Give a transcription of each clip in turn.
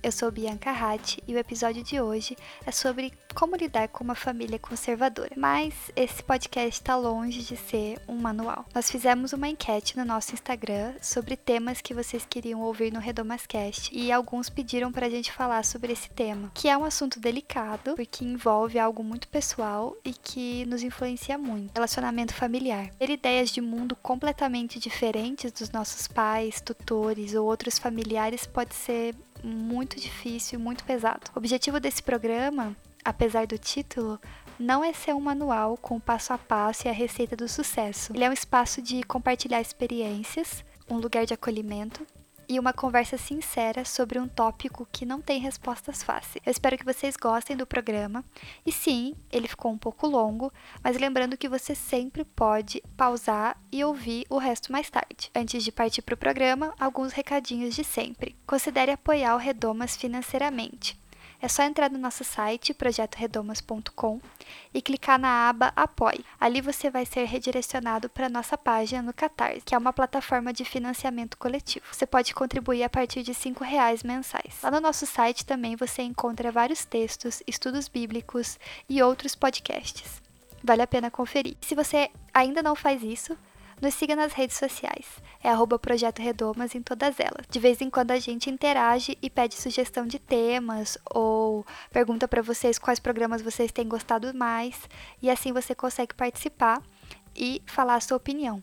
Eu sou Bianca Ratti e o episódio de hoje é sobre como lidar com uma família conservadora. Mas esse podcast está longe de ser um manual. Nós fizemos uma enquete no nosso Instagram sobre temas que vocês queriam ouvir no Redomascast e alguns pediram para a gente falar sobre esse tema, que é um assunto delicado porque envolve algo muito pessoal e que nos influencia muito. Relacionamento familiar. Ter ideias de mundo completamente diferentes dos nossos pais, tutores ou outros familiares pode ser muito difícil, muito pesado. O objetivo desse programa, apesar do título, não é ser um manual com o passo a passo e a receita do sucesso. Ele é um espaço de compartilhar experiências, um lugar de acolhimento e uma conversa sincera sobre um tópico que não tem respostas fáceis. Eu espero que vocês gostem do programa. E sim, ele ficou um pouco longo, mas lembrando que você sempre pode pausar e ouvir o resto mais tarde. Antes de partir para o programa, alguns recadinhos de sempre. Considere apoiar o Redomas financeiramente. É só entrar no nosso site projetoredomas.com e clicar na aba Apoie. Ali você vai ser redirecionado para nossa página no Catarse, que é uma plataforma de financiamento coletivo. Você pode contribuir a partir de R$ reais mensais. Lá no nosso site também você encontra vários textos, estudos bíblicos e outros podcasts. Vale a pena conferir. Se você ainda não faz isso, nos siga nas redes sociais. É arroba Projeto Redomas em todas elas. De vez em quando a gente interage e pede sugestão de temas ou pergunta para vocês quais programas vocês têm gostado mais. E assim você consegue participar e falar a sua opinião.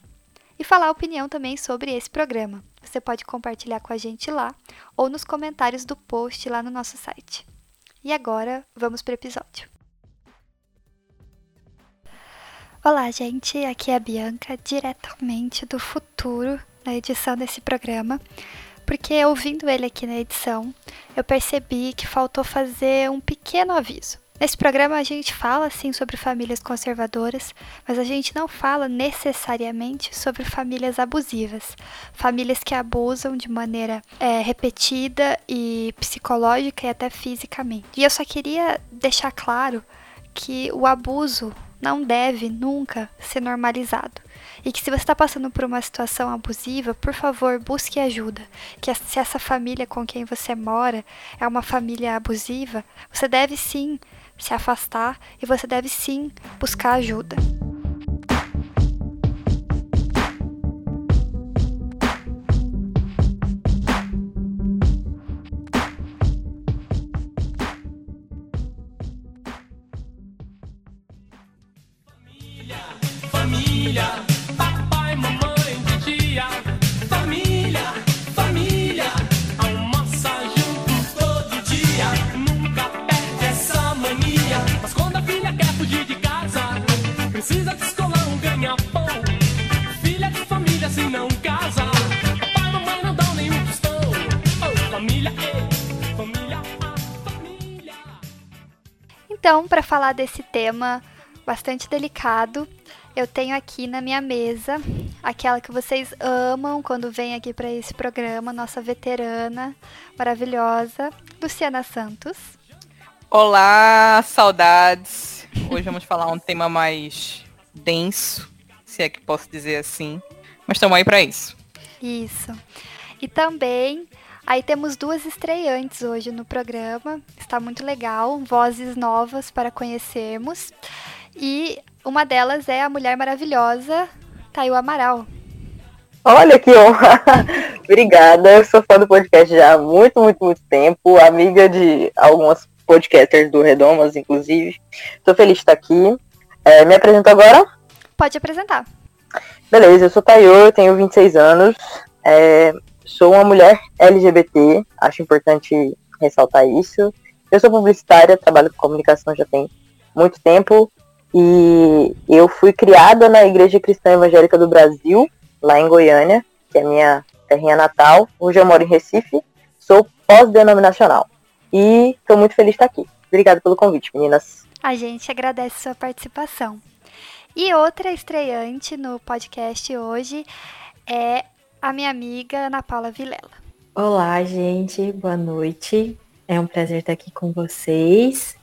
E falar a opinião também sobre esse programa. Você pode compartilhar com a gente lá ou nos comentários do post lá no nosso site. E agora, vamos para o episódio. Olá, gente. Aqui é a Bianca, diretamente do futuro, na edição desse programa. Porque ouvindo ele aqui na edição, eu percebi que faltou fazer um pequeno aviso. Nesse programa a gente fala sim sobre famílias conservadoras, mas a gente não fala necessariamente sobre famílias abusivas, famílias que abusam de maneira é, repetida e psicológica e até fisicamente. E eu só queria deixar claro que o abuso não deve nunca ser normalizado. E que se você está passando por uma situação abusiva, por favor, busque ajuda. Que se essa família com quem você mora é uma família abusiva, você deve sim se afastar e você deve sim buscar ajuda. Família, papai, mamãe, titia, família, família, almoça junto todo dia, nunca perde essa mania. Mas quando a filha quer fugir de casa, precisa descolar um ganha-pão. Filha de família se não casa, papai mamãe não dão nenhum tostão. Oh, família, ei, família, ah, família. Então, para falar desse tema bastante delicado, eu tenho aqui na minha mesa aquela que vocês amam quando vem aqui para esse programa, nossa veterana maravilhosa, Luciana Santos. Olá, saudades. Hoje vamos falar um tema mais denso, se é que posso dizer assim. Mas estamos aí para isso. Isso. E também Aí temos duas estreantes hoje no programa. Está muito legal, vozes novas para conhecermos. E uma delas é a mulher maravilhosa, Tayo Amaral. Olha que honra! Obrigada, eu sou fã do podcast já há muito, muito, muito tempo, amiga de algumas podcasters do Redomas, inclusive. Estou feliz de estar aqui. É, me apresento agora? Pode apresentar. Beleza, eu sou Tayo, tenho 26 anos, é, sou uma mulher LGBT, acho importante ressaltar isso. Eu sou publicitária, trabalho com comunicação já tem muito tempo, e eu fui criada na Igreja Cristã Evangélica do Brasil, lá em Goiânia, que é minha terrinha natal. Hoje eu moro em Recife, sou pós-denominacional. E estou muito feliz de estar aqui. Obrigada pelo convite, meninas. A gente agradece sua participação. E outra estreante no podcast hoje é a minha amiga Ana Paula Vilela. Olá, gente, boa noite. É um prazer estar aqui com vocês.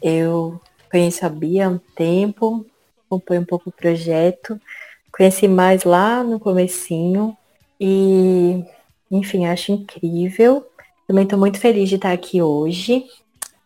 Eu conheço a Bia há um tempo, acompanho um pouco o projeto. Conheci mais lá no comecinho e, enfim, acho incrível. Também estou muito feliz de estar aqui hoje.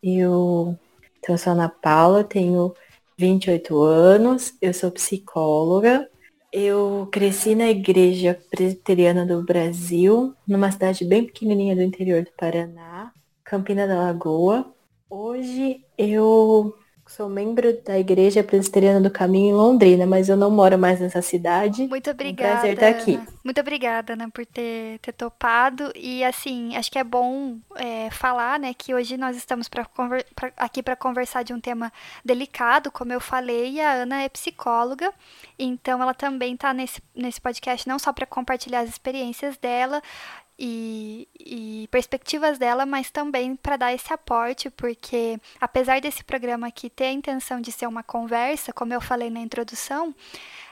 Eu, então, sou Ana Paula, tenho 28 anos, eu sou psicóloga. Eu cresci na igreja presbiteriana do Brasil, numa cidade bem pequenininha do interior do Paraná, Campina da Lagoa. Hoje eu Sou membro da Igreja Presbiteriana do Caminho em Londrina, mas eu não moro mais nessa cidade. Muito obrigada. É um prazer estar aqui. Ana. Muito obrigada, Ana, por ter, ter topado. E assim, acho que é bom é, falar, né, que hoje nós estamos pra pra, aqui para conversar de um tema delicado, como eu falei, a Ana é psicóloga, então ela também está nesse, nesse podcast não só para compartilhar as experiências dela, e, e, perspectivas dela, mas também para dar esse aporte, porque apesar desse programa aqui ter a intenção de ser uma conversa, como eu falei na introdução,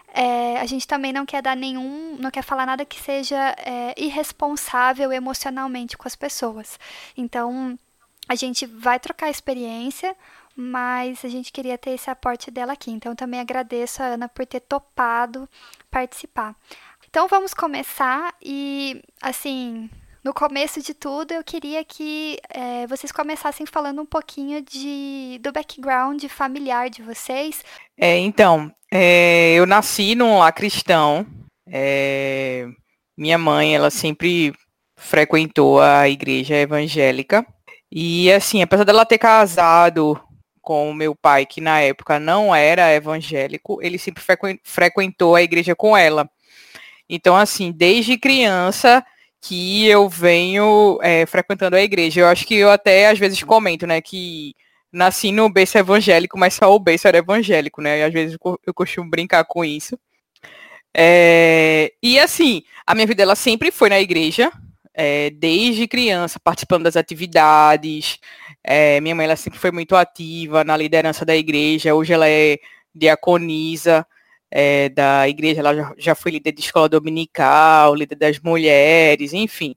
é, a gente também não quer dar nenhum, não quer falar nada que seja é, irresponsável emocionalmente com as pessoas. Então, a gente vai trocar experiência, mas a gente queria ter esse aporte dela aqui. Então, também agradeço a Ana por ter topado participar. Então vamos começar e assim, no começo de tudo eu queria que é, vocês começassem falando um pouquinho de, do background familiar de vocês. É, então, é, eu nasci num lar cristão. É, minha mãe, ela sempre frequentou a igreja evangélica. E assim, apesar dela ter casado com o meu pai, que na época não era evangélico, ele sempre frequentou a igreja com ela. Então, assim, desde criança que eu venho é, frequentando a igreja. Eu acho que eu até às vezes comento, né, que nasci no berço evangélico, mas só o berço era evangélico, né? E às vezes eu costumo brincar com isso. É, e assim, a minha vida ela sempre foi na igreja, é, desde criança, participando das atividades. É, minha mãe ela sempre foi muito ativa na liderança da igreja. Hoje ela é diaconisa é, da igreja, ela já, já foi líder de escola dominical, líder das mulheres, enfim.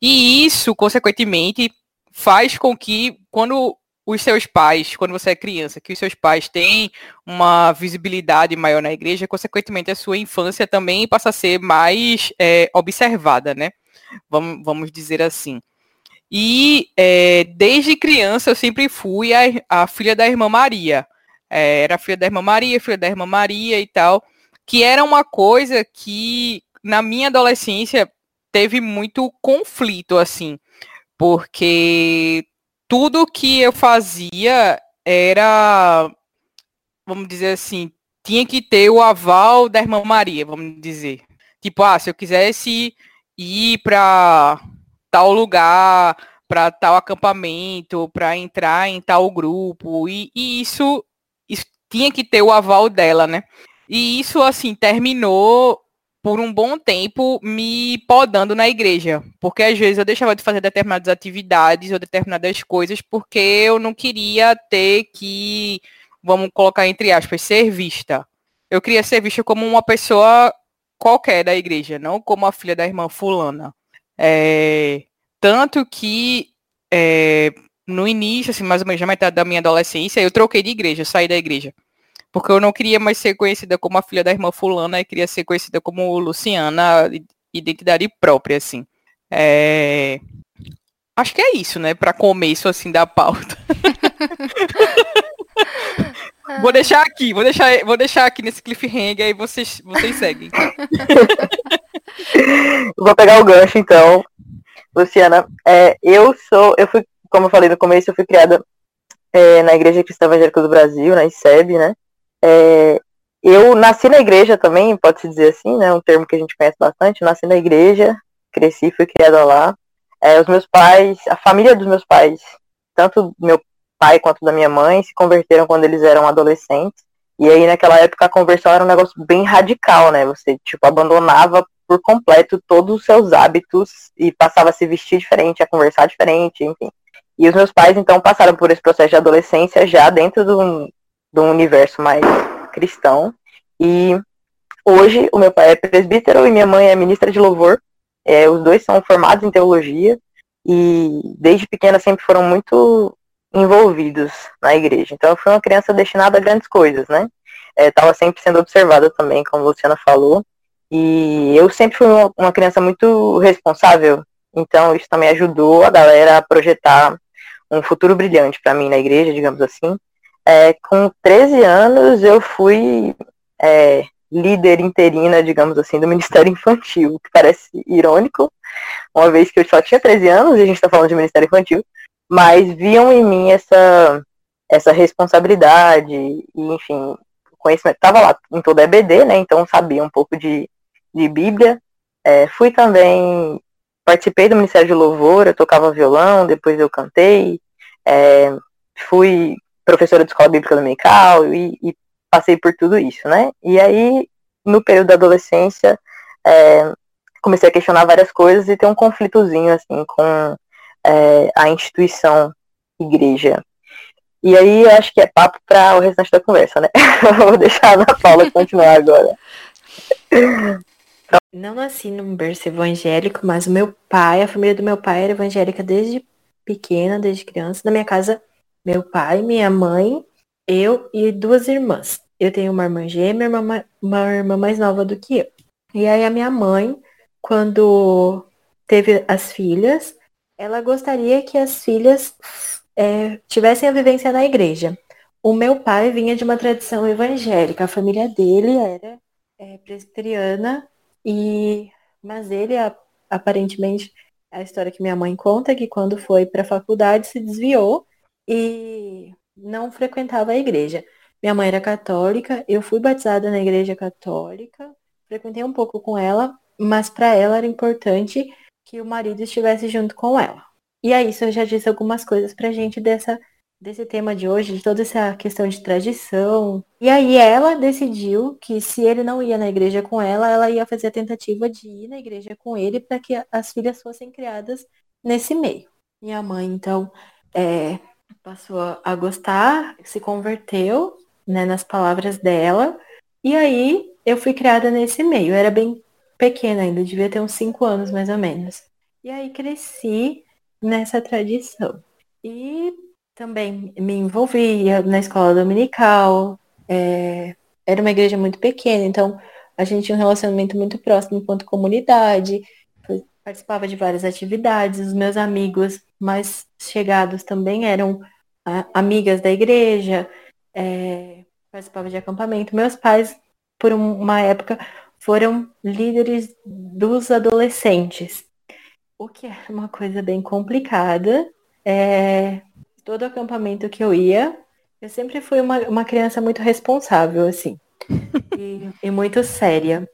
E isso, consequentemente, faz com que quando os seus pais, quando você é criança, que os seus pais têm uma visibilidade maior na igreja, consequentemente a sua infância também passa a ser mais é, observada, né? Vamos, vamos dizer assim. E é, desde criança eu sempre fui a, a filha da irmã Maria é, era filha da irmã Maria, filha da irmã Maria e tal, que era uma coisa que na minha adolescência teve muito conflito, assim, porque tudo que eu fazia era, vamos dizer assim, tinha que ter o aval da irmã Maria, vamos dizer. Tipo, ah, se eu quisesse ir para tal lugar, para tal acampamento, para entrar em tal grupo, e, e isso tinha que ter o aval dela, né? E isso, assim, terminou por um bom tempo me podando na igreja, porque às vezes eu deixava de fazer determinadas atividades ou determinadas coisas porque eu não queria ter que, vamos colocar entre aspas, ser vista. Eu queria ser vista como uma pessoa qualquer da igreja, não como a filha da irmã fulana. É, tanto que é, no início, assim, mais ou menos na metade da minha adolescência, eu troquei de igreja, saí da igreja. Porque eu não queria mais ser conhecida como a filha da irmã fulana, eu queria ser conhecida como Luciana, identidade própria, assim. É... Acho que é isso, né, para começo, assim, da pauta. vou deixar aqui, vou deixar, vou deixar aqui nesse cliffhanger e vocês, vocês seguem. vou pegar o gancho, então. Luciana, é, eu sou, eu fui como eu falei no começo, eu fui criada é, na Igreja Cristã Evangélica do Brasil, na ICEB, né? É, eu nasci na igreja também, pode-se dizer assim, né? Um termo que a gente conhece bastante. Nasci na igreja, cresci, fui criada lá. É, os meus pais, a família dos meus pais, tanto meu pai quanto da minha mãe, se converteram quando eles eram adolescentes. E aí, naquela época, a conversão era um negócio bem radical, né? Você, tipo, abandonava por completo todos os seus hábitos e passava a se vestir diferente, a conversar diferente, enfim. E os meus pais, então, passaram por esse processo de adolescência já dentro de um universo mais cristão. E hoje o meu pai é presbítero e minha mãe é ministra de louvor. É, os dois são formados em teologia e desde pequena sempre foram muito envolvidos na igreja. Então eu fui uma criança destinada a grandes coisas, né? Estava sempre sendo observada também, como a Luciana falou. E eu sempre fui uma criança muito responsável, então isso também ajudou a galera a projetar um futuro brilhante para mim na igreja, digamos assim. É, com 13 anos eu fui é, líder interina, digamos assim, do Ministério Infantil, que parece irônico, uma vez que eu só tinha 13 anos e a gente está falando de Ministério Infantil, mas viam em mim essa, essa responsabilidade, e, enfim, conhecimento. Estava lá em toda a EBD, né? Então sabia um pouco de, de Bíblia. É, fui também, participei do Ministério de Louvor, eu tocava violão, depois eu cantei. É, fui professora de escola bíblica dominical e, e, passei por tudo isso, né? E aí, no período da adolescência, é, comecei a questionar várias coisas e ter um conflitozinho, assim, com é, a instituição igreja. E aí acho que é papo para o restante da conversa, né? Vou deixar a Ana Paula continuar agora. Não nasci num berço evangélico, mas o meu pai, a família do meu pai era evangélica desde pequena, desde criança. Na minha casa, meu pai, minha mãe, eu e duas irmãs. Eu tenho uma irmã gêmea, uma, uma irmã mais nova do que eu. E aí a minha mãe, quando teve as filhas, ela gostaria que as filhas é, tivessem a vivência na igreja. O meu pai vinha de uma tradição evangélica, a família dele era é, presbiteriana, e mas ele aparentemente a história que minha mãe conta é que quando foi para a faculdade se desviou e não frequentava a igreja. Minha mãe era católica, eu fui batizada na igreja católica, frequentei um pouco com ela, mas para ela era importante que o marido estivesse junto com ela. E aí, isso eu já disse algumas coisas pra gente dessa, desse tema de hoje, de toda essa questão de tradição. E aí ela decidiu que se ele não ia na igreja com ela, ela ia fazer a tentativa de ir na igreja com ele para que as filhas fossem criadas nesse meio. Minha mãe, então, é, passou a gostar, se converteu, né, nas palavras dela. E aí eu fui criada nesse meio. Eu era bem pequena ainda, devia ter uns 5 anos mais ou menos. E aí cresci nessa tradição. E também me envolvia na escola dominical. É, era uma igreja muito pequena, então a gente tinha um relacionamento muito próximo enquanto comunidade. Participava de várias atividades. Os meus amigos mais chegados também eram a, amigas da igreja. É, participava de acampamento. Meus pais, por uma época, foram líderes dos adolescentes o que é uma coisa bem complicada. É, todo acampamento que eu ia, eu sempre fui uma, uma criança muito responsável, assim. e, e, muito séria.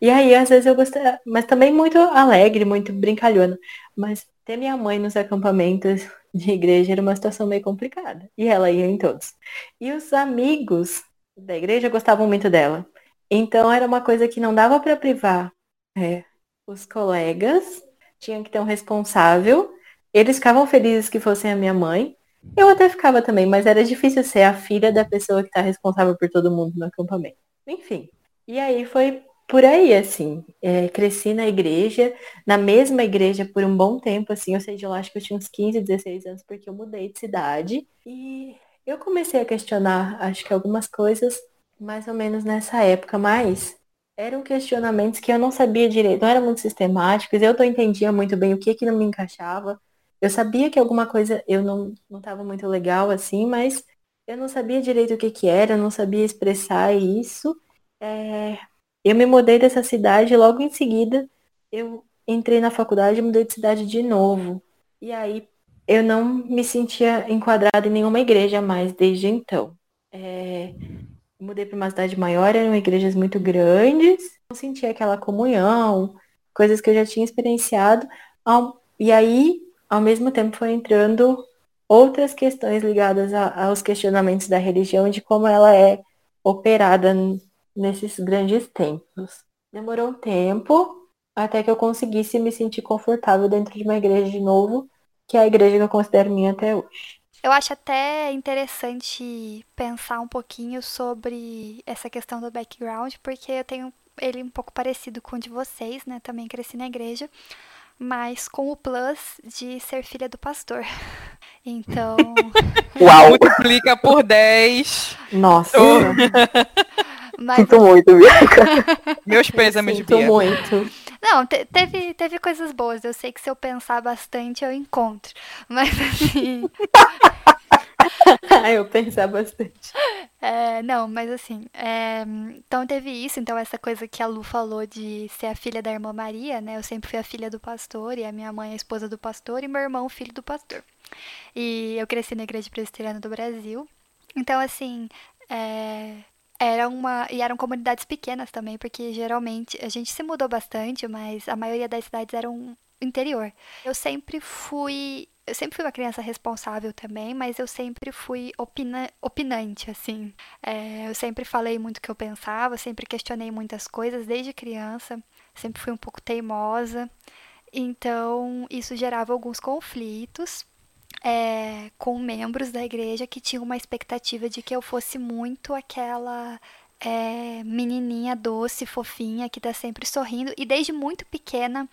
E aí, às vezes eu gostava, mas também muito alegre, muito brincalhona. Mas ter minha mãe nos acampamentos de igreja era uma situação meio complicada. E ela ia em todos. E os amigos da igreja gostavam muito dela. Então era uma coisa que não dava para privar é, os colegas tinha que ter um responsável. Eles ficavam felizes que fossem a minha mãe. Eu até ficava também, mas era difícil ser a filha da pessoa que está responsável por todo mundo no acampamento. Enfim. E aí foi por aí, assim. É, cresci na igreja, na mesma igreja por um bom tempo, assim. Eu sei de lá, acho que eu tinha uns 15, 16 anos, porque eu mudei de cidade. E eu comecei a questionar, acho que algumas coisas, mais ou menos nessa época, mas eram questionamentos que eu não sabia direito, não eram muito sistemáticos, eu não entendia muito bem o que que não me encaixava. Eu sabia que alguma coisa eu não não estava muito legal assim, mas eu não sabia direito o que que era, eu não sabia expressar isso. É... Eu me mudei dessa cidade logo em seguida eu entrei na faculdade e mudei de cidade de novo. E aí eu não me sentia enquadrada em nenhuma igreja mais desde então. É mudei para uma cidade maior, eram igrejas muito grandes, não sentia aquela comunhão, coisas que eu já tinha experienciado. E aí, ao mesmo tempo, foi entrando outras questões ligadas a, aos questionamentos da religião, de como ela é operada nesses grandes templos. Demorou um tempo até que eu conseguisse me sentir confortável dentro de uma igreja de novo, que é a igreja que eu considero minha até hoje. Eu acho até interessante pensar um pouquinho sobre essa questão do background, porque eu tenho ele um pouco parecido com o de vocês, né? Também cresci na igreja, mas com o plus de ser filha do pastor. Então, Uau! Multiplica por 10. Nossa, Oh. mas Sinto muito, Bianca. Meus pêsames, sinto Bia. muito. Não, te- teve, teve coisas boas. Eu sei que se eu pensar bastante, eu encontro. Mas assim. eu pensar bastante. é, não, mas assim. é, então teve isso. Então, essa coisa que a Lu falou de ser a filha da irmã Maria, né? Eu sempre fui a filha do pastor, e a minha mãe a esposa do pastor, e meu irmão o filho do pastor. E eu cresci na Igreja Presbiteriana do Brasil. Então, assim. é, era uma. E eram comunidades pequenas também, porque geralmente a gente se mudou bastante, mas a maioria das cidades eram interior. Eu sempre fui. Eu sempre fui uma criança responsável também, mas eu sempre fui opina, opinante, assim. É, eu sempre falei muito o que eu pensava, sempre questionei muitas coisas desde criança, sempre fui um pouco teimosa. Então, isso gerava alguns conflitos é, com membros da igreja que tinham uma expectativa de que eu fosse muito aquela é, menininha doce, fofinha, que tá sempre sorrindo. E desde muito pequena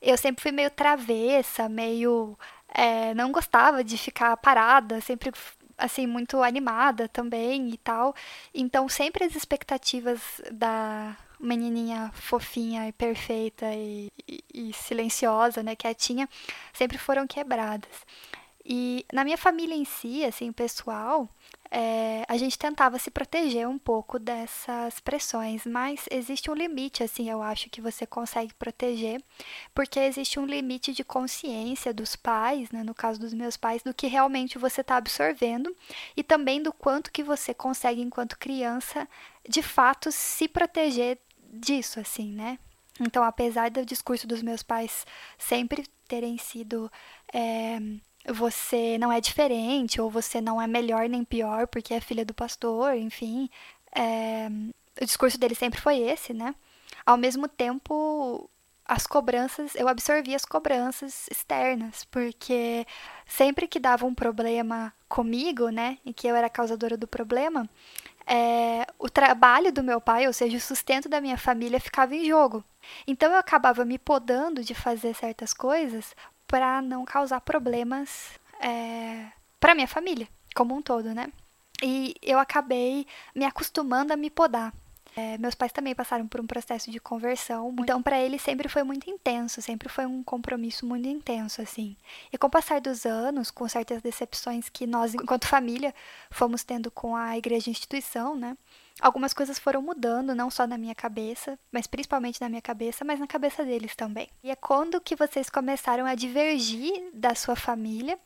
eu sempre fui meio travessa, meio. é, não gostava de ficar parada, sempre assim, muito animada também e tal. Então, sempre as expectativas da menininha fofinha e perfeita e, e- e silenciosa, né, quietinha, sempre foram quebradas. E na minha família em si, assim, pessoal, é, a gente tentava se proteger um pouco dessas pressões, mas existe um limite, assim, eu acho que você consegue proteger, porque existe um limite de consciência dos pais, né, no caso dos meus pais, do que realmente você está absorvendo e também do quanto que você consegue, enquanto criança, de fato se proteger disso, assim, né? Então, apesar do discurso dos meus pais sempre terem sido é, você não é diferente, ou você não é melhor nem pior porque é filha do pastor, enfim. é, o discurso dele sempre foi esse, né? Ao mesmo tempo, as cobranças, eu absorvi as cobranças externas, porque sempre que dava um problema comigo, né, e que eu era causadora do problema, é, o trabalho do meu pai, ou seja, o sustento da minha família ficava em jogo. Então eu acabava me podando de fazer certas coisas para não causar problemas é, para minha família como um todo, né? E eu acabei me acostumando a me podar. É, meus pais também passaram por um processo de conversão, então para eles sempre foi muito intenso, sempre foi um compromisso muito intenso, assim. E com o passar dos anos, com certas decepções que nós, enquanto família, fomos tendo com a igreja instituição, né? Algumas coisas foram mudando, não só na minha cabeça, mas principalmente na minha cabeça, mas na cabeça deles também. E é quando que vocês começaram a divergir da sua família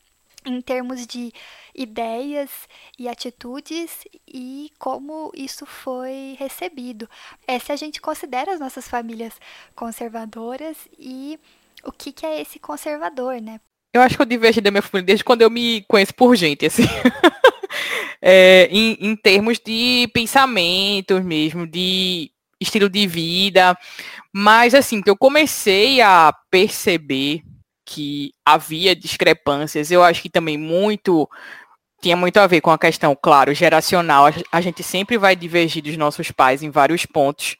em termos de ideias e atitudes e como isso foi recebido. É se a gente considera as nossas famílias conservadoras e o que, que é esse conservador, né? Eu acho que eu divergi da minha família desde quando eu me conheço por gente, assim. É, em, em termos de pensamentos mesmo, de estilo de vida. Mas, assim, que eu comecei a perceber que havia discrepâncias, eu acho que também muito tinha muito a ver com a questão, claro, geracional. A, gente sempre vai divergir dos nossos pais em vários pontos,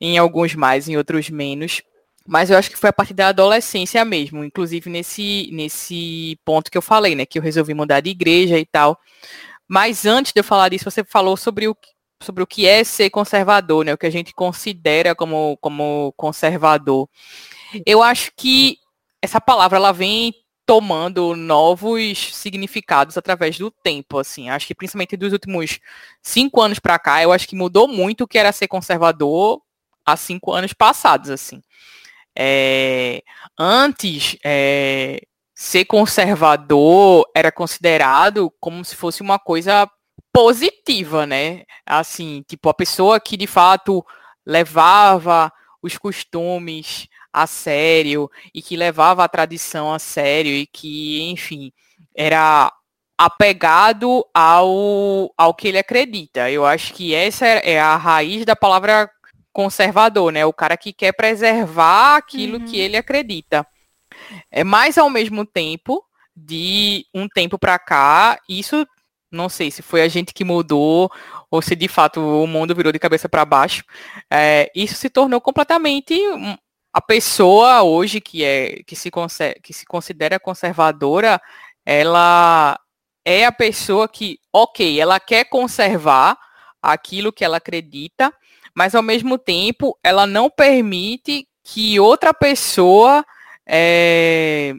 em alguns mais, em outros menos. Mas eu acho que foi a partir da adolescência mesmo, inclusive nesse, nesse ponto que eu falei, né? Que eu resolvi mudar de igreja e tal. Mas antes de eu falar disso, você falou sobre o, sobre o que é ser conservador, né? O que a gente considera como, como conservador. Eu acho que essa palavra ela vem tomando novos significados através do tempo, assim. Acho que principalmente dos últimos cinco anos para cá, eu acho que mudou muito o que era ser conservador há cinco anos passados, assim. É, antes, é, ser conservador era considerado como se fosse uma coisa positiva, né? Assim, tipo, a pessoa que de fato levava os costumes a sério e que levava a tradição a sério e que, enfim, era apegado ao, ao que ele acredita. Eu acho que essa é a raiz da palavra conservador, né? O cara que quer preservar aquilo Uhum. que ele acredita. É, mas ao mesmo tempo, de um tempo para cá, isso não sei se foi a gente que mudou ou se de fato o mundo virou de cabeça para baixo. É, isso se tornou completamente a pessoa hoje que é que se, que se considera conservadora, ela é a pessoa que, ok, ela quer conservar aquilo que ela acredita, mas ao mesmo tempo ela não permite que outra pessoa é,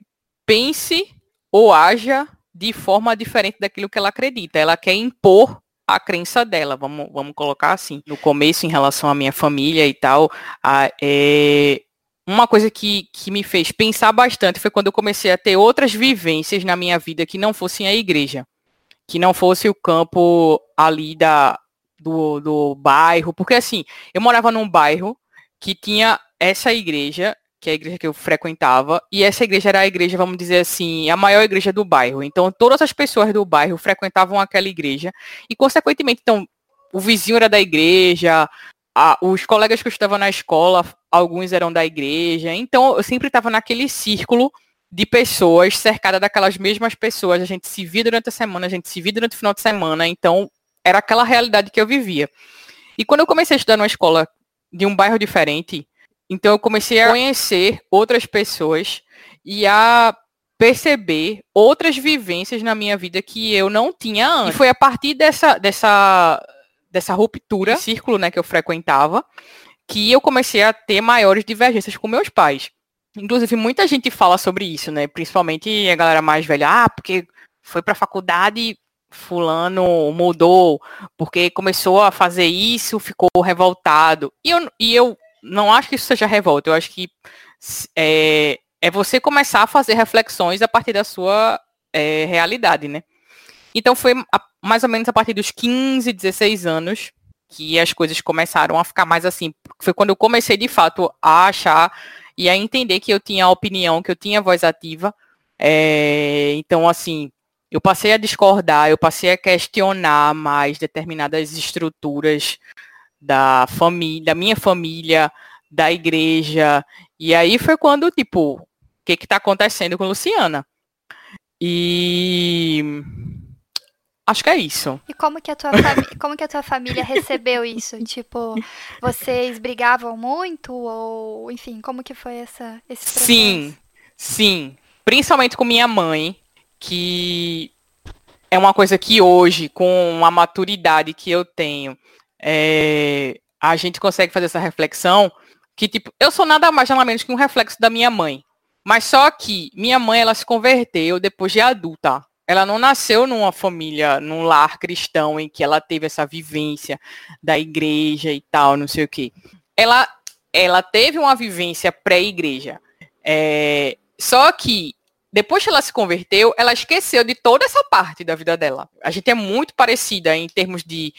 pense ou haja de forma diferente daquilo que ela acredita. Ela quer impor a crença dela, vamos, vamos colocar assim. No começo, em relação à minha família e tal, a- é, uma coisa que, que me fez pensar bastante foi quando eu comecei a ter outras vivências na minha vida que não fossem a igreja. Que não fosse o campo ali da, do, do bairro. Porque assim, eu morava num bairro que tinha essa igreja, que é a igreja que eu frequentava, e essa igreja era a igreja, vamos dizer assim, a maior igreja do bairro. Então, todas as pessoas do bairro frequentavam aquela igreja, e, consequentemente, então, o vizinho era da igreja, os colegas que eu estava na escola, alguns eram da igreja, então eu sempre estava naquele círculo de pessoas cercada daquelas mesmas pessoas. A gente se via durante a semana, a gente se via durante o final de semana, então era aquela realidade que eu vivia. E quando eu comecei a estudar numa escola de um bairro diferente, então eu comecei a conhecer outras pessoas e a perceber outras vivências na minha vida que eu não tinha antes. E foi a partir dessa, dessa, dessa ruptura, círculo né, que eu frequentava, que eu comecei a ter maiores divergências com meus pais. Inclusive, muita gente fala sobre isso, né? Principalmente a galera mais velha. Ah, porque foi pra faculdade, fulano mudou, porque começou a fazer isso, ficou revoltado. E eu, e eu não acho que isso seja revolta, eu acho que é, é você começar a fazer reflexões a partir da sua é, realidade, né? Então foi a- mais ou menos a partir dos 15, 16 anos que as coisas começaram a ficar mais assim. Foi quando eu comecei de fato a achar e a entender que eu tinha opinião, que eu tinha voz ativa. É, então, assim, eu passei a discordar, eu passei a questionar mais determinadas estruturas da família, da minha família, da igreja. E aí foi quando, tipo, o que que tá acontecendo com Luciana? E acho que é isso. E como que a tua como que a tua família recebeu isso? Tipo, vocês brigavam muito ou, enfim, como que foi essa esse processo? Sim, sim. Principalmente com minha mãe, que é uma coisa que hoje, com a maturidade que eu tenho, é, a gente consegue fazer essa reflexão que, tipo, eu sou nada mais nada menos que um reflexo da minha mãe. Mas só que minha mãe, ela se converteu depois de adulta. Ela não nasceu numa família, num lar cristão em que ela teve essa vivência da igreja e tal, não sei o quê. Ela, ela teve uma vivência pré-igreja. É, só que depois que ela se converteu, ela esqueceu de toda essa parte da vida dela. A gente é muito parecida em termos de,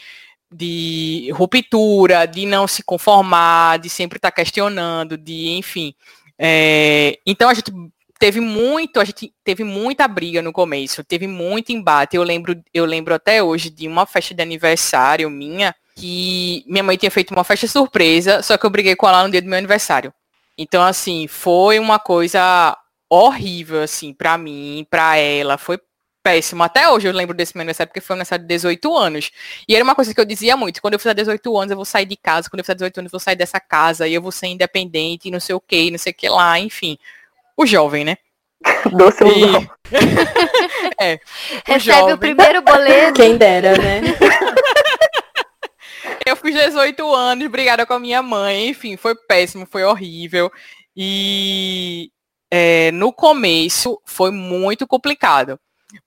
de ruptura, de não se conformar, de sempre estar questionando, de enfim. É, então a gente teve muito, a gente teve muita briga no começo, teve muito embate. Eu lembro, eu lembro até hoje de uma festa de aniversário minha que minha mãe tinha feito uma festa surpresa, só que eu briguei com ela no dia do meu aniversário. Então assim, foi uma coisa horrível assim para mim, para ela, foi péssimo. Até hoje eu lembro desse meu aniversário porque foi um aniversário de 18 anos. E era uma coisa que eu dizia muito, quando eu fizer 18 anos eu vou sair de casa, quando eu fizer 18 anos eu vou sair dessa casa e eu vou ser independente, e não sei o que, não sei o que lá, enfim. O jovem, né? Doce ilusão. é. o Recebe jovem. o primeiro boleto. Quem dera, né? Eu fiz 18 anos, brigada com a minha mãe, enfim, foi péssimo, foi horrível. E é, no começo foi muito complicado.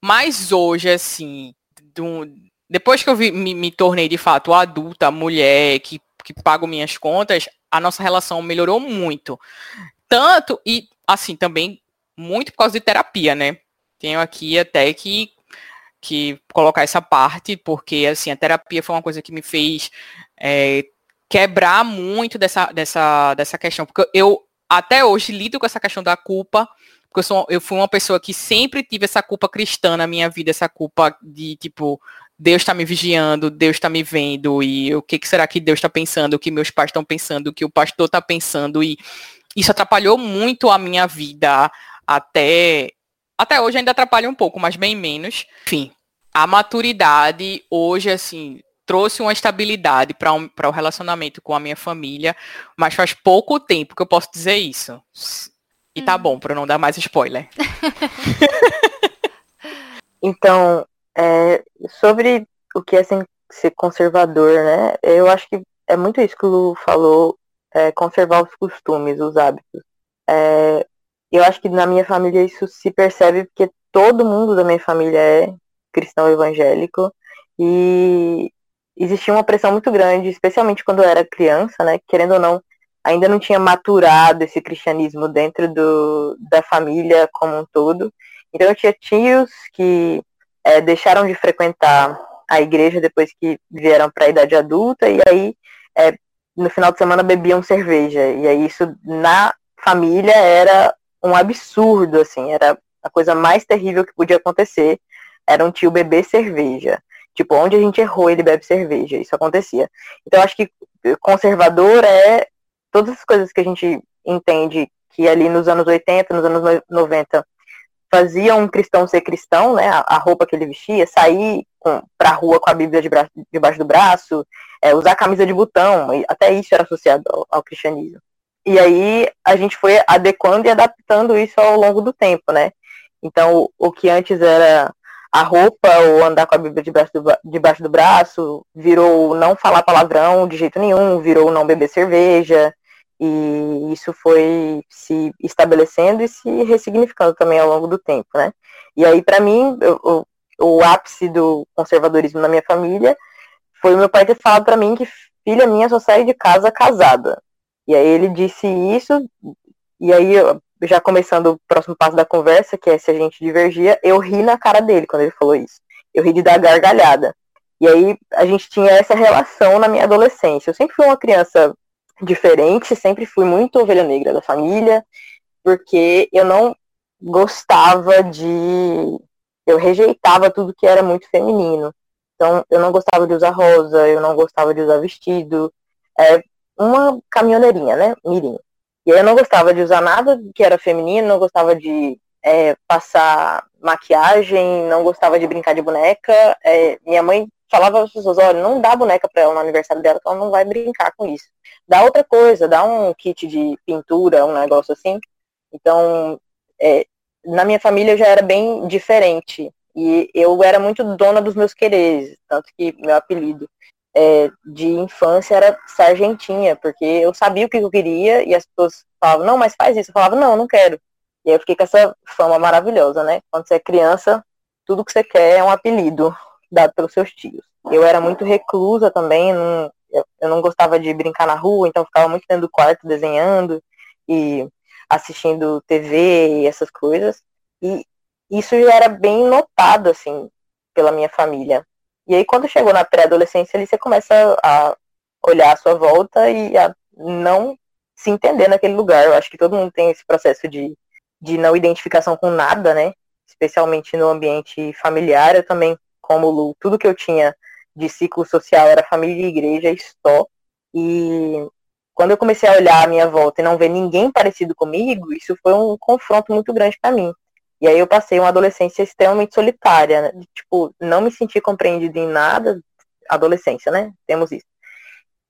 Mas hoje, assim, do- depois que eu vi- me, me tornei de fato adulta, mulher, que, que pago minhas contas, a nossa relação melhorou muito. Tanto, e assim, também muito por causa de terapia, né? Tenho aqui até que que colocar essa parte, porque assim, a terapia foi uma coisa que me fez é, quebrar muito dessa, dessa, dessa questão. Porque eu até hoje lido com essa questão da culpa, porque eu, sou, eu fui uma pessoa que sempre tive essa culpa cristã na minha vida, essa culpa de tipo, Deus está me vigiando, Deus está me vendo, e o que, que será que Deus está pensando, o que meus pais estão pensando, o que o pastor está pensando, e isso atrapalhou muito a minha vida até Até hoje ainda atrapalha um pouco, mas bem menos. Enfim, a maturidade hoje, assim, trouxe uma estabilidade para um, o relacionamento com a minha família, mas faz pouco tempo que eu posso dizer isso. E tá bom, para não dar mais spoiler. Então, é, sobre o que é ser ser conservador, né? Eu acho que é muito isso que o Lu falou, é, conservar os costumes, os hábitos. É, eu acho que na minha família isso se percebe porque todo mundo da minha família é cristão evangélico e existia uma pressão muito grande, especialmente quando eu era criança, né? Querendo ou não, ainda não tinha maturado esse cristianismo dentro do, da família como um todo. Então eu tinha tios que é, deixaram de frequentar a igreja depois que vieram para a idade adulta e aí é, no final de semana bebiam cerveja. E aí isso na família era um absurdo assim. Era a coisa mais terrível que podia acontecer. Era um tio beber cerveja. Tipo onde a gente errou ele bebe cerveja. Isso acontecia. Então acho que conservador é todas as coisas que a gente entende que ali nos anos 80 nos anos 90 fazia um cristão ser cristão, né? A roupa que ele vestia, sair com, pra rua com a Bíblia de bra debaixo do braço, é, usar camisa de botão, até isso era associado ao, ao, cristianismo. E aí a gente foi adequando e adaptando isso ao longo do tempo, né? Então, o, o que antes era a roupa ou andar com a Bíblia debaixo do, debaixo do braço, virou não falar palavrão de jeito nenhum, virou não beber cerveja, e isso foi se estabelecendo e se ressignificando também ao longo do tempo, né? E aí, para mim, o, o ápice do conservadorismo na minha família foi meu pai ter falado para mim que filha minha só sai de casa casada. E aí ele disse isso, e aí, já começando o próximo passo da conversa, que é se a gente divergia, eu ri na cara dele quando ele falou isso. Eu ri de dar gargalhada. E aí a gente tinha essa relação na minha adolescência. Eu sempre fui uma criança diferente, sempre fui muito ovelha negra da família, porque eu não gostava de. Eu rejeitava tudo que era muito feminino. Então, eu não gostava de usar rosa, eu não gostava de usar vestido. É uma caminhoneirinha, né? Mirim. E aí eu não gostava de usar nada que era feminino, não gostava de é, passar maquiagem, não gostava de brincar de boneca. É, minha mãe falava às pessoas, olha, não dá boneca para ela no aniversário dela, que ela não vai brincar com isso. Dá outra coisa, dá um kit de pintura, um negócio assim. Então, é, na minha família eu já era bem diferente. E eu era muito dona dos meus quereres, tanto que meu apelido é, de infância era Sargentinha, porque eu sabia o que eu queria e as pessoas falavam, não, mas faz isso. Eu falava, não, não quero. E aí eu fiquei com essa fama maravilhosa, né? Quando você é criança, tudo que você quer é um apelido dado pelos seus tios. Eu era muito reclusa também, não, eu, eu não gostava de brincar na rua, então ficava muito dentro do quarto desenhando e assistindo TV e essas coisas. E isso já era bem notado, assim, pela minha família. E aí, quando chegou na pré-adolescência, ali você começa a olhar à sua volta e a não se entender naquele lugar. Eu acho que todo mundo tem esse processo de, de não identificação com nada, né? Especialmente no ambiente familiar. Eu também como Lu, tudo que eu tinha de ciclo social era família e igreja e só. E quando eu comecei a olhar à minha volta e não ver ninguém parecido comigo, isso foi um confronto muito grande para mim. E aí eu passei uma adolescência extremamente solitária, né? tipo, não me senti compreendido em nada, adolescência, né? Temos isso.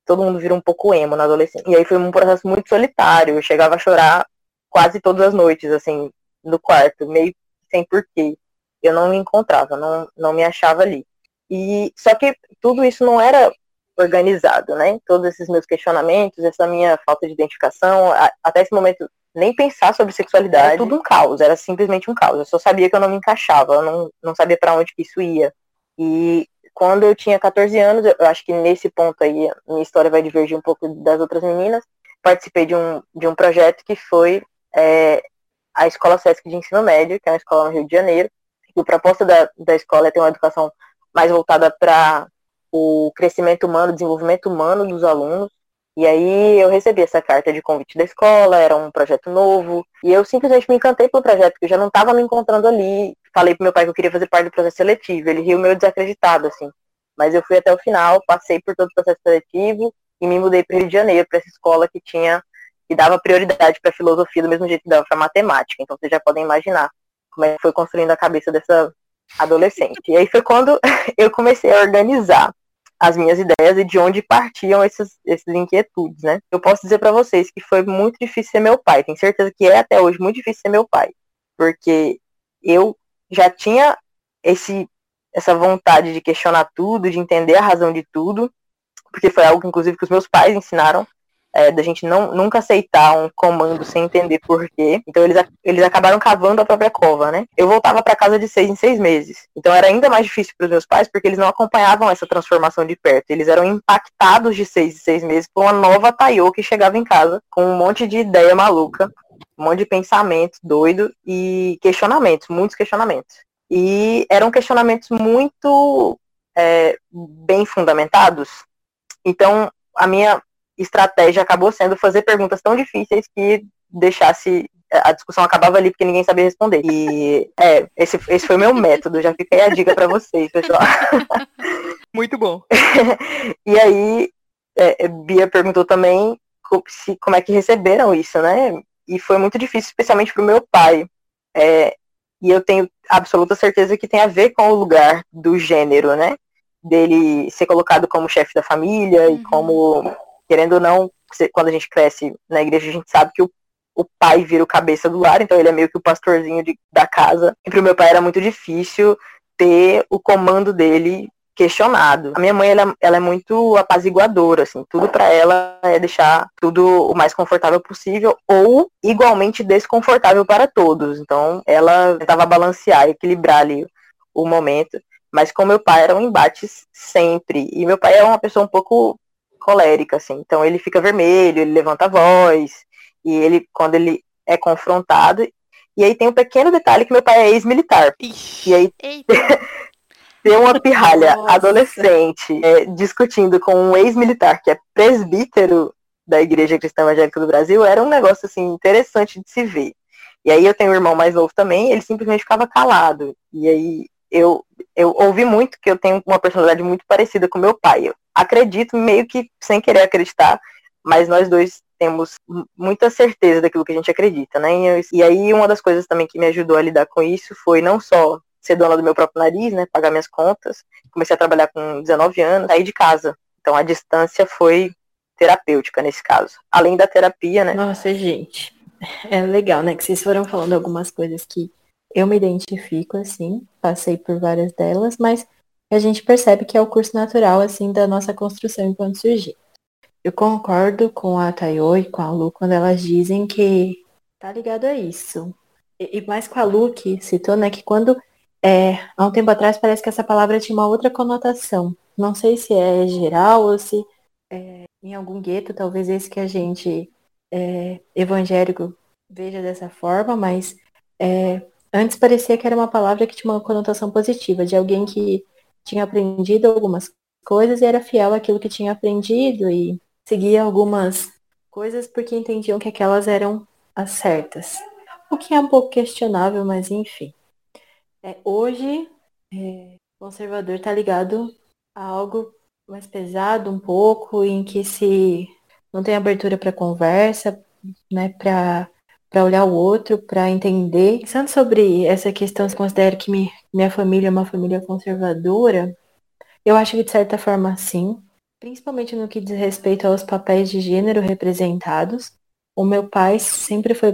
Todo mundo vira um pouco emo na adolescência. E aí foi um processo muito solitário, eu chegava a chorar quase todas as noites, assim, no quarto, meio sem porquê eu não me encontrava, não, não me achava ali. E só que tudo isso não era organizado, né? Todos esses meus questionamentos, essa minha falta de identificação, a, até esse momento nem pensar sobre sexualidade, era tudo um caos, era simplesmente um caos. Eu só sabia que eu não me encaixava, eu não, não sabia para onde que isso ia. E quando eu tinha 14 anos, eu acho que nesse ponto aí minha história vai divergir um pouco das outras meninas. Participei de um, de um projeto que foi é, a Escola Sesc de Ensino Médio, que é uma escola no Rio de Janeiro, o propósito da, da escola é ter uma educação mais voltada para o crescimento humano, desenvolvimento humano dos alunos. E aí eu recebi essa carta de convite da escola, era um projeto novo, e eu simplesmente me encantei pelo projeto, porque eu já não estava me encontrando ali. Falei pro meu pai que eu queria fazer parte do processo seletivo, ele riu meio desacreditado, assim. Mas eu fui até o final, passei por todo o processo seletivo e me mudei para o Rio de Janeiro, para essa escola que tinha, que dava prioridade para filosofia do mesmo jeito que dava para matemática. Então vocês já podem imaginar como é que foi construindo a cabeça dessa adolescente. E aí foi quando eu comecei a organizar as minhas ideias e de onde partiam esses, esses inquietudes, né? Eu posso dizer para vocês que foi muito difícil ser meu pai. Tenho certeza que é até hoje muito difícil ser meu pai, porque eu já tinha esse essa vontade de questionar tudo, de entender a razão de tudo, porque foi algo, inclusive, que os meus pais ensinaram, é, da gente não, nunca aceitar um comando sem entender porquê. Então eles, eles acabaram cavando a própria cova, né? Eu voltava para casa de seis em seis meses. Então era ainda mais difícil para os meus pais porque eles não acompanhavam essa transformação de perto. Eles eram impactados de seis em seis meses por uma nova Taiô que chegava em casa com um monte de ideia maluca, um monte de pensamento doido e questionamentos, muitos questionamentos. E eram questionamentos muito é, bem fundamentados. Então, a minha estratégia acabou sendo fazer perguntas tão difíceis que deixasse a discussão acabava ali porque ninguém sabia responder. E é, esse, esse foi o meu método, já fiquei a dica para vocês, pessoal. Muito bom. e aí, é, Bia perguntou também se, como é que receberam isso, né? E foi muito difícil, especialmente para o meu pai. É, e eu tenho absoluta certeza que tem a ver com o lugar do gênero, né? Dele ser colocado como chefe da família uhum. e como, querendo ou não, quando a gente cresce na igreja, a gente sabe que o, o pai vira o cabeça do lar, então ele é meio que o pastorzinho de, da casa. E pro meu pai era muito difícil ter o comando dele questionado. A minha mãe, ela, ela é muito apaziguadora, assim, tudo para ela é deixar tudo o mais confortável possível ou igualmente desconfortável para todos. Então, ela tentava balancear, equilibrar ali o momento. Mas com meu pai eram embates sempre. E meu pai é uma pessoa um pouco colérica, assim. Então ele fica vermelho, ele levanta a voz. E ele, quando ele é confrontado. E aí tem um pequeno detalhe que meu pai é ex-militar. E aí ter uma pirralha Nossa. adolescente é, discutindo com um ex-militar que é presbítero da Igreja Cristã Evangélica do Brasil era um negócio assim interessante de se ver. E aí eu tenho um irmão mais novo também, ele simplesmente ficava calado. E aí eu, eu ouvi muito que eu tenho uma personalidade muito parecida com meu pai. Eu acredito meio que sem querer acreditar, mas nós dois temos muita certeza daquilo que a gente acredita, né? E, aí uma das coisas também que me ajudou a lidar com isso foi não só ser dona do meu próprio nariz, né? Pagar minhas contas. Comecei a trabalhar com 19 anos, saí de casa. Então a distância foi terapêutica nesse caso. Além da terapia, né? Nossa, gente. É legal, né? Que vocês foram falando algumas coisas que eu me identifico, assim. Passei por várias delas, mas a gente percebe que é o curso natural, assim, da nossa construção enquanto sujeito. Eu concordo com a Tayo e com a Lu quando elas dizem que tá ligado a isso. E, e mais com a Lu que citou, né, que quando é, há um tempo atrás parece que essa palavra tinha uma outra conotação. Não sei se é geral ou se é, em algum gueto, talvez esse que a gente é, evangélico veja dessa forma, mas é, antes parecia que era uma palavra que tinha uma conotação positiva, de alguém que tinha aprendido algumas coisas e era fiel àquilo que tinha aprendido e seguia algumas coisas porque entendiam que aquelas eram as certas. O que é um pouco questionável, mas enfim. É, hoje, é, conservador está ligado a algo mais pesado um pouco, em que se não tem abertura para conversa, né, para para olhar o outro, para entender. Pensando sobre essa questão, se considero que minha família é uma família conservadora, eu acho que de certa forma sim, principalmente no que diz respeito aos papéis de gênero representados. O meu pai sempre foi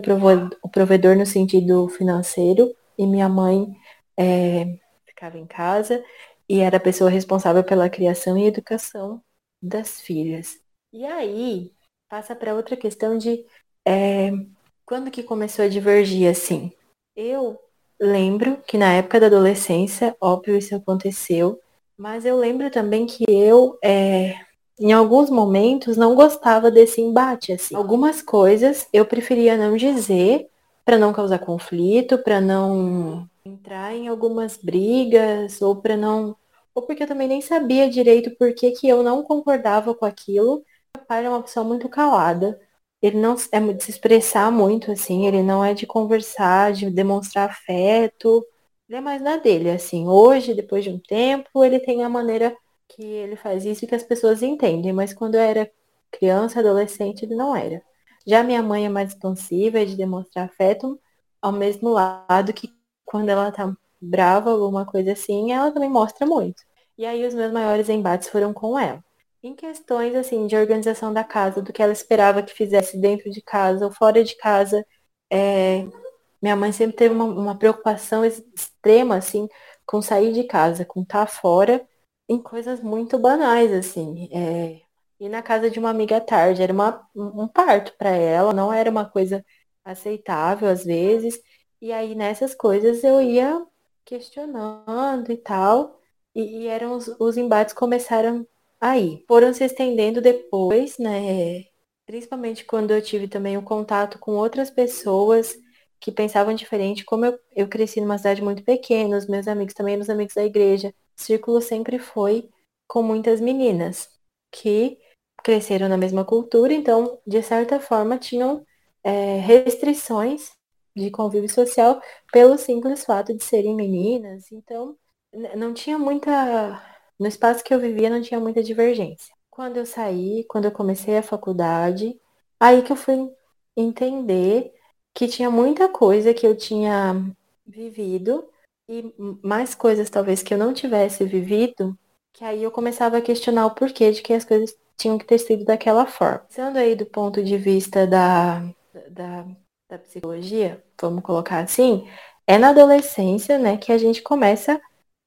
o provedor no sentido financeiro e minha mãe é, ficava em casa e era a pessoa responsável pela criação e educação das filhas. E aí passa para outra questão de é, quando que começou a divergir assim. Eu lembro que na época da adolescência, óbvio isso aconteceu, mas eu lembro também que eu é, em alguns momentos não gostava desse embate assim. Algumas coisas eu preferia não dizer para não causar conflito, para não entrar em algumas brigas ou para não ou porque eu também nem sabia direito por que, que eu não concordava com aquilo. Meu pai é uma pessoa muito calada. Ele não é de se expressar muito, assim, ele não é de conversar, de demonstrar afeto. Ele é mais na dele, assim. Hoje, depois de um tempo, ele tem a maneira que ele faz isso e que as pessoas entendem, mas quando eu era criança, adolescente, ele não era. Já minha mãe é mais expansiva, é de demonstrar afeto, ao mesmo lado que quando ela tá brava, alguma coisa assim, ela também mostra muito. E aí os meus maiores embates foram com ela. Em questões assim de organização da casa, do que ela esperava que fizesse dentro de casa ou fora de casa, é, minha mãe sempre teve uma, uma, preocupação extrema assim com sair de casa, com estar tá fora, em coisas muito banais assim. É, ir na casa de uma amiga à tarde era uma, um parto para ela, não era uma coisa aceitável às vezes. E aí nessas coisas eu ia questionando e tal. E, eram os, os embates começaram aí. Foram se estendendo depois, né? Principalmente quando eu tive também o contato com outras pessoas que pensavam diferente. Como eu, eu cresci numa cidade muito pequena, os meus amigos também, os amigos da igreja, o círculo sempre foi com muitas meninas que cresceram na mesma cultura, então, de certa forma, tinham é, restrições de convívio social pelo simples fato de serem meninas. Então, não tinha muita. No espaço que eu vivia, não tinha muita divergência. Quando eu saí, quando eu comecei a faculdade, aí que eu fui entender que tinha muita coisa que eu tinha vivido e mais coisas talvez que eu não tivesse vivido, que aí eu começava a questionar o porquê de que as coisas tinham que ter sido daquela forma. Sendo aí do ponto de vista da, da, da psicologia, vamos colocar assim, é na adolescência, né, que a gente começa a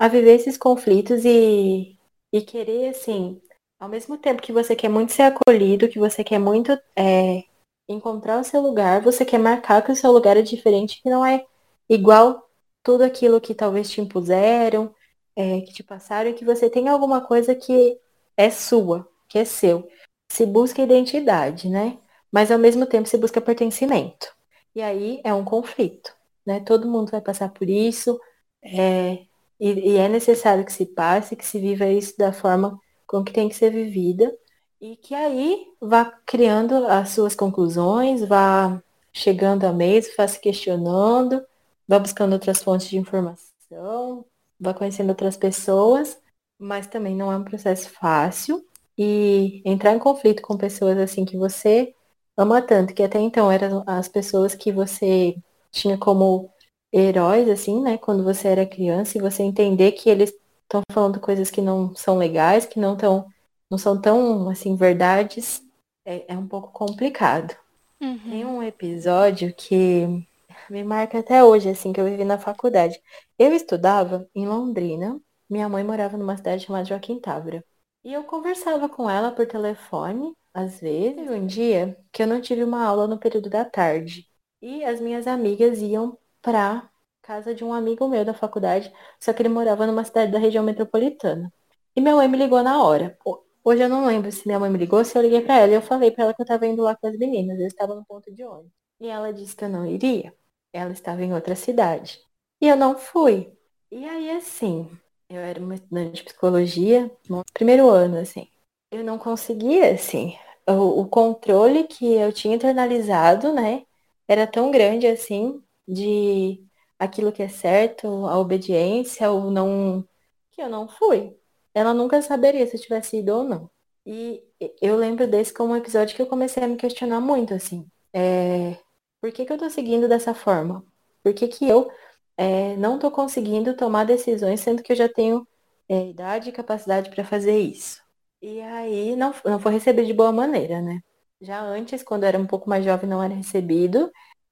viver esses conflitos e, e querer, assim, ao mesmo tempo que você quer muito ser acolhido, que você quer muito é, encontrar o seu lugar, você quer marcar que o seu lugar é diferente, que não é igual tudo aquilo que talvez te impuseram, é, que te passaram, e que você tem alguma coisa que é sua, que é seu. Se busca identidade, né? Mas ao mesmo tempo se busca pertencimento. E aí é um conflito, né? Todo mundo vai passar por isso. É, e, e, é necessário que se passe, que se viva isso da forma com que tem que ser vivida. E que aí vá criando as suas conclusões, vá chegando a mesa, vá se questionando, vá buscando outras fontes de informação, vá conhecendo outras pessoas, mas também não é um processo fácil. E entrar em conflito com pessoas assim que você ama tanto, que até então eram as pessoas que você tinha como heróis, assim, né, quando você era criança, e você entender que eles estão falando coisas que não são legais, que não tão, não são tão, assim, verdades, é, é um pouco complicado. Uhum. Tem um episódio que me marca até hoje, assim, que eu vivi na faculdade. Eu estudava em Londrina, minha mãe morava numa cidade chamada Joaquim Távora. E eu conversava com ela por telefone, às vezes, um dia que eu não tive uma aula no período da tarde. E as minhas amigas iam pra casa de um amigo meu da faculdade, só que ele morava numa cidade da região metropolitana. E minha mãe me ligou na hora. Hoje eu não lembro se minha mãe me ligou, se eu liguei para ela e eu falei para ela que eu tava indo lá com as meninas, eu estava no ponto de ônibus. E ela disse que eu não iria. Ela estava em outra cidade. E eu não fui. E aí, assim, eu era uma estudante de psicologia, no primeiro ano, assim. Eu não conseguia, assim, o controle que eu tinha internalizado, né, era tão grande, assim, de aquilo que é certo, a obediência, ou não, que eu não fui. Ela nunca saberia se eu tivesse ido ou não. E eu lembro desse como um episódio que eu comecei a me questionar muito, assim. É, por que, que eu tô seguindo dessa forma? Por que, que eu é, não tô conseguindo tomar decisões, sendo que eu já tenho é, idade e capacidade para fazer isso? E aí não, não foi recebido de boa maneira, né? Já antes, quando eu era um pouco mais jovem, não era recebido.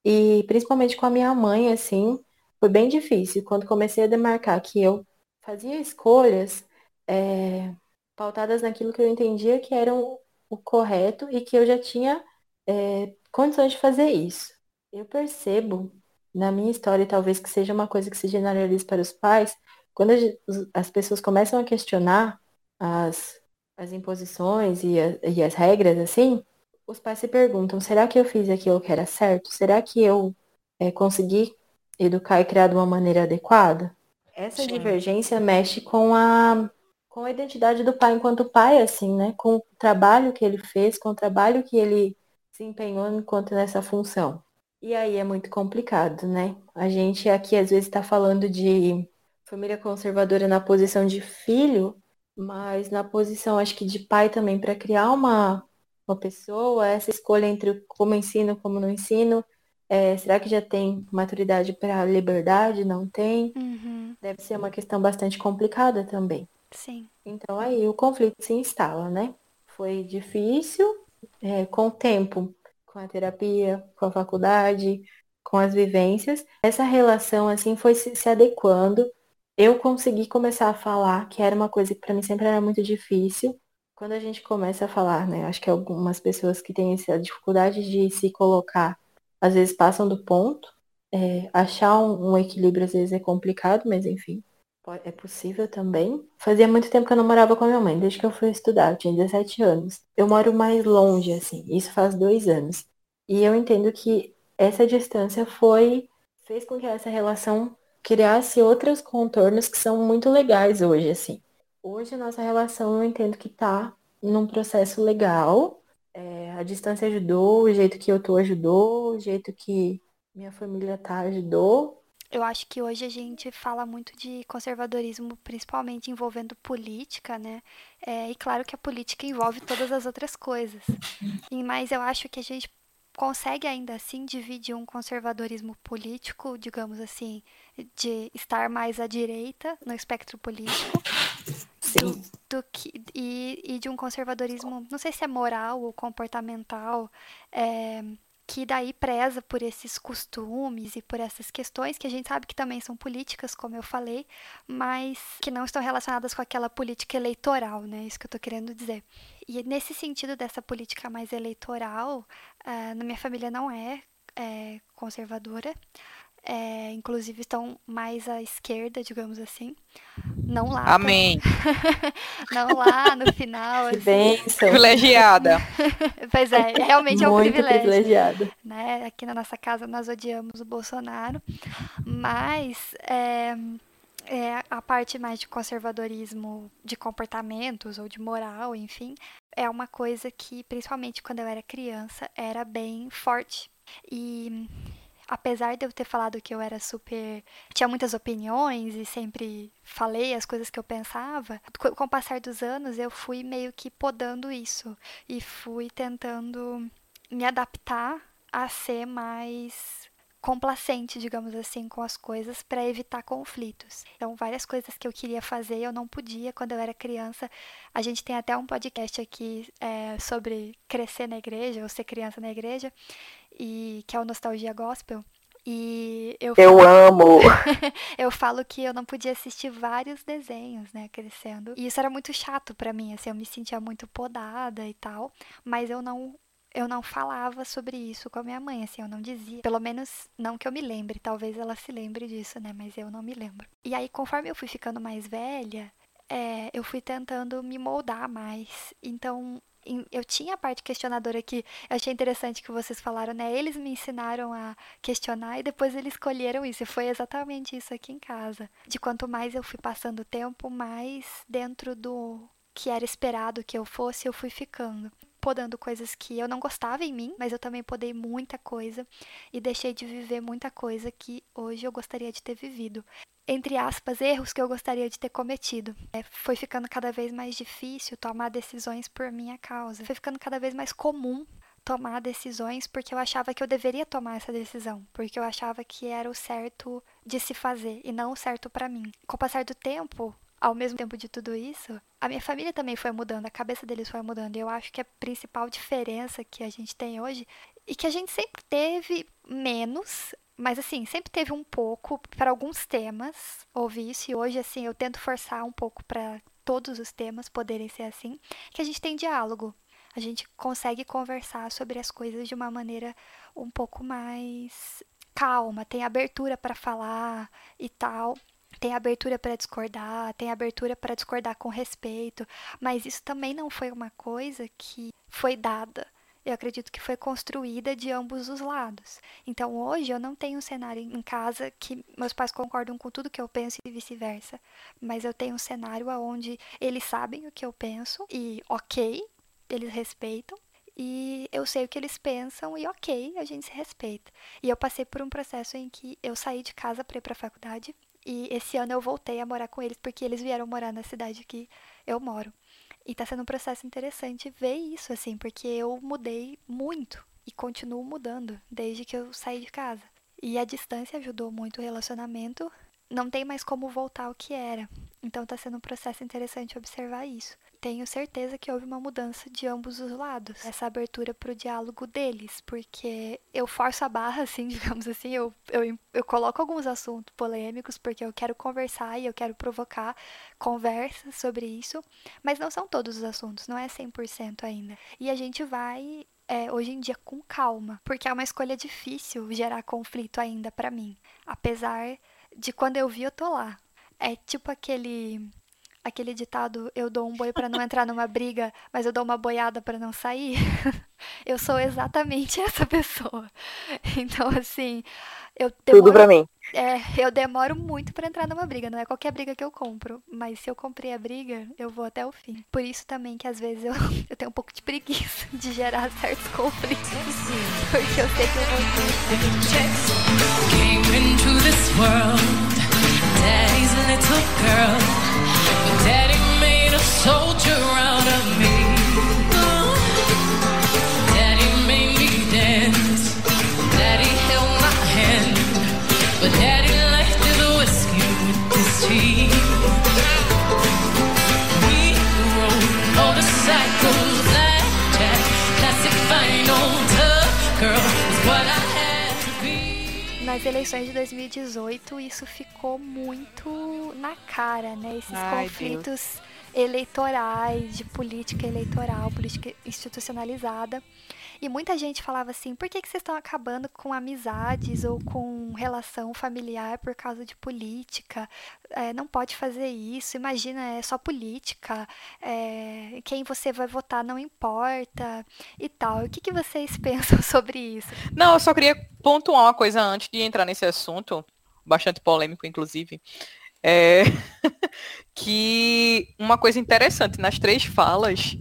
E principalmente com a minha mãe, assim, foi bem difícil. Quando comecei a demarcar que eu fazia escolhas é, pautadas naquilo que eu entendia que eram o correto e que eu já tinha é, condições de fazer isso. Eu percebo na minha história, talvez que seja uma coisa que se generalize para os pais, quando as pessoas começam a questionar as, as imposições e, a, e as regras, assim, os pais se perguntam, será que eu fiz aquilo que era certo? Será que eu é, consegui educar e criar de uma maneira adequada? Essa Sim. divergência mexe com a, com a identidade do pai enquanto pai, assim, né? Com o trabalho que ele fez, com o trabalho que ele se empenhou enquanto nessa função. E aí é muito complicado, né? A gente aqui às vezes está falando de família conservadora na posição de filho, mas na posição, acho que de pai também, para criar uma, uma pessoa, essa escolha entre como ensino, como não ensino, É, será que já tem maturidade para liberdade? Não tem? Uhum, Deve ser uma questão bastante complicada também. sim. Então aí o conflito se instala, né? Foi difícil, é, com o tempo, com a terapia, com a faculdade, com as vivências, essa relação assim foi se, se adequando. Eu consegui começar a falar, que era uma coisa que para mim sempre era muito difícil. Quando a gente começa a falar, né? Acho que algumas pessoas que têm essa dificuldade de se colocar, às vezes passam do ponto. É, achar um, um equilíbrio às vezes é complicado, mas enfim, é possível também. Fazia muito tempo que eu não morava com a minha mãe, desde que eu fui estudar, eu tinha 17 anos. Eu moro mais longe, assim, isso faz dois anos. E eu entendo que essa distância foi, fez com que essa relação criasse outros contornos que são muito legais hoje, assim. Hoje a nossa relação eu entendo que tá num processo legal. É, a distância ajudou, o jeito que eu tô ajudou, o jeito que minha família tá ajudou. Eu acho que hoje a gente fala muito de conservadorismo, principalmente envolvendo política, né? É, e claro que a política envolve todas as outras coisas. E, mas eu acho que a gente consegue ainda assim dividir um conservadorismo político, digamos assim, de estar mais à direita no espectro político, do, do que, e, e de um conservadorismo, não sei se é moral ou comportamental, é, que daí preza por esses costumes e por essas questões que a gente sabe que também são políticas, como eu falei, mas que não estão relacionadas com aquela política eleitoral, né? Isso que eu tô querendo dizer. E nesse sentido dessa política mais eleitoral, ah, na minha família não é, é conservadora. É, inclusive estão mais à esquerda, digamos assim. Não lá. Amém. Não lá no final. Assim. bênção. Privilegiada. Pois é, realmente é um Muito privilégio privilegiada. né? Aqui na nossa casa nós odiamos o Bolsonaro, mas é, é, a parte mais de conservadorismo de comportamentos ou de moral, enfim, é uma coisa que, principalmente quando eu era criança, era bem forte. E apesar de eu ter falado que eu era super. tinha muitas opiniões e sempre falei as coisas que eu pensava, co- com o passar dos anos eu fui meio que podando isso e fui tentando me adaptar a ser mais complacente, digamos assim, com as coisas para evitar conflitos. Então, várias coisas que eu queria fazer eu não podia quando eu era criança. A gente tem até um podcast aqui é, sobre crescer na igreja ou ser criança na igreja, e que é o Nostalgia Gospel. E eu Eu amo. eu falo que eu não podia assistir vários desenhos, né, crescendo. E isso era muito chato pra mim, assim, eu me sentia muito podada e tal, mas eu não eu não falava sobre isso com a minha mãe, assim, eu não dizia. Pelo menos não que eu me lembre, talvez ela se lembre disso, né, mas eu não me lembro. E aí, conforme eu fui ficando mais velha, é, eu fui tentando me moldar mais. Então, eu tinha a parte questionadora que eu achei interessante que vocês falaram, né? Eles me ensinaram a questionar e depois eles escolheram isso. E foi exatamente isso aqui em casa. De quanto mais eu fui passando o tempo, mais dentro do que era esperado que eu fosse, eu fui ficando. Podando coisas que eu não gostava em mim, mas eu também podei muita coisa e deixei de viver muita coisa que hoje eu gostaria de ter vivido entre aspas, erros que eu gostaria de ter cometido. É, foi ficando cada vez mais difícil tomar decisões por minha causa. Foi ficando cada vez mais comum tomar decisões porque eu achava que eu deveria tomar essa decisão, porque eu achava que era o certo de se fazer e não o certo para mim. Com o passar do tempo, ao mesmo tempo de tudo isso, a minha família também foi mudando, a cabeça deles foi mudando. E eu acho que a principal diferença que a gente tem hoje e que a gente sempre teve menos, mas assim, sempre teve um pouco para alguns temas, houve isso, e hoje assim eu tento forçar um pouco para todos os temas poderem ser assim, que a gente tem diálogo. A gente consegue conversar sobre as coisas de uma maneira um pouco mais calma, tem abertura para falar e tal. Tem abertura para discordar, tem abertura para discordar com respeito, mas isso também não foi uma coisa que foi dada eu acredito que foi construída de ambos os lados. Então hoje eu não tenho um cenário em casa que meus pais concordam com tudo que eu penso e vice-versa, mas eu tenho um cenário onde eles sabem o que eu penso e ok, eles respeitam. E eu sei o que eles pensam e ok, a gente se respeita. E eu passei por um processo em que eu saí de casa para ir para a faculdade e esse ano eu voltei a morar com eles porque eles vieram morar na cidade que eu moro. E tá sendo um processo interessante ver isso, assim, porque eu mudei muito e continuo mudando desde que eu saí de casa. E a distância ajudou muito o relacionamento. Não tem mais como voltar ao que era. Então tá sendo um processo interessante observar isso. Tenho certeza que houve uma mudança de ambos os lados. Essa abertura para o diálogo deles, porque eu forço a barra, assim, digamos assim, eu, eu, eu coloco alguns assuntos polêmicos, porque eu quero conversar e eu quero provocar conversa sobre isso, mas não são todos os assuntos, não é 100% ainda. E a gente vai é, hoje em dia com calma, porque é uma escolha difícil gerar conflito ainda para mim, apesar de quando eu vi eu tô lá. É tipo aquele aquele ditado eu dou um boi para não entrar numa briga, mas eu dou uma boiada para não sair. eu sou exatamente essa pessoa. Então assim, eu demoro, Tudo pra mim. é, eu demoro muito para entrar numa briga, não é qualquer briga que eu compro, mas se eu comprei a briga, eu vou até o fim. Por isso também que às vezes eu, eu tenho um pouco de preguiça de gerar certos conflitos, porque eu sei que eu vou. Came into this world, daddy's little girl. Daddy made a soldier out Nas eleições de 2018, isso ficou muito na cara, né? Esses Ai, conflitos eleitorais, de política eleitoral, política institucionalizada. E muita gente falava assim: por que, que vocês estão acabando com amizades ou com relação familiar por causa de política? É, não pode fazer isso, imagina, é só política, é, quem você vai votar não importa e tal. O que, que vocês pensam sobre isso? Não, eu só queria pontuar uma coisa antes de entrar nesse assunto, bastante polêmico, inclusive. É que uma coisa interessante nas três falas,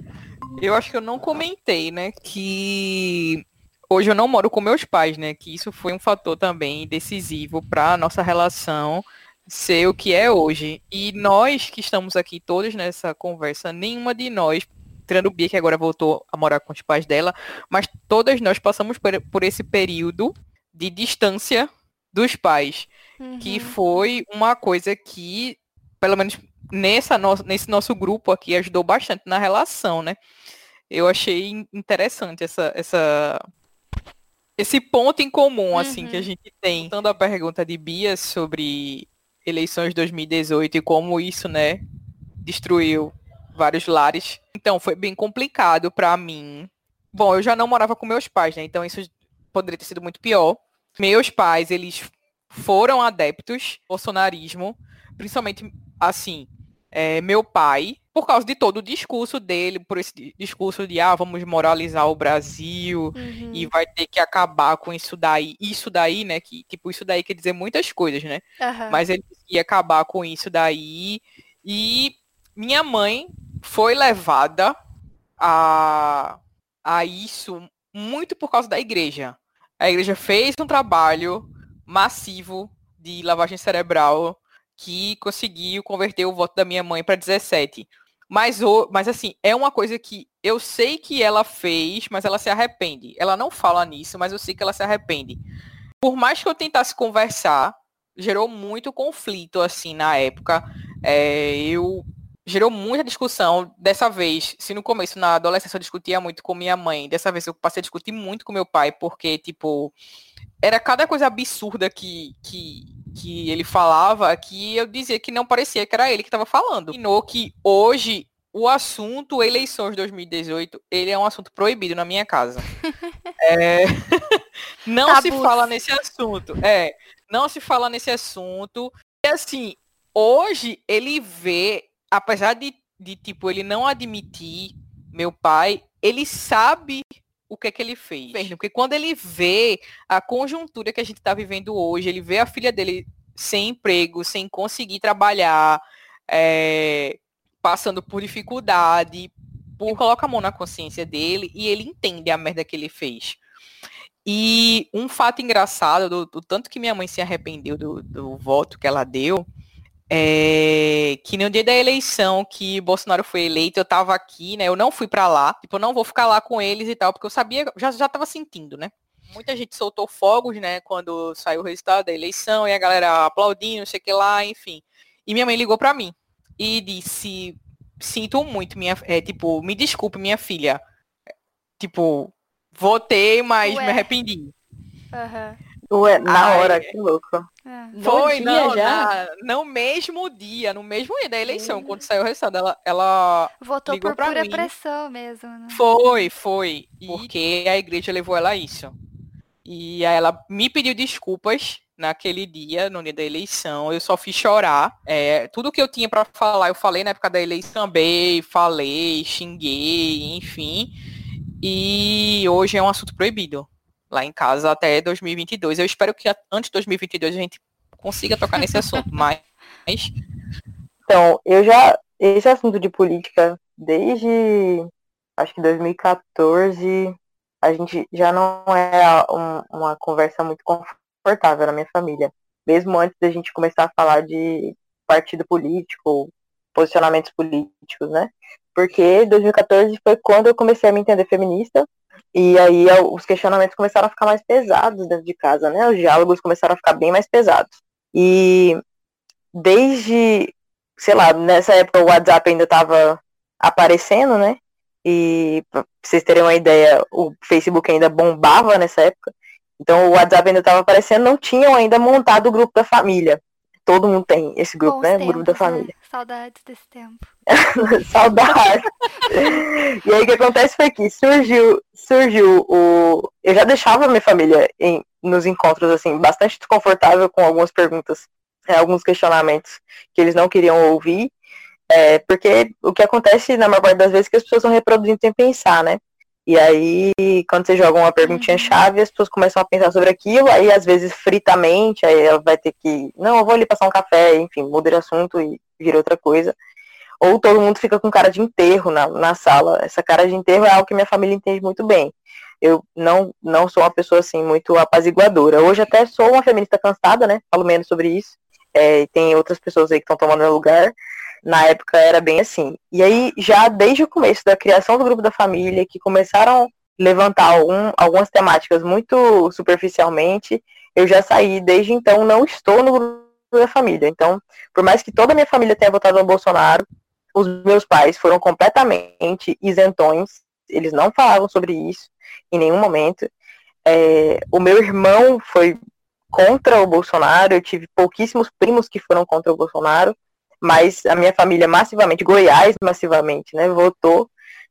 eu acho que eu não comentei, né? Que hoje eu não moro com meus pais, né? Que isso foi um fator também decisivo para a nossa relação ser o que é hoje. E nós que estamos aqui todos nessa conversa, nenhuma de nós, tirando o Bia, que agora voltou a morar com os pais dela, mas todas nós passamos por, por esse período de distância dos pais, que foi uma coisa que, pelo menos nessa no, nesse nosso grupo aqui, ajudou bastante na relação, né? Eu achei in- interessante essa, essa, esse ponto em comum, assim, que a gente tem. Voltando à pergunta de Bia sobre eleições de 2018 e como isso, né, destruiu vários lares. Então, foi bem complicado pra mim. Bom, eu já não morava com meus pais, né? Então isso poderia ter sido muito pior. Meus pais, eles foram adeptos ao bolsonarismo, principalmente, assim, é, meu pai, por causa de todo o discurso dele, por esse di- discurso de, ah, vamos moralizar o Brasil, Uhum. e vai ter que acabar com isso daí. Isso daí, né, que, tipo, isso daí quer dizer muitas coisas, né? Aham. Mas ele ia acabar com isso daí. E minha mãe foi levada a, a isso muito por causa da igreja. A igreja fez um trabalho massivo de lavagem cerebral que conseguiu converter o voto da minha mãe para 17. Mas, mas assim, é uma coisa que eu sei que ela fez, mas ela se arrepende. Ela não fala nisso, mas eu sei que ela se arrepende. Por mais que eu tentasse conversar, gerou muito conflito, assim, na época. É, eu gerou muita discussão. Dessa vez, se no começo, na adolescência, eu discutia muito com minha mãe, dessa vez eu passei a discutir muito com meu pai, porque, tipo, era cada coisa absurda que, que, que ele falava que eu dizia que não parecia que era ele que estava falando. E no que hoje o assunto eleições 2018, ele é um assunto proibido na minha casa. É, não se Tabus. fala nesse assunto. É, não se fala nesse assunto. E assim, hoje ele vê, apesar de, de tipo, ele não admitir meu pai, ele sabe o que é que ele fez. Porque quando ele vê a conjuntura que a gente está vivendo hoje, ele vê a filha dele sem emprego, sem conseguir trabalhar, é, passando por dificuldade, por coloca a mão na consciência dele e ele entende a merda que ele fez. E um fato engraçado, do, do tanto que minha mãe se arrependeu do, do voto que ela deu, é, que no dia da eleição que Bolsonaro foi eleito, eu tava aqui, né? Eu não fui para lá, tipo, eu não vou ficar lá com eles e tal, porque eu sabia, já já tava sentindo, né? Muita gente soltou fogos, né, quando saiu o resultado da eleição e a galera aplaudindo, não sei o que lá, enfim. E minha mãe ligou para mim e disse: "Sinto muito, minha, é, tipo, me desculpe, minha filha. Tipo, votei, mas Ué. me arrependi." Aham. Ué, na Ai, hora, que louco. Ah. No Foi, dia não, já? na- no mesmo dia, no mesmo dia da eleição, quando saiu o resultado, ela, ela Votou Ligou por pra pura mim. pressão mesmo, né? foi, foi, porque a igreja levou ela a isso. E aí ela me pediu desculpas naquele dia, no dia da eleição, eu só fiz chorar. É, tudo que eu tinha pra falar, eu falei na época da eleição também, falei, xinguei, enfim. E hoje é um assunto proibido lá em casa até 2022. Eu espero que antes de 2022 a gente consiga tocar nesse assunto, mas Então, eu já. Esse assunto de política, desde acho que 2014, a gente já não é um- uma conversa muito confortável na minha família. Mesmo antes da gente começar a falar de partido político, posicionamentos políticos, né? Porque 2014 foi quando eu comecei a me entender feminista. E aí eu- os questionamentos começaram a ficar mais pesados dentro de casa, né? Os diálogos começaram a ficar bem mais pesados. E desde sei lá, nessa época o WhatsApp ainda estava aparecendo, né? E pra vocês terem uma ideia, o Facebook ainda bombava nessa época. Então o WhatsApp ainda estava aparecendo, não tinham ainda montado o grupo da família. Todo mundo tem esse grupo, Bons né? O grupo da tempos, né? família. Saudades desse tempo. Saudade. e aí o que acontece foi que surgiu, surgiu o. Eu já deixava minha família em, nos encontros, assim, bastante desconfortável com algumas perguntas, é, alguns questionamentos que eles não queriam ouvir. É, porque o que acontece na maior parte das vezes é que as pessoas estão reproduzindo sem pensar, né? E aí, quando você joga uma perguntinha chave, as pessoas começam a pensar sobre aquilo, aí às vezes fritamente, aí ela vai ter que, não, eu vou ali passar um café, enfim, muda de assunto e vira outra coisa ou todo mundo fica com cara de enterro na, na sala. Essa cara de enterro é algo que minha família entende muito bem. Eu não, não sou uma pessoa assim muito apaziguadora. Hoje até sou uma feminista cansada, né? Falo menos sobre isso. É, e tem outras pessoas aí que estão tomando meu lugar. Na época era bem assim. E aí, já desde o começo da criação do grupo da família, que começaram a levantar algum, algumas temáticas muito superficialmente, eu já saí. Desde então, não estou no grupo da família. Então, por mais que toda a minha família tenha votado no Bolsonaro, os meus pais foram completamente isentões, eles não falavam sobre isso em nenhum momento. É, o meu irmão foi contra o Bolsonaro, eu tive pouquíssimos primos que foram contra o Bolsonaro, mas a minha família massivamente, Goiás massivamente, né, votou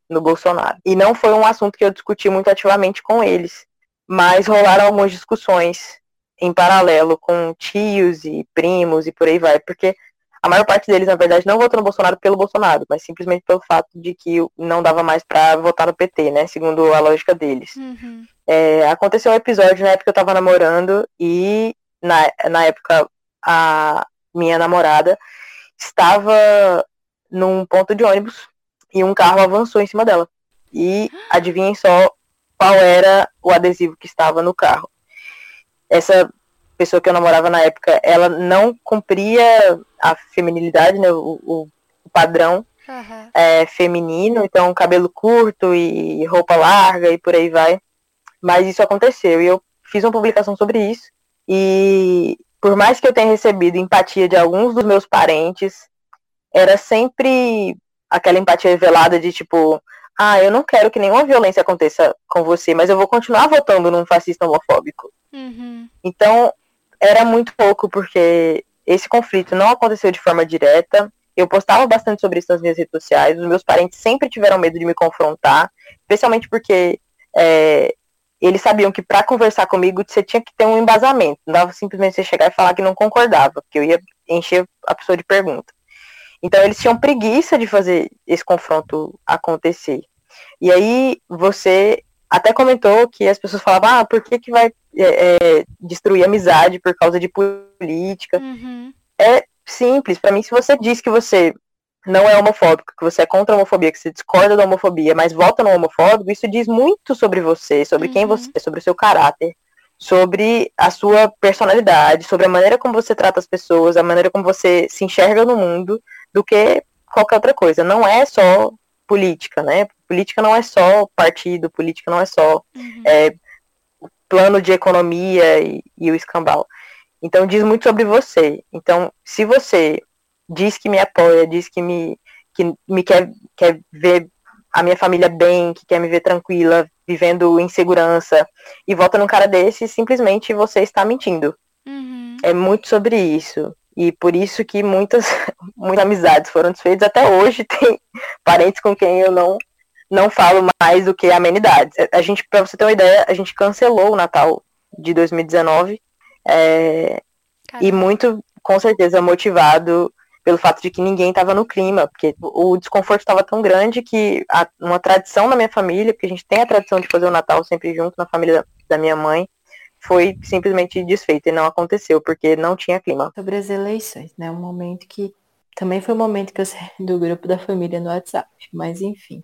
no Bolsonaro. E não foi um assunto que eu discuti muito ativamente com eles, mas rolaram algumas discussões em paralelo com tios e primos e por aí vai, porque a maior parte deles, na verdade, não votou no Bolsonaro pelo Bolsonaro, mas simplesmente pelo fato de que não dava mais pra votar no PT, né? Segundo a lógica deles. Uhum. É, aconteceu um episódio na época que eu tava namorando e na, na época a minha namorada estava num ponto de ônibus e um carro avançou em cima dela. E adivinhem só qual era o adesivo que estava no carro. Essa pessoa que eu namorava na época, ela não cumpria a feminilidade, né, o, o- o padrão Aham. é, feminino, então cabelo curto e roupa larga e por aí vai. Mas isso aconteceu e eu fiz uma publicação sobre isso. E por mais que eu tenha recebido empatia de alguns dos meus parentes, era sempre aquela empatia velada de tipo, ah, eu não quero que nenhuma violência aconteça com você, mas eu vou continuar votando num fascista homofóbico. Uhum. Então, era muito pouco, porque esse conflito não aconteceu de forma direta. Eu postava bastante sobre isso nas minhas redes sociais. Os meus parentes sempre tiveram medo de me confrontar, especialmente porque é, eles sabiam que para conversar comigo você tinha que ter um embasamento. Não dava simplesmente você chegar e falar que não concordava, porque eu ia encher a pessoa de pergunta. Então, eles tinham preguiça de fazer esse confronto acontecer. E aí, você até comentou que as pessoas falavam, ah, por que, que vai é, é, destruir a amizade por causa de política? Uhum. É simples. Pra mim, se você diz que você não é homofóbico, que você é contra a homofobia, que você discorda da homofobia, mas vota no homofóbico, isso diz muito sobre você, sobre quem Uhum. você é, sobre o seu caráter. sobre a sua personalidade, sobre a maneira como você trata as pessoas, a maneira como você se enxerga no mundo, do que qualquer outra coisa. Não é só política, né? Política não é só partido, política não é só Uhum. é, plano de economia e, e o escambau. Então diz muito sobre você. Então, se você diz que me apoia, diz que me, que me quer, quer ver a minha família bem, que quer me ver tranquila, vivendo em segurança, e vota num cara desse, simplesmente você está mentindo. Uhum. É muito sobre isso. E por isso que muitas, muitas amizades foram desfeitas. Até hoje tem parentes com quem eu não, não falo mais do que amenidades. A gente, pra você ter uma ideia, a gente cancelou o Natal de 2019. é, e muito, com certeza, motivado pelo fato de que ninguém estava no clima, porque o desconforto estava tão grande que a- uma tradição da minha família, porque a gente tem a tradição de fazer o Natal sempre junto na família da, da minha mãe, foi simplesmente desfeita e não aconteceu, porque não tinha clima. Sobre as eleições, né? Um momento que também foi um momento que eu saí do grupo da família no WhatsApp, mas enfim.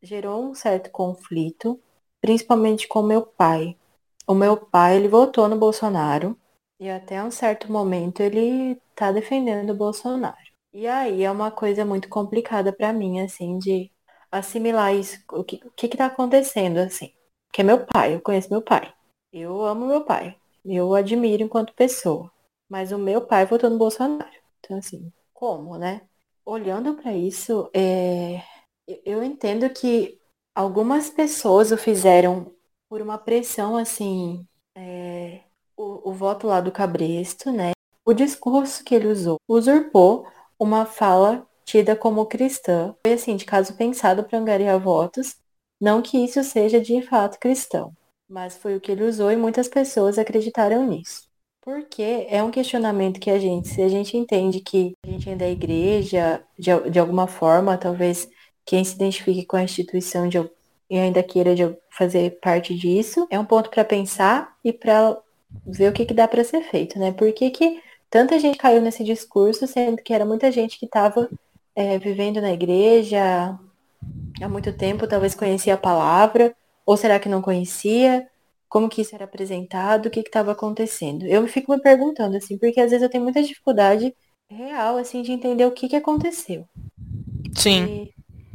Gerou um certo conflito, principalmente com meu pai. O meu pai, ele votou no Bolsonaro e até um certo momento ele tá defendendo o Bolsonaro. E aí é uma coisa muito complicada pra mim, assim, de assimilar isso. O que, o que que tá acontecendo, assim? Que é meu pai, eu conheço meu pai. Eu amo meu pai. Eu o admiro enquanto pessoa. Mas o meu pai votou no Bolsonaro. Então, assim, como, né? Olhando pra isso, é, eu- entendo que algumas pessoas o fizeram por uma pressão, assim, voto lá do Cabresto, né? O discurso que ele usou usurpou uma fala tida como cristã. Foi, assim, de caso pensado para angariar votos. Não que isso seja de fato cristão, mas foi o que ele usou e muitas pessoas acreditaram nisso. Porque é um questionamento que a gente, se a gente entende que a gente é da igreja, de, de alguma forma, talvez quem se identifique com a instituição de, e ainda queira de fazer parte disso, é um ponto para pensar e para ver o que, que dá para ser feito, né? Por que, que tanta gente caiu nesse discurso, sendo que era muita gente que estava vivendo na igreja há muito tempo, talvez conhecia a palavra, ou será que não conhecia? Como que isso era apresentado? O que estava acontecendo? Eu me fico me perguntando, assim, porque às vezes eu tenho muita dificuldade real, assim, de entender o que, que aconteceu. Sim. E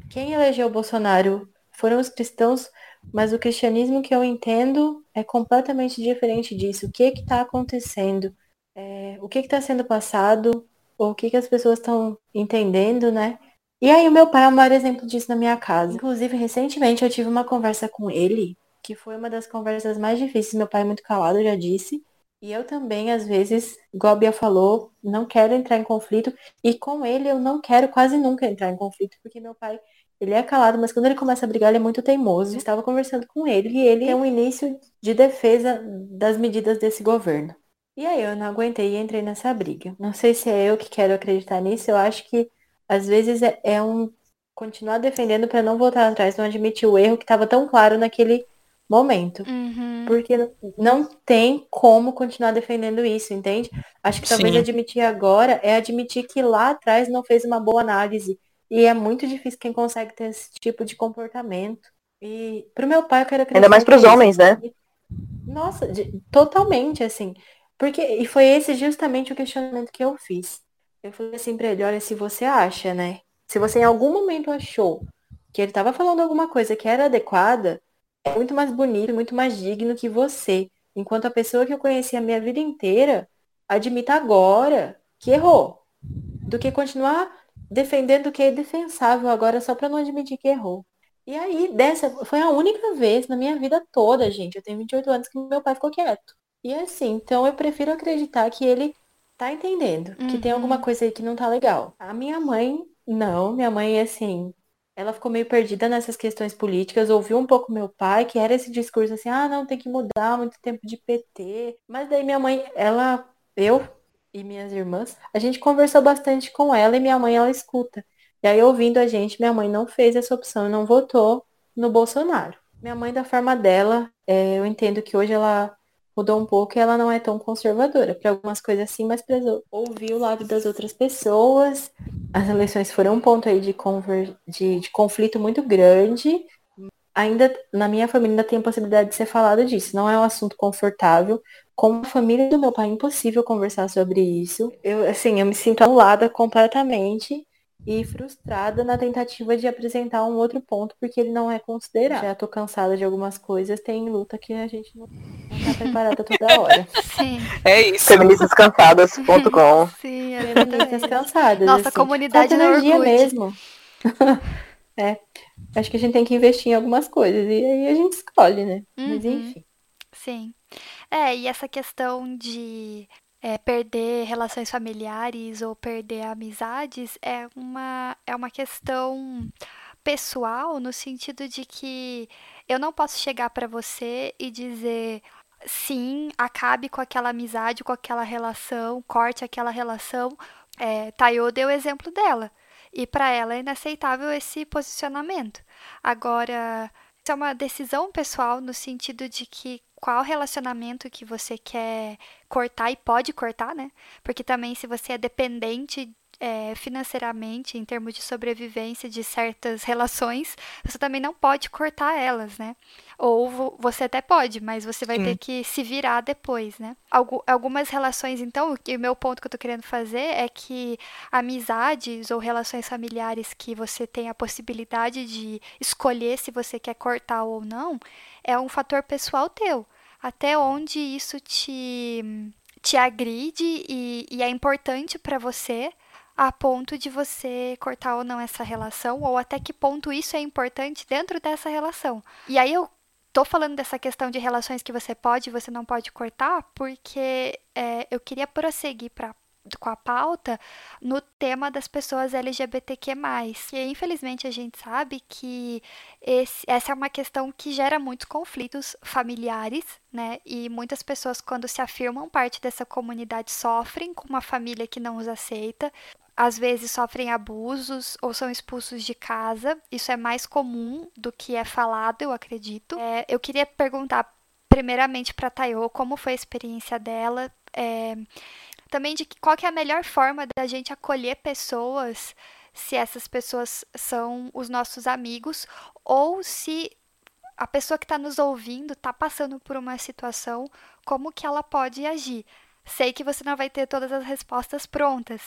quem elegeu o Bolsonaro foram os cristãos, mas o cristianismo que eu entendo é completamente diferente disso. O que está acontecendo? É, o que está sendo passado? Ou o que, que as pessoas estão entendendo, né? E aí o meu pai é o maior exemplo disso na minha casa. Inclusive, recentemente eu tive uma conversa com ele, que foi uma das conversas mais difíceis. Meu pai é muito calado, já disse. E eu também, às vezes, igual a falou, não quero entrar em conflito. E com ele eu não quero quase nunca entrar em conflito, porque meu pai, ele é calado, mas quando ele começa a brigar, ele é muito teimoso. Eu estava conversando com ele e ele tem um início de defesa das medidas desse governo. E aí eu não aguentei e entrei nessa briga. Não sei se é eu que quero acreditar nisso, eu acho que às vezes é, é um continuar defendendo para não voltar atrás, não admitir o erro que estava tão claro naquele momento. Uhum. Porque não tem como continuar defendendo isso, entende? Acho que talvez Sim. admitir agora é admitir que lá atrás não fez uma boa análise. E é muito difícil quem consegue ter esse tipo de comportamento. E pro meu pai eu quero acreditar Ainda mais pros homens, né? Nossa, de- totalmente, assim. Porque, e foi esse justamente o questionamento que eu fiz. Eu falei assim pra ele, olha, se você acha, né? Se você em algum momento achou que ele tava falando alguma coisa que era adequada, é muito mais bonito, muito mais digno que você. Enquanto a pessoa que eu conheci a minha vida inteira admita agora que errou. Do que continuar defendendo o que é defensável agora só pra não admitir que errou. E aí, dessa, foi a única vez na minha vida toda, gente, eu tenho 28 anos que meu pai ficou quieto. E assim, então eu prefiro acreditar que ele tá entendendo, que tem Uhum. alguma coisa aí que não tá legal. A minha mãe, não, minha mãe, assim, ela ficou meio perdida nessas questões políticas, ouviu um pouco meu pai, que era esse discurso assim, ah, não, tem que mudar, muito tempo de PT. Mas daí minha mãe, ela, eu e minhas irmãs, a gente conversou bastante com ela e minha mãe, ela escuta. E aí, ouvindo a gente, minha mãe não fez essa opção e não votou no Bolsonaro. Minha mãe, da forma dela, é, eu entendo que hoje ela mudou um pouco e ela não é tão conservadora. Para algumas coisas assim, mas para ouvir o lado das outras pessoas. As eleições foram um ponto aí de, conver... de, de conflito muito grande. ainda na minha família ainda tem a possibilidade de ser falado disso. Não é um assunto confortável. Com a família do meu pai é impossível conversar sobre isso. Eu, assim, eu me sinto anulada completamente e frustrada na tentativa de apresentar um outro ponto, porque ele não é considerado. Já tô cansada de algumas coisas, tem luta que a gente não, não tá preparada toda hora. Sim, É isso. Feministascansadas.com sim, Feministas exatamente. cansadas. Nossa assim. comunidade Falta no energia Orkut. mesmo. é. Acho que a gente tem que investir em algumas coisas. E aí a gente escolhe, né? Mas Uhum. enfim. Sim. É, e essa questão de é, perder relações familiares ou perder amizades é uma, é uma questão pessoal no sentido de que eu não posso chegar pra você e dizer sim, acabe com aquela amizade, com aquela relação, corte aquela relação. É, Tayo deu o exemplo dela. E pra ela é inaceitável esse posicionamento. Agora, isso é uma decisão pessoal no sentido de que qual relacionamento que você quer cortar e pode cortar, né? Porque também se você é dependente é, financeiramente, em termos de sobrevivência de certas relações, você também não pode cortar elas, né? Ou vo- você até pode, mas você vai Sim. ter que se virar depois, né? Algu- algumas relações, então, o meu ponto que eu tô querendo fazer é que amizades ou relações familiares que você tem a possibilidade de escolher se você quer cortar ou não, é um fator pessoal teu. Até onde isso te, te agride e, e é importante pra você a ponto de você cortar ou não essa relação, ou até que ponto isso é importante dentro dessa relação. E aí eu tô falando dessa questão de relações que você pode e você não pode cortar, porque é, eu queria prosseguir pra, com a pauta no tema das pessoas LGBTQ+. E infelizmente a gente sabe que esse- essa é uma questão que gera muitos conflitos familiares, né? E muitas pessoas, quando se afirmam parte dessa comunidade, sofrem com uma família que não os aceita. Às vezes sofrem abusos ou são expulsos de casa. Isso é mais comum do que é falado, eu acredito. É, eu queria perguntar, primeiramente, para Tayo, como foi a experiência dela. É, também de qual é a melhor forma da gente acolher pessoas, se essas pessoas são os nossos amigos, ou se a pessoa que está nos ouvindo está passando por uma situação, como que ela pode agir. Sei que você não vai ter todas as respostas prontas,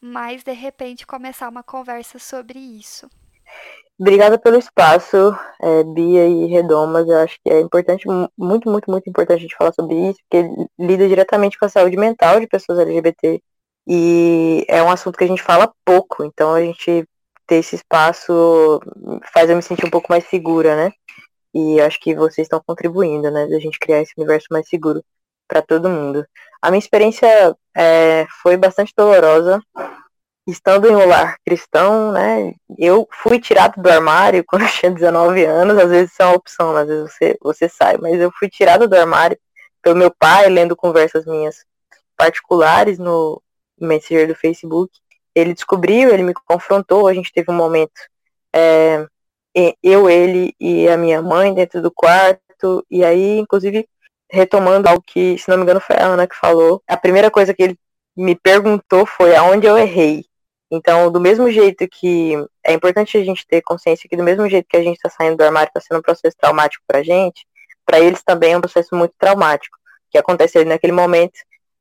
mas de repente começar uma conversa sobre isso. Obrigada pelo espaço, é, Bia e Redomas. Eu acho que é importante, mu- muito, muito, muito importante a gente falar sobre isso, porque lida diretamente com a saúde mental de pessoas LGBT. E é um assunto que a gente fala pouco, então a gente ter esse espaço faz eu me sentir um pouco mais segura, né? E acho que vocês estão contribuindo, né? Da gente criar esse universo mais seguro para todo mundo. A minha experiência é, foi bastante dolorosa. Estando em um lar cristão, né? Eu fui tirado do armário quando eu tinha 19 anos. Às vezes isso é uma opção, às vezes você, você sai. Mas eu fui tirado do armário pelo meu pai, lendo conversas minhas particulares no Messenger do Facebook. Ele descobriu, ele me confrontou. A gente teve um momento, é, eu, ele e a minha mãe dentro do quarto. E aí, inclusive, retomando algo que, se não me engano, foi a Ana que falou. A primeira coisa que ele me perguntou foi aonde eu errei. Então, do mesmo jeito que é importante a gente ter consciência que do mesmo jeito que a gente está saindo do armário está sendo um processo traumático para a gente, para eles também é um processo muito traumático. O que aconteceu ali naquele momento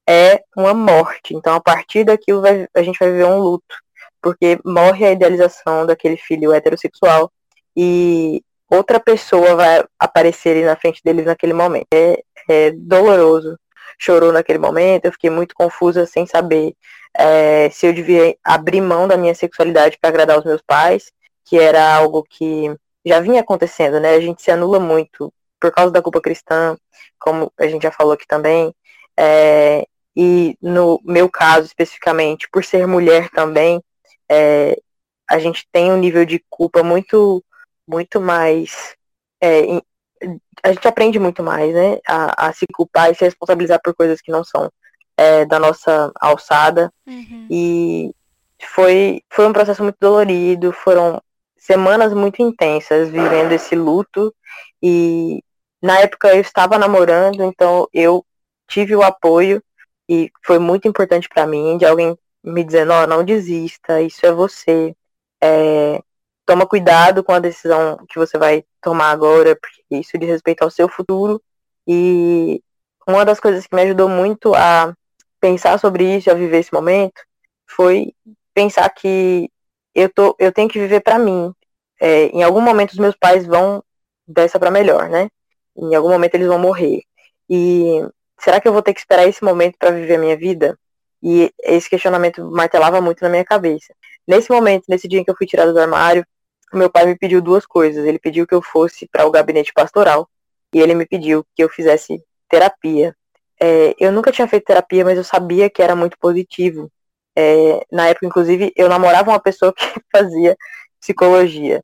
é uma morte. Então, a partir daquilo, vai- a gente vai viver um luto, porque morre a idealização daquele filho heterossexual e outra pessoa vai aparecer na frente deles naquele momento. É, é doloroso. Chorou naquele momento, eu fiquei muito confusa sem saber é, se eu devia abrir mão da minha sexualidade para agradar os meus pais, que era algo que já vinha acontecendo, né? A gente se anula muito por causa da culpa cristã, como a gente já falou aqui também. É, e no meu caso, especificamente, por ser mulher também, é, a gente tem um nível de culpa muito, muito mais. é, a gente aprende muito mais, né? A, a se culpar e se responsabilizar por coisas que não são é, da nossa alçada. Uhum. E foi, foi um processo muito dolorido, foram semanas muito intensas vivendo esse luto. E na época eu estava namorando, então eu tive o apoio e foi muito importante para mim de alguém me dizendo, ó, não desista, isso é você. É, toma cuidado com a decisão que você vai tomar agora, porque isso diz respeito ao seu futuro. E uma das coisas que me ajudou muito a pensar sobre isso, a viver esse momento, foi pensar que eu, tô, eu tenho que viver para mim. É, em algum momento os meus pais vão dessa para melhor, né? Em algum momento eles vão morrer. E será que eu vou ter que esperar esse momento para viver a minha vida? E esse questionamento martelava muito na minha cabeça. Nesse momento, nesse dia em que eu fui tirada do armário, meu pai me pediu duas coisas. Ele pediu que eu fosse para o gabinete pastoral e ele me pediu que eu fizesse terapia. É, eu nunca tinha feito terapia, mas eu sabia que era muito positivo. É, na época, inclusive, eu namorava uma pessoa que fazia psicologia.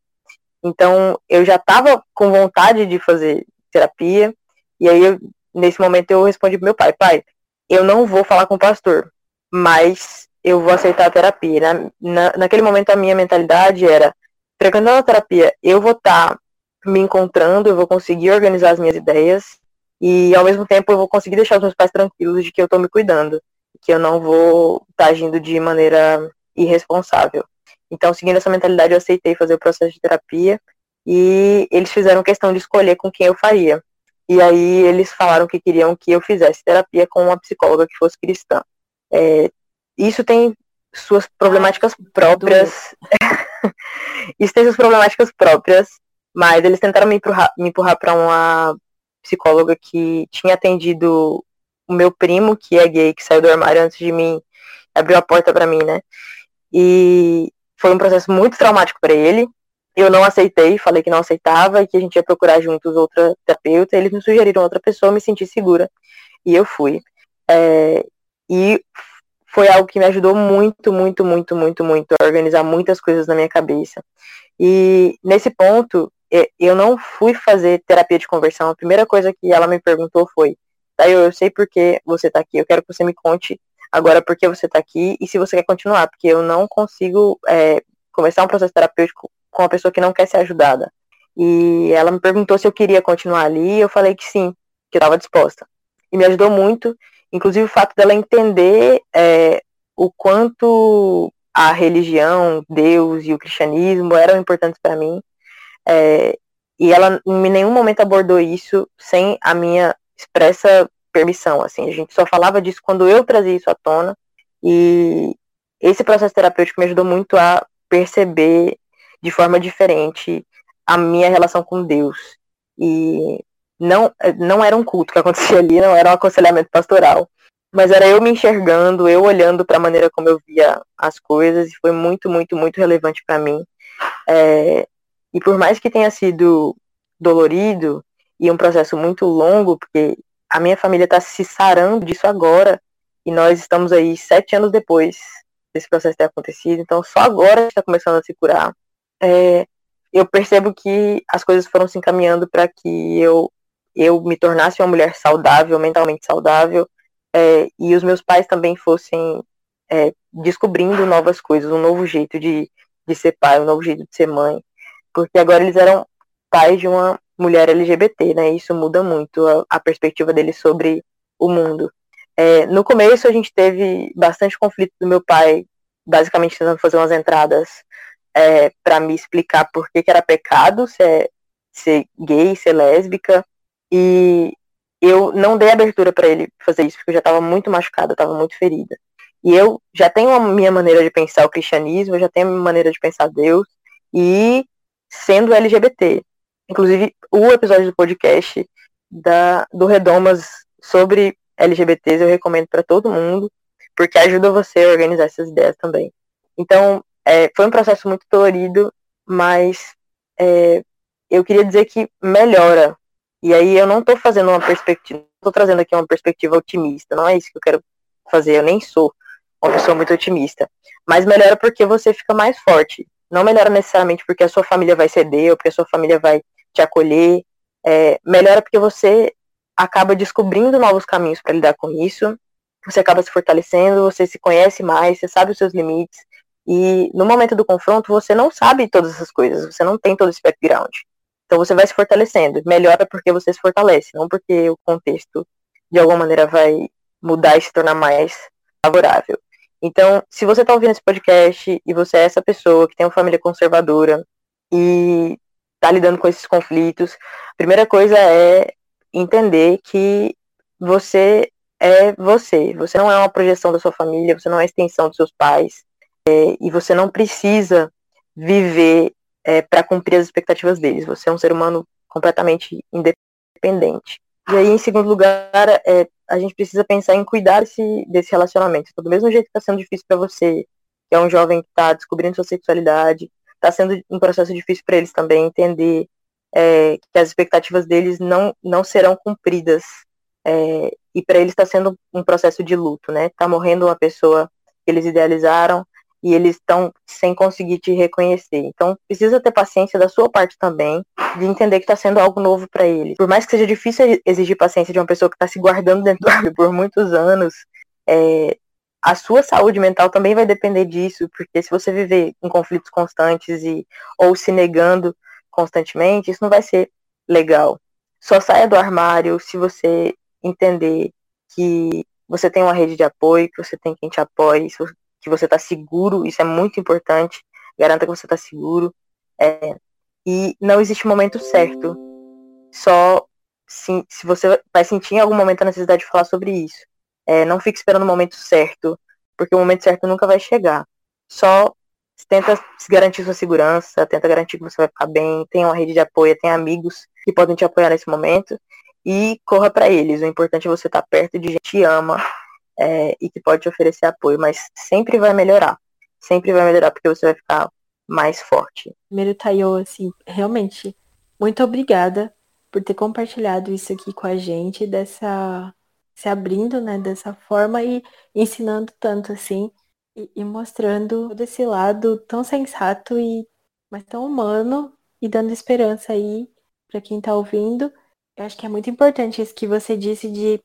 Então, eu já estava com vontade de fazer terapia. E aí, eu, nesse momento, eu respondi pro meu pai: pai, eu não vou falar com o pastor, mas eu vou aceitar a terapia. Na, na, naquele momento, a minha mentalidade era: frequentando a terapia, eu vou estar tá me encontrando, eu vou conseguir organizar as minhas ideias e ao mesmo tempo eu vou conseguir deixar os meus pais tranquilos de que eu estou me cuidando, que eu não vou estar tá agindo de maneira irresponsável. Então, seguindo essa mentalidade, eu aceitei fazer o processo de terapia e eles fizeram questão de escolher com quem eu faria. E aí eles falaram que queriam que eu fizesse terapia com uma psicóloga que fosse cristã. É, isso tem suas problemáticas próprias. isso tem suas problemáticas próprias, mas eles tentaram me empurrar, para uma psicóloga que tinha atendido o meu primo, que é gay, que saiu do armário antes de mim, abriu a porta para mim, né? E foi um processo muito traumático para ele. Eu não aceitei, falei que não aceitava e que a gente ia procurar juntos outra terapeuta. Eles me sugeriram outra pessoa, me senti segura e eu fui. É, e foi algo que me ajudou muito, muito, muito, muito, muito a organizar muitas coisas na minha cabeça. E nesse ponto, eu não fui fazer terapia de conversão. A primeira coisa que ela me perguntou foi: tá, eu, eu sei por que você tá aqui, eu quero que você me conte agora por que você tá aqui e se você quer continuar, porque eu não consigo é, começar um processo terapêutico com uma pessoa que não quer ser ajudada. E ela me perguntou se eu queria continuar ali e eu falei que sim, que eu estava disposta. E me ajudou muito, inclusive o fato dela entender é, o quanto a religião, Deus e o cristianismo eram importantes para mim é, e ela em nenhum momento abordou isso sem a minha expressa permissão. Assim, a gente só falava disso quando eu trazia isso à tona. E esse processo terapêutico me ajudou muito a perceber de forma diferente a minha relação com Deus. E não, não era um culto que acontecia ali, não era um aconselhamento pastoral. Mas era eu me enxergando, eu olhando para a maneira como eu via as coisas, e foi muito, muito, muito relevante para mim. É, e por mais que tenha sido dolorido e um processo muito longo, porque a minha família está se sarando disso agora, e nós estamos aí sete anos depois desse processo ter acontecido, então só agora está começando a se curar. É, eu percebo que as coisas foram se encaminhando para que eu, eu me tornasse uma mulher saudável, mentalmente saudável, é, e os meus pais também fossem é, descobrindo novas coisas, um novo jeito de, de ser pai, um novo jeito de ser mãe porque agora eles eram pais de uma mulher LGBT, né? Isso muda muito a, a perspectiva deles sobre o mundo. É, no começo a gente teve bastante conflito do meu pai, basicamente tentando fazer umas entradas é, para me explicar por que, que era pecado ser, ser gay, ser lésbica, e eu não dei abertura para ele fazer isso, porque eu já estava muito machucada, estava muito ferida. E eu já tenho a minha maneira de pensar o cristianismo, eu já tenho a minha maneira de pensar Deus, e sendo LGBT. Inclusive, o episódio do podcast da, do Redomas sobre LGBTs eu recomendo para todo mundo, porque ajuda você a organizar essas ideias também. Então, é, foi um processo muito dolorido, mas é, eu queria dizer que melhora. E aí eu não estou fazendo uma perspectiva, estou trazendo aqui uma perspectiva otimista, não é isso que eu quero fazer, eu nem sou uma pessoa muito otimista. Mas melhora porque você fica mais forte. Não melhora necessariamente porque a sua família vai ceder ou porque a sua família vai te acolher. É, melhora porque você acaba descobrindo novos caminhos para lidar com isso. Você acaba se fortalecendo, você se conhece mais, você sabe os seus limites. E no momento do confronto, você não sabe todas essas coisas, você não tem todo esse background. Então você vai se fortalecendo. Melhora porque você se fortalece, não porque o contexto de alguma maneira vai mudar e se tornar mais favorável. Então, se você está ouvindo esse podcast e você é essa pessoa que tem uma família conservadora, e tá lidando com esses conflitos, a primeira coisa é entender que você é você. Você não é uma projeção da sua família, você não é extensão dos seus pais. É, e você não precisa viver é, para cumprir as expectativas deles. Você é um ser humano completamente independente. E aí, em segundo lugar, é, a gente precisa pensar em cuidar desse, desse relacionamento. Então, do mesmo jeito que está sendo difícil para você, que é um jovem que está descobrindo sua sexualidade, está sendo um processo difícil para eles também entender é, que as expectativas deles não, não serão cumpridas. É, e para eles está sendo um processo de luto, né? Está morrendo uma pessoa que eles idealizaram e eles estão sem conseguir te reconhecer. Então, precisa ter paciência da sua parte também, de entender que está sendo algo novo para eles. Por mais que seja difícil exigir paciência de uma pessoa que está se guardando dentro do por muitos anos, é, a sua saúde mental também vai depender disso, porque se você viver em conflitos constantes e ou se negando constantemente, isso não vai ser legal. Só saia do armário se você entender que você tem uma rede de apoio, que você tem quem te apoie, que você está seguro, isso é muito importante. Garanta que você está seguro. É, e não existe momento certo. Só se, se você vai sentir em algum momento a necessidade de falar sobre isso. É, não fique esperando o momento certo, porque o momento certo nunca vai chegar. Só tenta garantir sua segurança, tenta garantir que você vai ficar bem, tem uma rede de apoio, tem amigos que podem te apoiar nesse momento e corra para eles. O importante é você estar tá perto de gente que ama é, e que pode te oferecer apoio, mas sempre vai melhorar. Sempre vai melhorar porque você vai ficar mais forte. Primeiro, Tayo, assim, realmente, muito obrigada por ter compartilhado isso aqui com a gente, dessa se abrindo, né, dessa forma e ensinando tanto assim e, e mostrando todo esse lado tão sensato e mas tão humano e dando esperança aí para quem está ouvindo. Eu acho que é muito importante isso que você disse de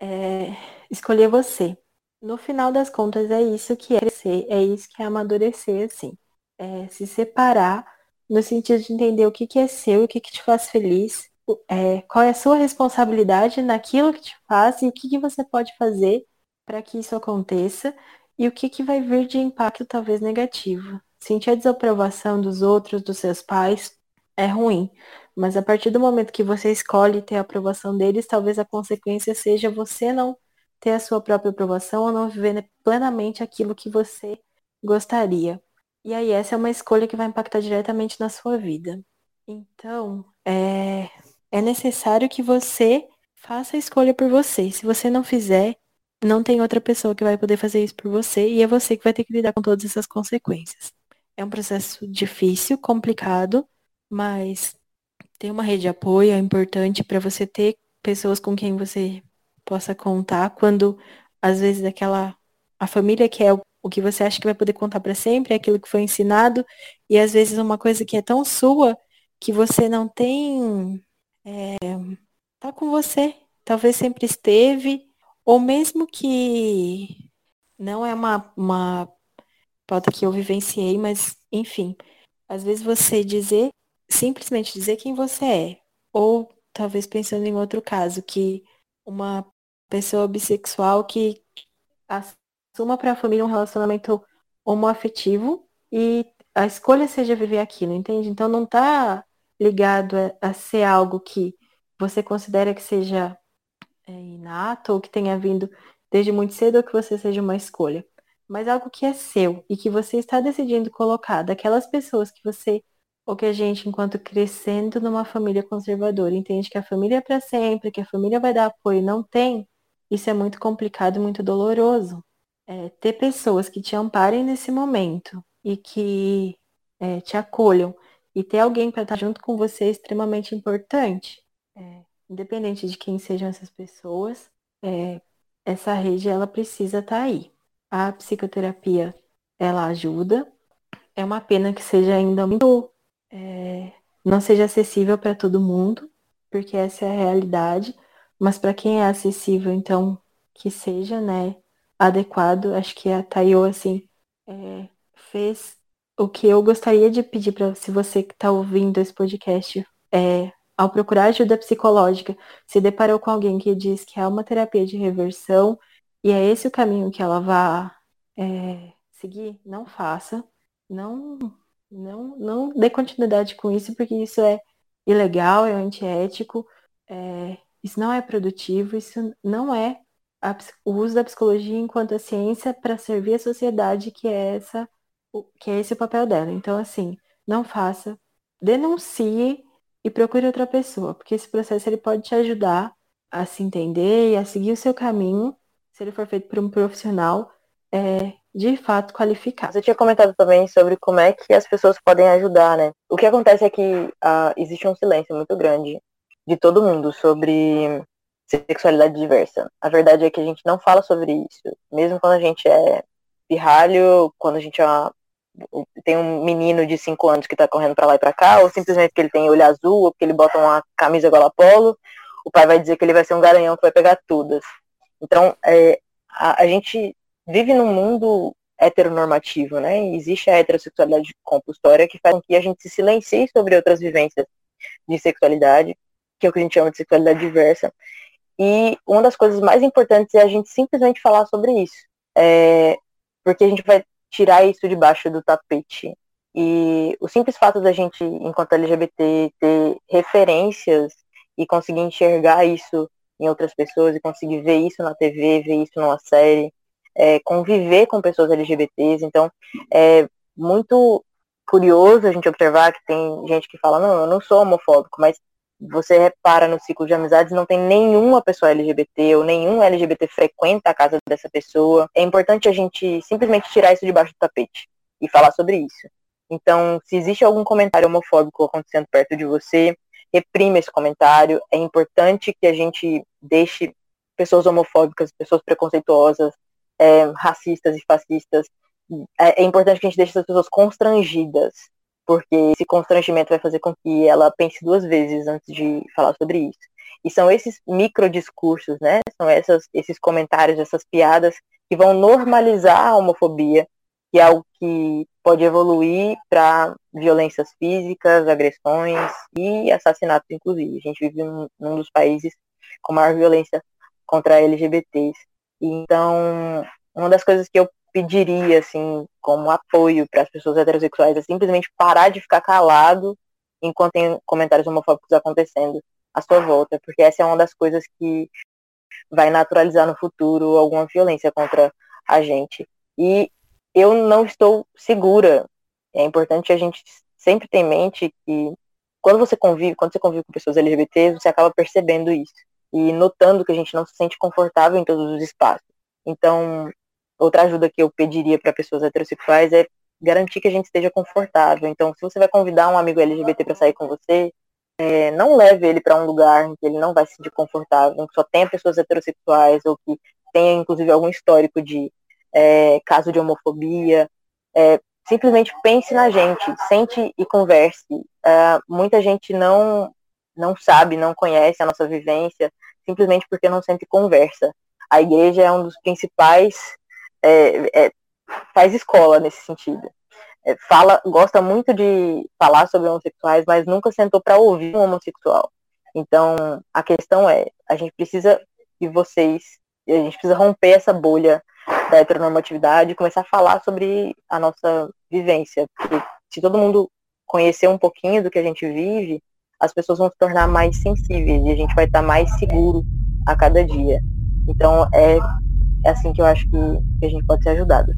é, escolher você. No final das contas, é isso que é crescer, é isso que é amadurecer, assim. É se separar no sentido de entender o que, que é seu, o que, que te faz feliz, é, qual é a sua responsabilidade naquilo que te faz e o que, que você pode fazer para que isso aconteça e o que, que vai vir de impacto talvez negativo. Sentir a desaprovação dos outros, dos seus pais, é ruim. Mas a partir do momento que você escolhe ter a aprovação deles, talvez a consequência seja você não ter a sua própria aprovação ou não viver plenamente aquilo que você gostaria. E aí essa é uma escolha que vai impactar diretamente na sua vida. Então, é, é necessário que você faça a escolha por você. Se você não fizer, não tem outra pessoa que vai poder fazer isso por você e é você que vai ter que lidar com todas essas consequências. É um processo difícil, complicado, mas ter uma rede de apoio é importante para você ter pessoas com quem você possa contar quando às vezes aquela a família que é o, o que você acha que vai poder contar para sempre, é aquilo que foi ensinado e às vezes uma coisa que é tão sua que você não tem é, tá com você, talvez sempre esteve ou mesmo que não é uma, uma pauta que eu vivenciei, mas enfim, às vezes você dizer, simplesmente dizer quem você é, ou talvez pensando em outro caso, que uma pessoa bissexual que assuma para a família um relacionamento homoafetivo e a escolha seja viver aquilo, entende? Então não tá ligado a, a ser algo que você considera que seja é, inato ou que tenha vindo desde muito cedo ou que você seja uma escolha, mas algo que é seu e que você está decidindo colocar daquelas pessoas que você ou que a gente, enquanto crescendo numa família conservadora, entende que a família é para sempre, que a família vai dar apoio, não tem, isso é muito complicado, muito doloroso. É, ter pessoas que te amparem nesse momento e que é, te acolham e ter alguém para estar junto com você é extremamente importante. É, independente de quem sejam essas pessoas, é, essa rede ela precisa estar tá aí. A psicoterapia ela ajuda. É uma pena que seja ainda muito é, não seja acessível para todo mundo, porque essa é a realidade. Mas para quem é acessível, então que seja, né, adequado. Acho que a Tayo, assim, é, fez o que eu gostaria de pedir para se você que está ouvindo esse podcast, é, ao procurar ajuda psicológica, se deparou com alguém que diz que é uma terapia de reversão e é esse o caminho que ela vai é, seguir, não faça. Não, Não, não dê continuidade com isso, porque isso é ilegal, é antiético, é, isso não é produtivo, isso não é a, o uso da psicologia enquanto a ciência para servir a sociedade, que é essa, que é esse o papel dela. Então, assim, não faça, denuncie e procure outra pessoa, porque esse processo ele pode te ajudar a se entender e a seguir o seu caminho, se ele for feito por um profissional é, de fato qualificado. Você tinha comentado também sobre como é que as pessoas podem ajudar, né? O que acontece é que uh, existe um silêncio muito grande de todo mundo sobre sexualidade diversa. A verdade é que a gente não fala sobre isso. Mesmo quando a gente é pirralho, quando a gente é uma, tem um menino de 5 anos que tá correndo para lá e para cá, ou simplesmente porque ele tem olho azul, ou porque ele bota uma camisa gola polo, o pai vai dizer que ele vai ser um garanhão que vai pegar todas. Então, é, a, a gente vive num mundo heteronormativo, né? Existe a heterossexualidade compulsória que faz com que a gente se silencie sobre outras vivências de sexualidade, que é o que a gente chama de sexualidade diversa. E uma das coisas mais importantes é a gente simplesmente falar sobre isso. É, porque a gente vai tirar isso debaixo do tapete. E o simples fato da gente, enquanto LGBT, ter referências e conseguir enxergar isso em outras pessoas e conseguir ver isso na TV, ver isso numa série, é, conviver com pessoas LGBTs. Então, é muito curioso a gente observar que tem gente que fala, não, eu não sou homofóbico, mas você repara no ciclo de amizades, não tem nenhuma pessoa LGBT ou nenhum LGBT frequenta a casa dessa pessoa. É importante a gente simplesmente tirar isso debaixo do tapete e falar sobre isso. Então, se existe algum comentário homofóbico acontecendo perto de você, reprima esse comentário. É importante que a gente deixe pessoas homofóbicas, pessoas preconceituosas, é, racistas e fascistas. É, é importante que a gente deixe essas pessoas constrangidas porque esse constrangimento vai fazer com que ela pense duas vezes antes de falar sobre isso. E são esses microdiscursos, né? São essas, esses comentários, essas piadas que vão normalizar a homofobia, que é algo que pode evoluir para violências físicas, agressões e assassinatos, inclusive. A gente vive num, num dos países com maior violência contra LGBTs. Então, uma das coisas que eu pediria, assim, como apoio para as pessoas heterossexuais, é simplesmente parar de ficar calado enquanto tem comentários homofóbicos acontecendo à sua volta, porque essa é uma das coisas que vai naturalizar no futuro alguma violência contra a gente. E eu não estou segura. É importante a gente sempre ter em mente que quando você convive, quando você convive com pessoas LGBTs, você acaba percebendo isso e notando que a gente não se sente confortável em todos os espaços. Então, outra ajuda que eu pediria para pessoas heterossexuais é garantir que a gente esteja confortável. Então, se você vai convidar um amigo LGBT para sair com você, é, não leve ele para um lugar em que ele não vai se sentir confortável, que só tenha pessoas heterossexuais ou que tenha, inclusive, algum histórico de é, caso de homofobia. É, simplesmente pense na gente, sente e converse. É, muita gente não, não sabe, não conhece a nossa vivência, simplesmente porque não sente conversa. A igreja é um dos principais é, é, faz escola nesse sentido. É, fala, gosta muito de falar sobre homossexuais, mas nunca sentou para ouvir um homossexual. Então, a questão é, a gente precisa que vocês, a gente precisa romper essa bolha da heteronormatividade e começar a falar sobre a nossa vivência. Porque se todo mundo conhecer um pouquinho do que a gente vive, as pessoas vão se tornar mais sensíveis e a gente vai estar mais seguro a cada dia. Então, é é assim que eu acho que, a gente pode ser ajudado.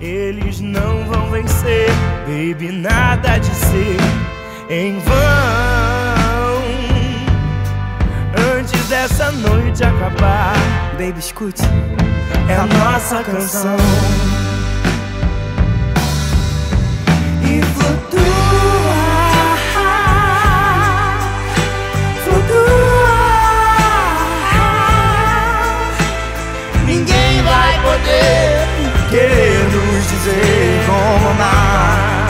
Eles não vão vencer, baby, nada de ser em vão. Antes dessa noite acabar, baby, escute, é a nossa canção. Dizer como amar.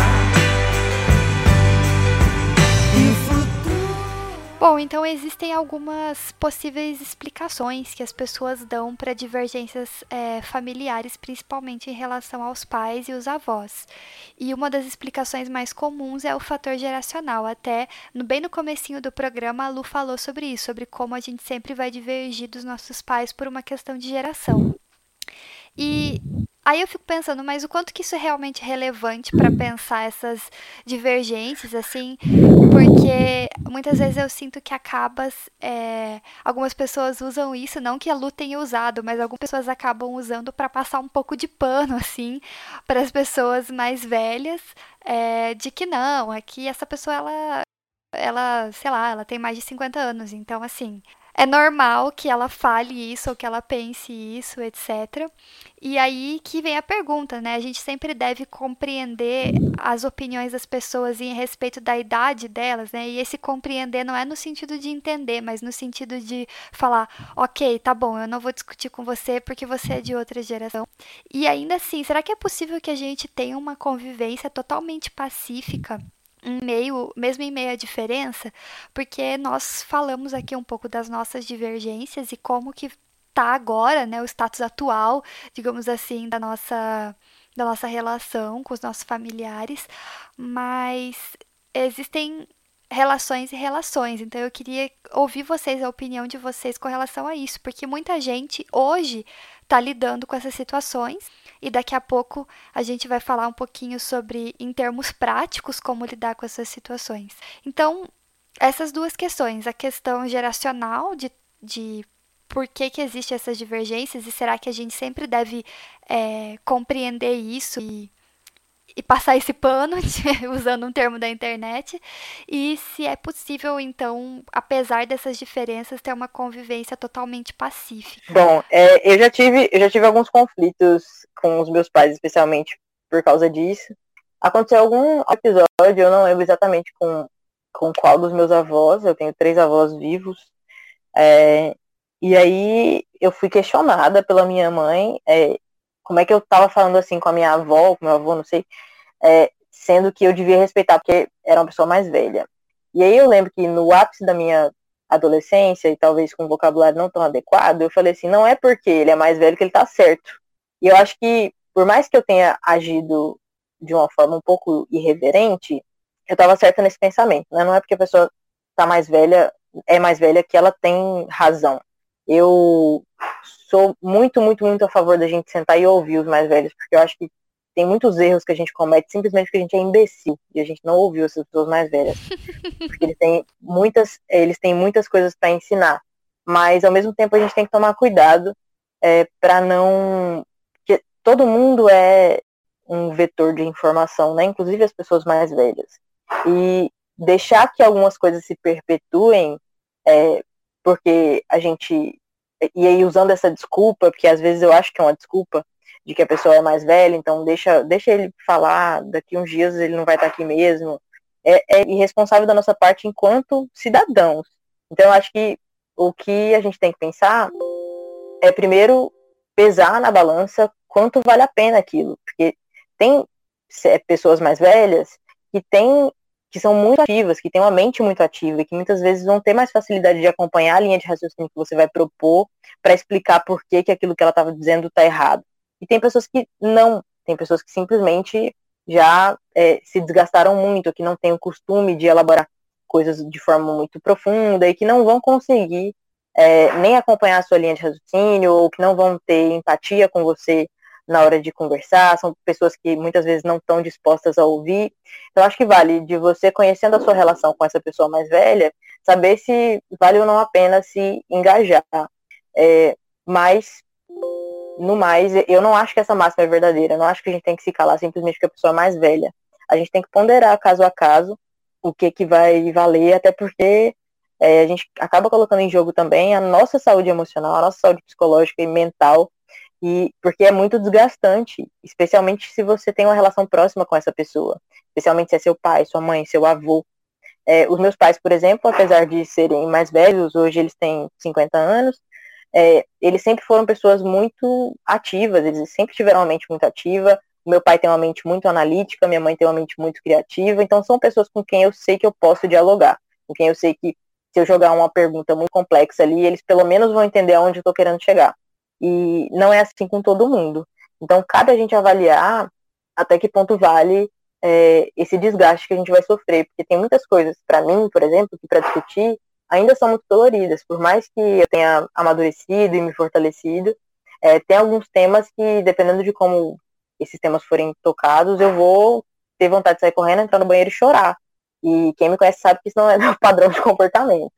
Bom, então existem algumas possíveis explicações que as pessoas dão para divergências é, familiares, principalmente em relação aos pais e os avós. E uma das explicações mais comuns é o fator geracional. Até no, bem no comecinho do programa, a Lu falou sobre isso, sobre como a gente sempre vai divergir dos nossos pais por uma questão de geração. E Aí eu fico pensando, mas o quanto que isso é realmente relevante para pensar essas divergências, assim, porque muitas vezes eu sinto que acabas, é, algumas pessoas usam isso, não que a Lu tenha usado, mas algumas pessoas acabam usando para passar um pouco de pano, assim, para as pessoas mais velhas, é, de que não, é que essa pessoa, ela, ela, sei lá, ela tem mais de 50 anos, então, assim, é normal que ela fale isso ou que ela pense isso, etc. E aí que vem a pergunta, né? A gente sempre deve compreender as opiniões das pessoas em respeito da idade delas, né? E esse compreender não é no sentido de entender, mas no sentido de falar, ok, tá bom, eu não vou discutir com você porque você é de outra geração. E ainda assim, será que é possível que a gente tenha uma convivência totalmente pacífica? Em meio, mesmo em meio à diferença, porque nós falamos aqui um pouco das nossas divergências e como que tá agora, né, o status atual, digamos assim, da nossa da nossa relação com os nossos familiares, mas existem relações e relações. Então eu queria ouvir vocês, a opinião de vocês com relação a isso, porque muita gente hoje está lidando com essas situações e daqui a pouco a gente vai falar um pouquinho sobre, em termos práticos, como lidar com essas situações. Então, essas duas questões, a questão geracional de, de por que, que existem essas divergências e será que a gente sempre deve é, compreender isso e e passar esse pano, usando um termo da internet, e se é possível, então, apesar dessas diferenças, ter uma convivência totalmente pacífica. Bom, é, eu já tive, eu já tive alguns conflitos com os meus pais, especialmente por causa disso. Aconteceu algum episódio, eu não lembro exatamente com, com qual dos meus avós, eu tenho três avós vivos, é, e aí eu fui questionada pela minha mãe, é, como é que eu tava falando assim com a minha avó, com meu avô, não sei, é, sendo que eu devia respeitar porque era uma pessoa mais velha. E aí eu lembro que no ápice da minha adolescência, e talvez com um vocabulário não tão adequado, eu falei assim, não é porque ele é mais velho que ele tá certo. E eu acho que, por mais que eu tenha agido de uma forma um pouco irreverente, eu tava certa nesse pensamento, né? Não é porque a pessoa tá mais velha, é mais velha que ela tem razão. Eu sou muito, muito, muito a favor da gente sentar e ouvir os mais velhos, porque eu acho que tem muitos erros que a gente comete simplesmente porque a gente é imbecil e a gente não ouviu essas pessoas mais velhas. Porque eles têm muitas, eles têm muitas coisas para ensinar. Mas ao mesmo tempo a gente tem que tomar cuidado é, para não. Porque todo mundo é um vetor de informação, né? Inclusive as pessoas mais velhas. E deixar que algumas coisas se perpetuem é, porque a gente. E aí, usando essa desculpa, porque às vezes eu acho que é uma desculpa, de que a pessoa é mais velha, então deixa, deixa ele falar, daqui uns dias ele não vai estar aqui mesmo. É, é irresponsável da nossa parte enquanto cidadãos. Então, eu acho que o que a gente tem que pensar é primeiro pesar na balança quanto vale a pena aquilo. Porque tem pessoas mais velhas que têm que são muito ativas, que têm uma mente muito ativa e que muitas vezes vão ter mais facilidade de acompanhar a linha de raciocínio que você vai propor para explicar por que, que aquilo que ela estava dizendo está errado. E tem pessoas que não, tem pessoas que simplesmente já é, se desgastaram muito, que não têm o costume de elaborar coisas de forma muito profunda e que não vão conseguir é, nem acompanhar a sua linha de raciocínio ou que não vão ter empatia com você na hora de conversar, são pessoas que muitas vezes não estão dispostas a ouvir. Então, acho que vale de você conhecendo a sua relação com essa pessoa mais velha, saber se vale ou não a pena se engajar. É, mas no mais, eu não acho que essa máxima é verdadeira. Eu não acho que a gente tem que se calar simplesmente porque a pessoa é mais velha. A gente tem que ponderar caso a caso o que, que vai valer, até porque é, a gente acaba colocando em jogo também a nossa saúde emocional, a nossa saúde psicológica e mental, e porque é muito desgastante, especialmente se você tem uma relação próxima com essa pessoa, especialmente se é seu pai, sua mãe, seu avô. É, os meus pais, por exemplo, apesar de serem mais velhos, hoje eles têm 50 anos, é, eles sempre foram pessoas muito ativas, eles sempre tiveram uma mente muito ativa. Meu pai tem uma mente muito analítica, minha mãe tem uma mente muito criativa, então são pessoas com quem eu sei que eu posso dialogar, com quem eu sei que se eu jogar uma pergunta muito complexa ali, eles pelo menos vão entender aonde eu estou querendo chegar. E não é assim com todo mundo. Então, cabe a gente avaliar até que ponto vale é, esse desgaste que a gente vai sofrer, porque tem muitas coisas, para mim, por exemplo, que para discutir, ainda são muito doloridas. Por mais que eu tenha amadurecido e me fortalecido, é, tem alguns temas que, dependendo de como esses temas forem tocados, eu vou ter vontade de sair correndo, entrar no banheiro e chorar. E quem me conhece sabe que isso não é meu padrão de comportamento.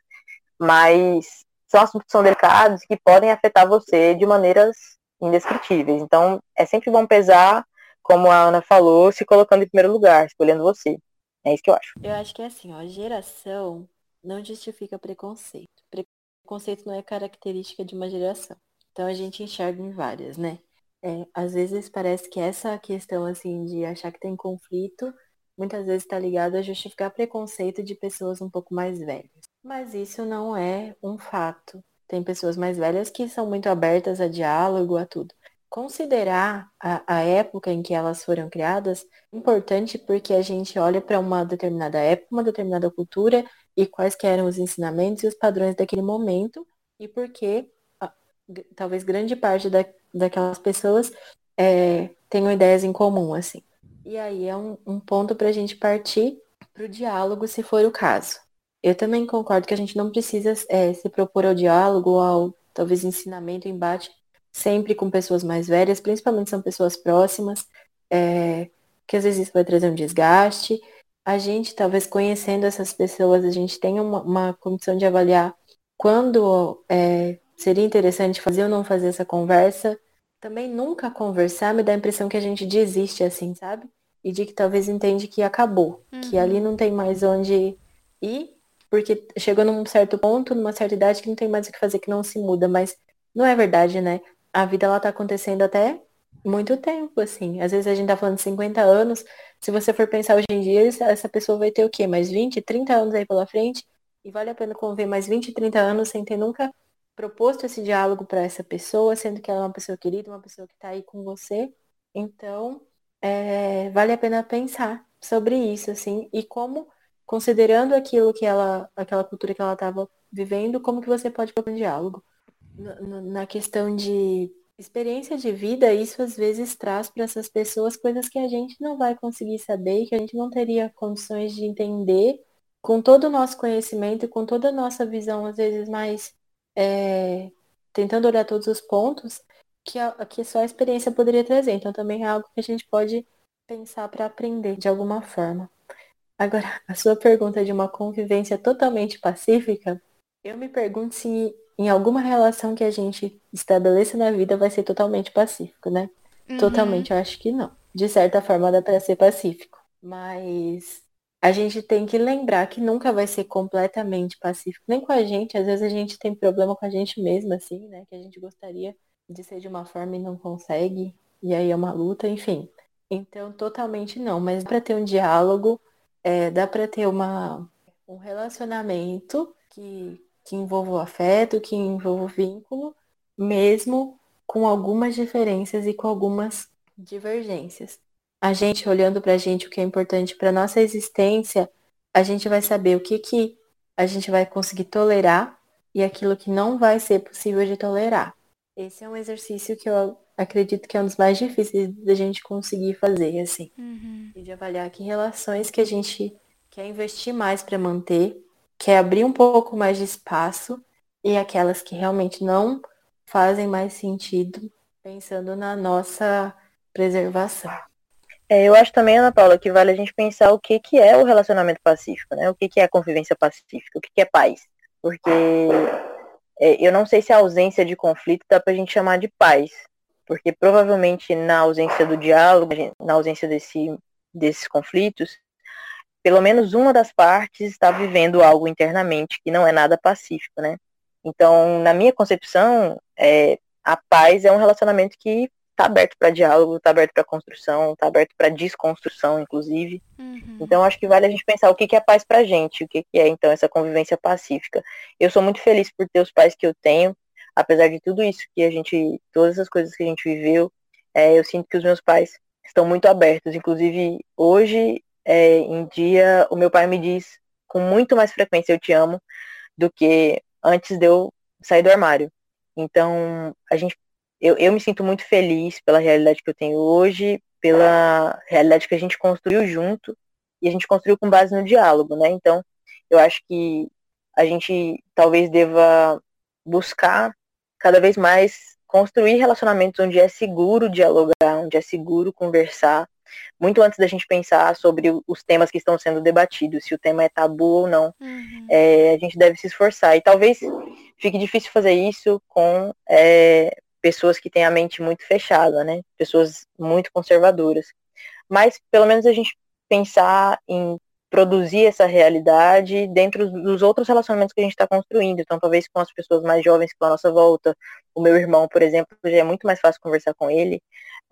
Mas são assuntos que são delicados que podem afetar você de maneiras indescritíveis. Então, é sempre bom pesar, como a Ana falou, se colocando em primeiro lugar, escolhendo você. É isso que eu acho. Eu acho que é assim, ó, geração não justifica preconceito. Preconceito não é característica de uma geração. Então a gente enxerga em várias, né? É, às vezes parece que essa questão assim de achar que tem conflito, muitas vezes está ligado a justificar preconceito de pessoas um pouco mais velhas. Mas isso não é um fato. Tem pessoas mais velhas que são muito abertas a diálogo, a tudo considerar a, a, época em que elas foram criadas é importante porque a gente olha para uma determinada época, uma determinada cultura e quais eram os ensinamentos e os padrões daquele momento e porque talvez grande parte da, daquelas pessoas é, tenham ideias em comum, assim. E aí é um, um ponto para a gente partir para o diálogo, se for o caso. Eu também concordo que a gente não precisa é, se propor ao diálogo, ao talvez ensinamento, embate, sempre com pessoas mais velhas, principalmente são pessoas próximas, é, que às vezes isso vai trazer um desgaste. A gente, talvez conhecendo essas pessoas, a gente tenha uma, uma condição de avaliar quando é, seria interessante fazer ou não fazer essa conversa. Também nunca conversar me dá a impressão que a gente desiste assim, sabe? E de que talvez entende que acabou, uhum. que ali não tem mais onde ir, porque chegou num certo ponto, numa certa idade, que não tem mais o que fazer, que não se muda. Mas não é verdade, né? a vida ela tá acontecendo até muito tempo, assim. Às vezes a gente tá falando de 50 anos. Se você for pensar hoje em dia, essa pessoa vai ter o quê? Mais 20, 30 anos aí pela frente? E vale a pena conviver mais 20, 30 anos sem ter nunca proposto esse diálogo para essa pessoa, sendo que ela é uma pessoa querida, uma pessoa que tá aí com você. Então, é, vale a pena pensar sobre isso, assim, e como, considerando aquilo que ela, aquela cultura que ela estava vivendo, como que você pode propor um diálogo na questão de experiência de vida, isso às vezes traz para essas pessoas coisas que a gente não vai conseguir saber, que a gente não teria condições de entender com todo o nosso conhecimento, com toda a nossa visão, às vezes mais é, tentando olhar todos os pontos, que, a, que só a experiência poderia trazer. Então também é algo que a gente pode pensar para aprender de alguma forma. Agora, a sua pergunta de uma convivência totalmente pacífica, eu me pergunto se em alguma relação que a gente estabeleça na vida vai ser totalmente pacífico, né? Uhum. Totalmente, eu acho que não. De certa forma dá para ser pacífico, mas a gente tem que lembrar que nunca vai ser completamente pacífico, nem com a gente. Às vezes a gente tem problema com a gente mesmo, assim, né? Que a gente gostaria de ser de uma forma e não consegue, e aí é uma luta, enfim. Então, totalmente não, mas para ter um diálogo, é, dá para ter uma, um relacionamento que que envolva o afeto, que envolva o vínculo, mesmo com algumas diferenças e com algumas divergências. A gente olhando para a gente o que é importante para nossa existência, a gente vai saber o que que a gente vai conseguir tolerar e aquilo que não vai ser possível de tolerar. Esse é um exercício que eu acredito que é um dos mais difíceis da gente conseguir fazer, assim. Uhum. E de avaliar que relações que a gente quer investir mais para manter quer abrir um pouco mais de espaço e aquelas que realmente não fazem mais sentido, pensando na nossa preservação. É, eu acho também, Ana Paula, que vale a gente pensar o que, que é o relacionamento pacífico, né? O que, que é a convivência pacífica, o que, que é paz. Porque é, eu não sei se a ausência de conflito dá pra gente chamar de paz. Porque provavelmente na ausência do diálogo, na ausência desse, desses conflitos, pelo menos uma das partes está vivendo algo internamente que não é nada pacífico, né? Então, na minha concepção, é, a paz é um relacionamento que está aberto para diálogo, está aberto para construção, está aberto para desconstrução, inclusive. Uhum. Então, acho que vale a gente pensar o que, que é paz para gente, o que, que é, então, essa convivência pacífica. Eu sou muito feliz por ter os pais que eu tenho, apesar de tudo isso que a gente, todas as coisas que a gente viveu, é, eu sinto que os meus pais estão muito abertos. Inclusive, hoje é, em dia, o meu pai me diz com muito mais frequência eu te amo do que antes de eu sair do armário. Então, a gente, eu, eu me sinto muito feliz pela realidade que eu tenho hoje, pela realidade que a gente construiu junto e a gente construiu com base no diálogo, né? Então, eu acho que a gente talvez deva buscar cada vez mais construir relacionamentos onde é seguro dialogar, onde é seguro conversar, muito antes da gente pensar sobre os temas que estão sendo debatidos, se o tema é tabu ou não. Uhum. É, a gente deve se esforçar. E talvez fique difícil fazer isso com é, pessoas que têm a mente muito fechada, né? Pessoas muito conservadoras. Mas pelo menos a gente pensar em produzir essa realidade dentro dos outros relacionamentos que a gente está construindo. Então, talvez com as pessoas mais jovens que estão à nossa volta, o meu irmão, por exemplo, já é muito mais fácil conversar com ele,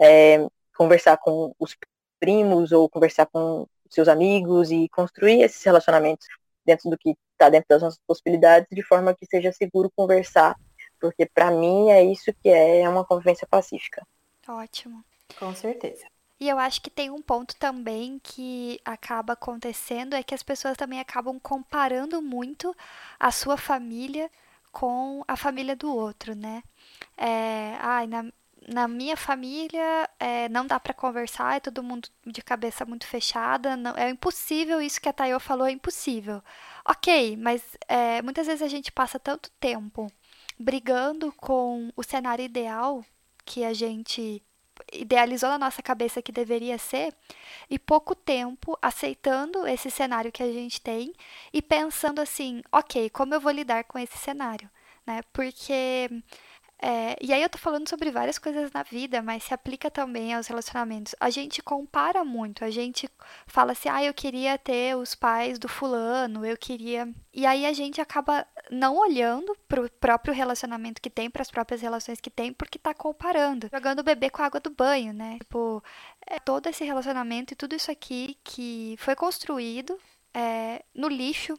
é, conversar com os primos ou conversar com seus amigos e construir esses relacionamentos dentro do que está dentro das nossas possibilidades, de forma que seja seguro conversar, porque para mim é isso que é, é uma convivência pacífica. Ótimo. Com certeza. E eu acho que tem um ponto também que acaba acontecendo é que as pessoas também acabam comparando muito a sua família com a família do outro, né? É, ai, na, na minha família é, não dá para conversar, é todo mundo de cabeça muito fechada, não, é impossível isso que a Tayo falou, é impossível. Ok, mas é, muitas vezes a gente passa tanto tempo brigando com o cenário ideal que a gente idealizou na nossa cabeça que deveria ser, e pouco tempo aceitando esse cenário que a gente tem e pensando assim, ok, como eu vou lidar com esse cenário, né? Porque é, e aí eu tô falando sobre várias coisas na vida, mas se aplica também aos relacionamentos. A gente compara muito, a gente fala assim, ah, eu queria ter os pais do fulano, eu queria. E aí a gente acaba não olhando pro próprio relacionamento que tem, para as próprias relações que tem, porque tá comparando, jogando o bebê com a água do banho, né? Tipo, é todo esse relacionamento e tudo isso aqui que foi construído é, no lixo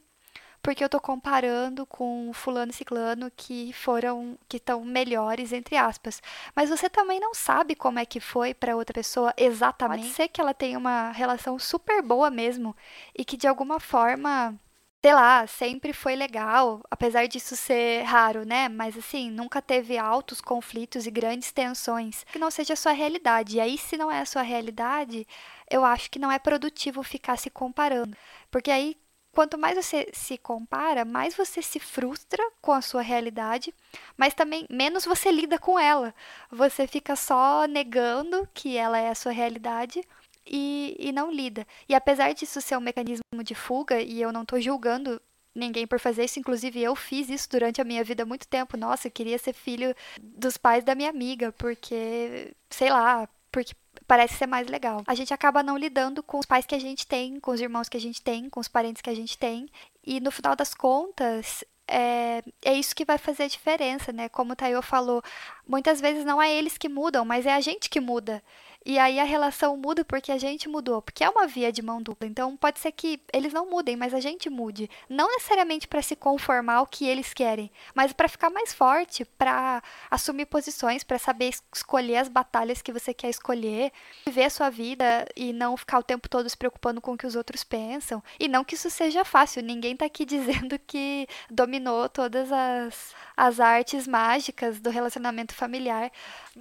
porque eu tô comparando com fulano e ciclano que foram que estão melhores entre aspas. Mas você também não sabe como é que foi para outra pessoa exatamente. Pode ser que ela tenha uma relação super boa mesmo e que de alguma forma sei lá, sempre foi legal, apesar disso ser raro, né? Mas assim, nunca teve altos conflitos e grandes tensões. Que não seja a sua realidade. E aí, se não é a sua realidade, eu acho que não é produtivo ficar se comparando. Porque aí quanto mais você se compara, mais você se frustra com a sua realidade, mas também menos você lida com ela. Você fica só negando que ela é a sua realidade e, e não lida. E apesar disso ser um mecanismo de fuga, e eu não estou julgando ninguém por fazer isso, inclusive eu fiz isso durante a minha vida há muito tempo. Nossa, eu queria ser filho dos pais da minha amiga, porque, sei lá, porque parece ser mais legal. A gente acaba não lidando com os pais que a gente tem, com os irmãos que a gente tem, com os parentes que a gente tem. E no final das contas, é, é isso que vai fazer a diferença, né? Como o Tayo falou, muitas vezes não é eles que mudam, mas é a gente que muda. E aí a relação muda porque a gente mudou, porque é uma via de mão dupla. Então pode ser que eles não mudem, mas a gente mude. Não necessariamente para se conformar ao que eles querem, mas para ficar mais forte, para assumir posições, para saber escolher as batalhas que você quer escolher, viver a sua vida e não ficar o tempo todo se preocupando com o que os outros pensam. E não que isso seja fácil, ninguém tá aqui dizendo que dominou todas as, as artes mágicas do relacionamento familiar.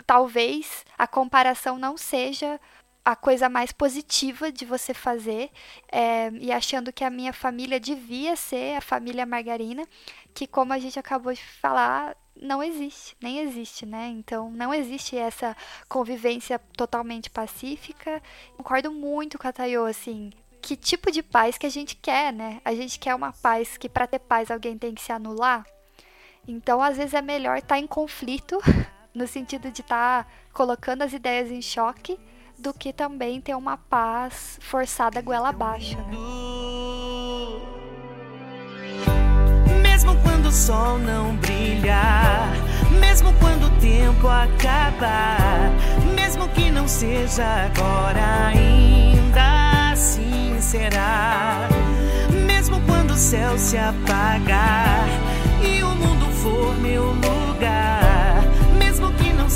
Talvez a comparação não seja a coisa mais positiva de você fazer é, e achando que a minha família devia ser a família margarina, que como a gente acabou de falar, não existe, nem existe, né? Então não existe essa convivência totalmente pacífica. Concordo muito com a Tayo, assim, que tipo de paz que a gente quer, né? A gente quer uma paz que para ter paz alguém tem que se anular. Então às vezes é melhor estar tá em conflito no sentido de estar tá colocando as ideias em choque, do que também ter uma paz forçada goela abaixo. Né? Mesmo quando o sol não brilha, mesmo quando o tempo acabar, mesmo que não seja agora, ainda assim será. Mesmo quando o céu se apagar e o mundo for meu lugar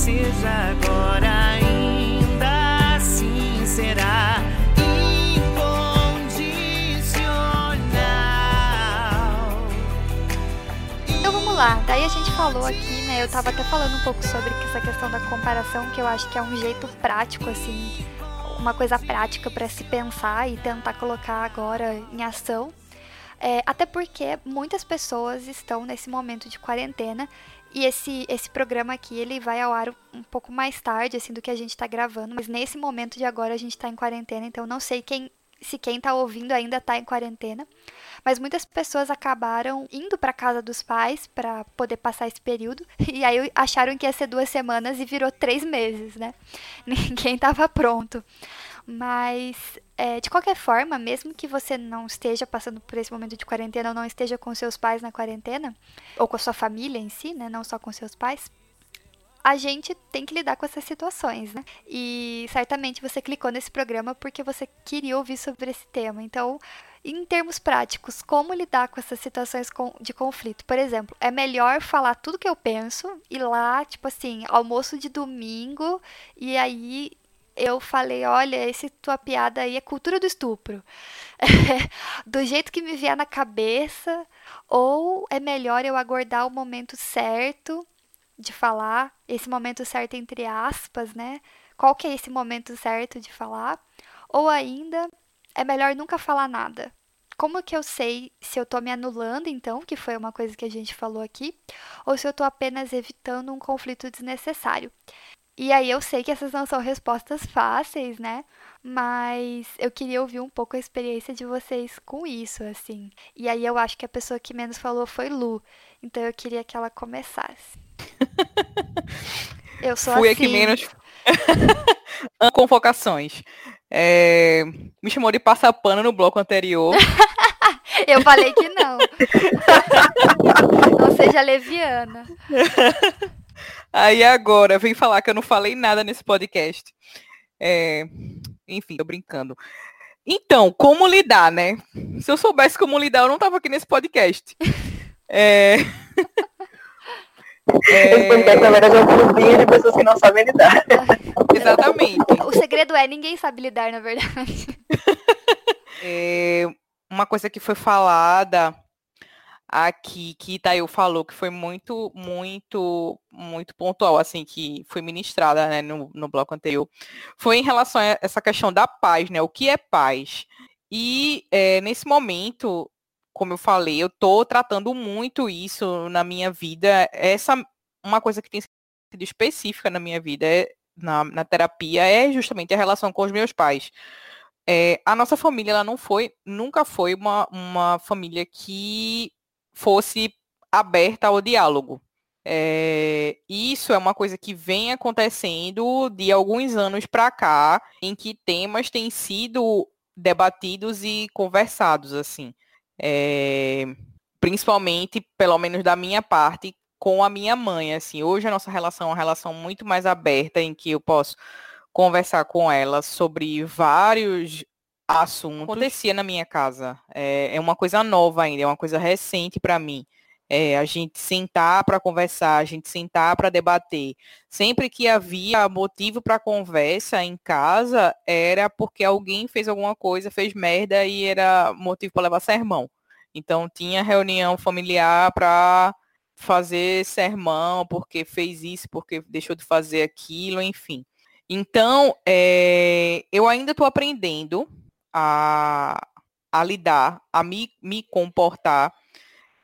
seja agora, ainda assim será incondicional. Então vamos lá, daí a gente falou aqui, né? Eu tava até falando um pouco sobre essa questão da comparação, que eu acho que é um jeito prático, assim, uma coisa prática para se pensar e tentar colocar agora em ação. É, até porque muitas pessoas estão nesse momento de quarentena E esse, esse programa aqui, ele vai ao ar um pouco mais tarde, assim, do que a gente tá gravando. Mas nesse momento de agora a gente tá em quarentena, então não sei quem se quem tá ouvindo ainda tá em quarentena. Mas muitas pessoas acabaram indo para casa dos pais para poder passar esse período. E aí acharam que ia ser duas semanas e virou três meses, né? Ninguém tava pronto. Mas, é, de qualquer forma, mesmo que você não esteja passando por esse momento de quarentena ou não esteja com seus pais na quarentena, ou com a sua família em si, né? Não só com seus pais, a gente tem que lidar com essas situações, né? E certamente você clicou nesse programa porque você queria ouvir sobre esse tema. Então, em termos práticos, como lidar com essas situações de conflito? Por exemplo, é melhor falar tudo que eu penso e lá, tipo assim, almoço de domingo, e aí eu falei, olha, esse tua piada aí é cultura do estupro. do jeito que me vier na cabeça, ou é melhor eu aguardar o momento certo de falar, esse momento certo entre aspas, né? Qual que é esse momento certo de falar? Ou ainda, é melhor nunca falar nada. Como que eu sei se eu tô me anulando, então, que foi uma coisa que a gente falou aqui, ou se eu tô apenas evitando um conflito desnecessário? E aí eu sei que essas não são respostas fáceis, né? Mas eu queria ouvir um pouco a experiência de vocês com isso, assim. E aí eu acho que a pessoa que menos falou foi Lu. Então eu queria que ela começasse. eu sou Fui assim. a que menos. Convocações. É... Me chamou de passar pano no bloco anterior. eu falei que não. não seja leviana. Aí agora, vem falar que eu não falei nada nesse podcast. É, enfim, tô brincando. Então, como lidar, né? Se eu soubesse como lidar, eu não tava aqui nesse podcast. É... Esse podcast, na verdade, é um clubinho de pessoas que não sabem lidar. Exatamente. O segredo é ninguém sabe lidar, na verdade. É, uma coisa que foi falada aqui, que Itaú falou, que foi muito, muito, muito pontual, assim, que foi ministrada né, no, no bloco anterior, foi em relação a essa questão da paz, né? O que é paz? E é, nesse momento, como eu falei, eu tô tratando muito isso na minha vida. Essa uma coisa que tem sido específica na minha vida, é, na, na terapia, é justamente a relação com os meus pais. É, a nossa família, ela não foi, nunca foi uma, uma família que fosse aberta ao diálogo. É, isso é uma coisa que vem acontecendo de alguns anos para cá, em que temas têm sido debatidos e conversados, assim. É, principalmente, pelo menos da minha parte, com a minha mãe, assim. Hoje a nossa relação é uma relação muito mais aberta, em que eu posso conversar com ela sobre vários assuntos. Acontecia na minha casa. É, é uma coisa nova ainda, é uma coisa recente para mim. É, a gente sentar para conversar, a gente sentar para debater. Sempre que havia motivo para conversa em casa, era porque alguém fez alguma coisa, fez merda e era motivo para levar sermão. Então tinha reunião familiar para fazer sermão, porque fez isso, porque deixou de fazer aquilo, enfim. Então, é, eu ainda estou aprendendo a, a lidar, a me, me comportar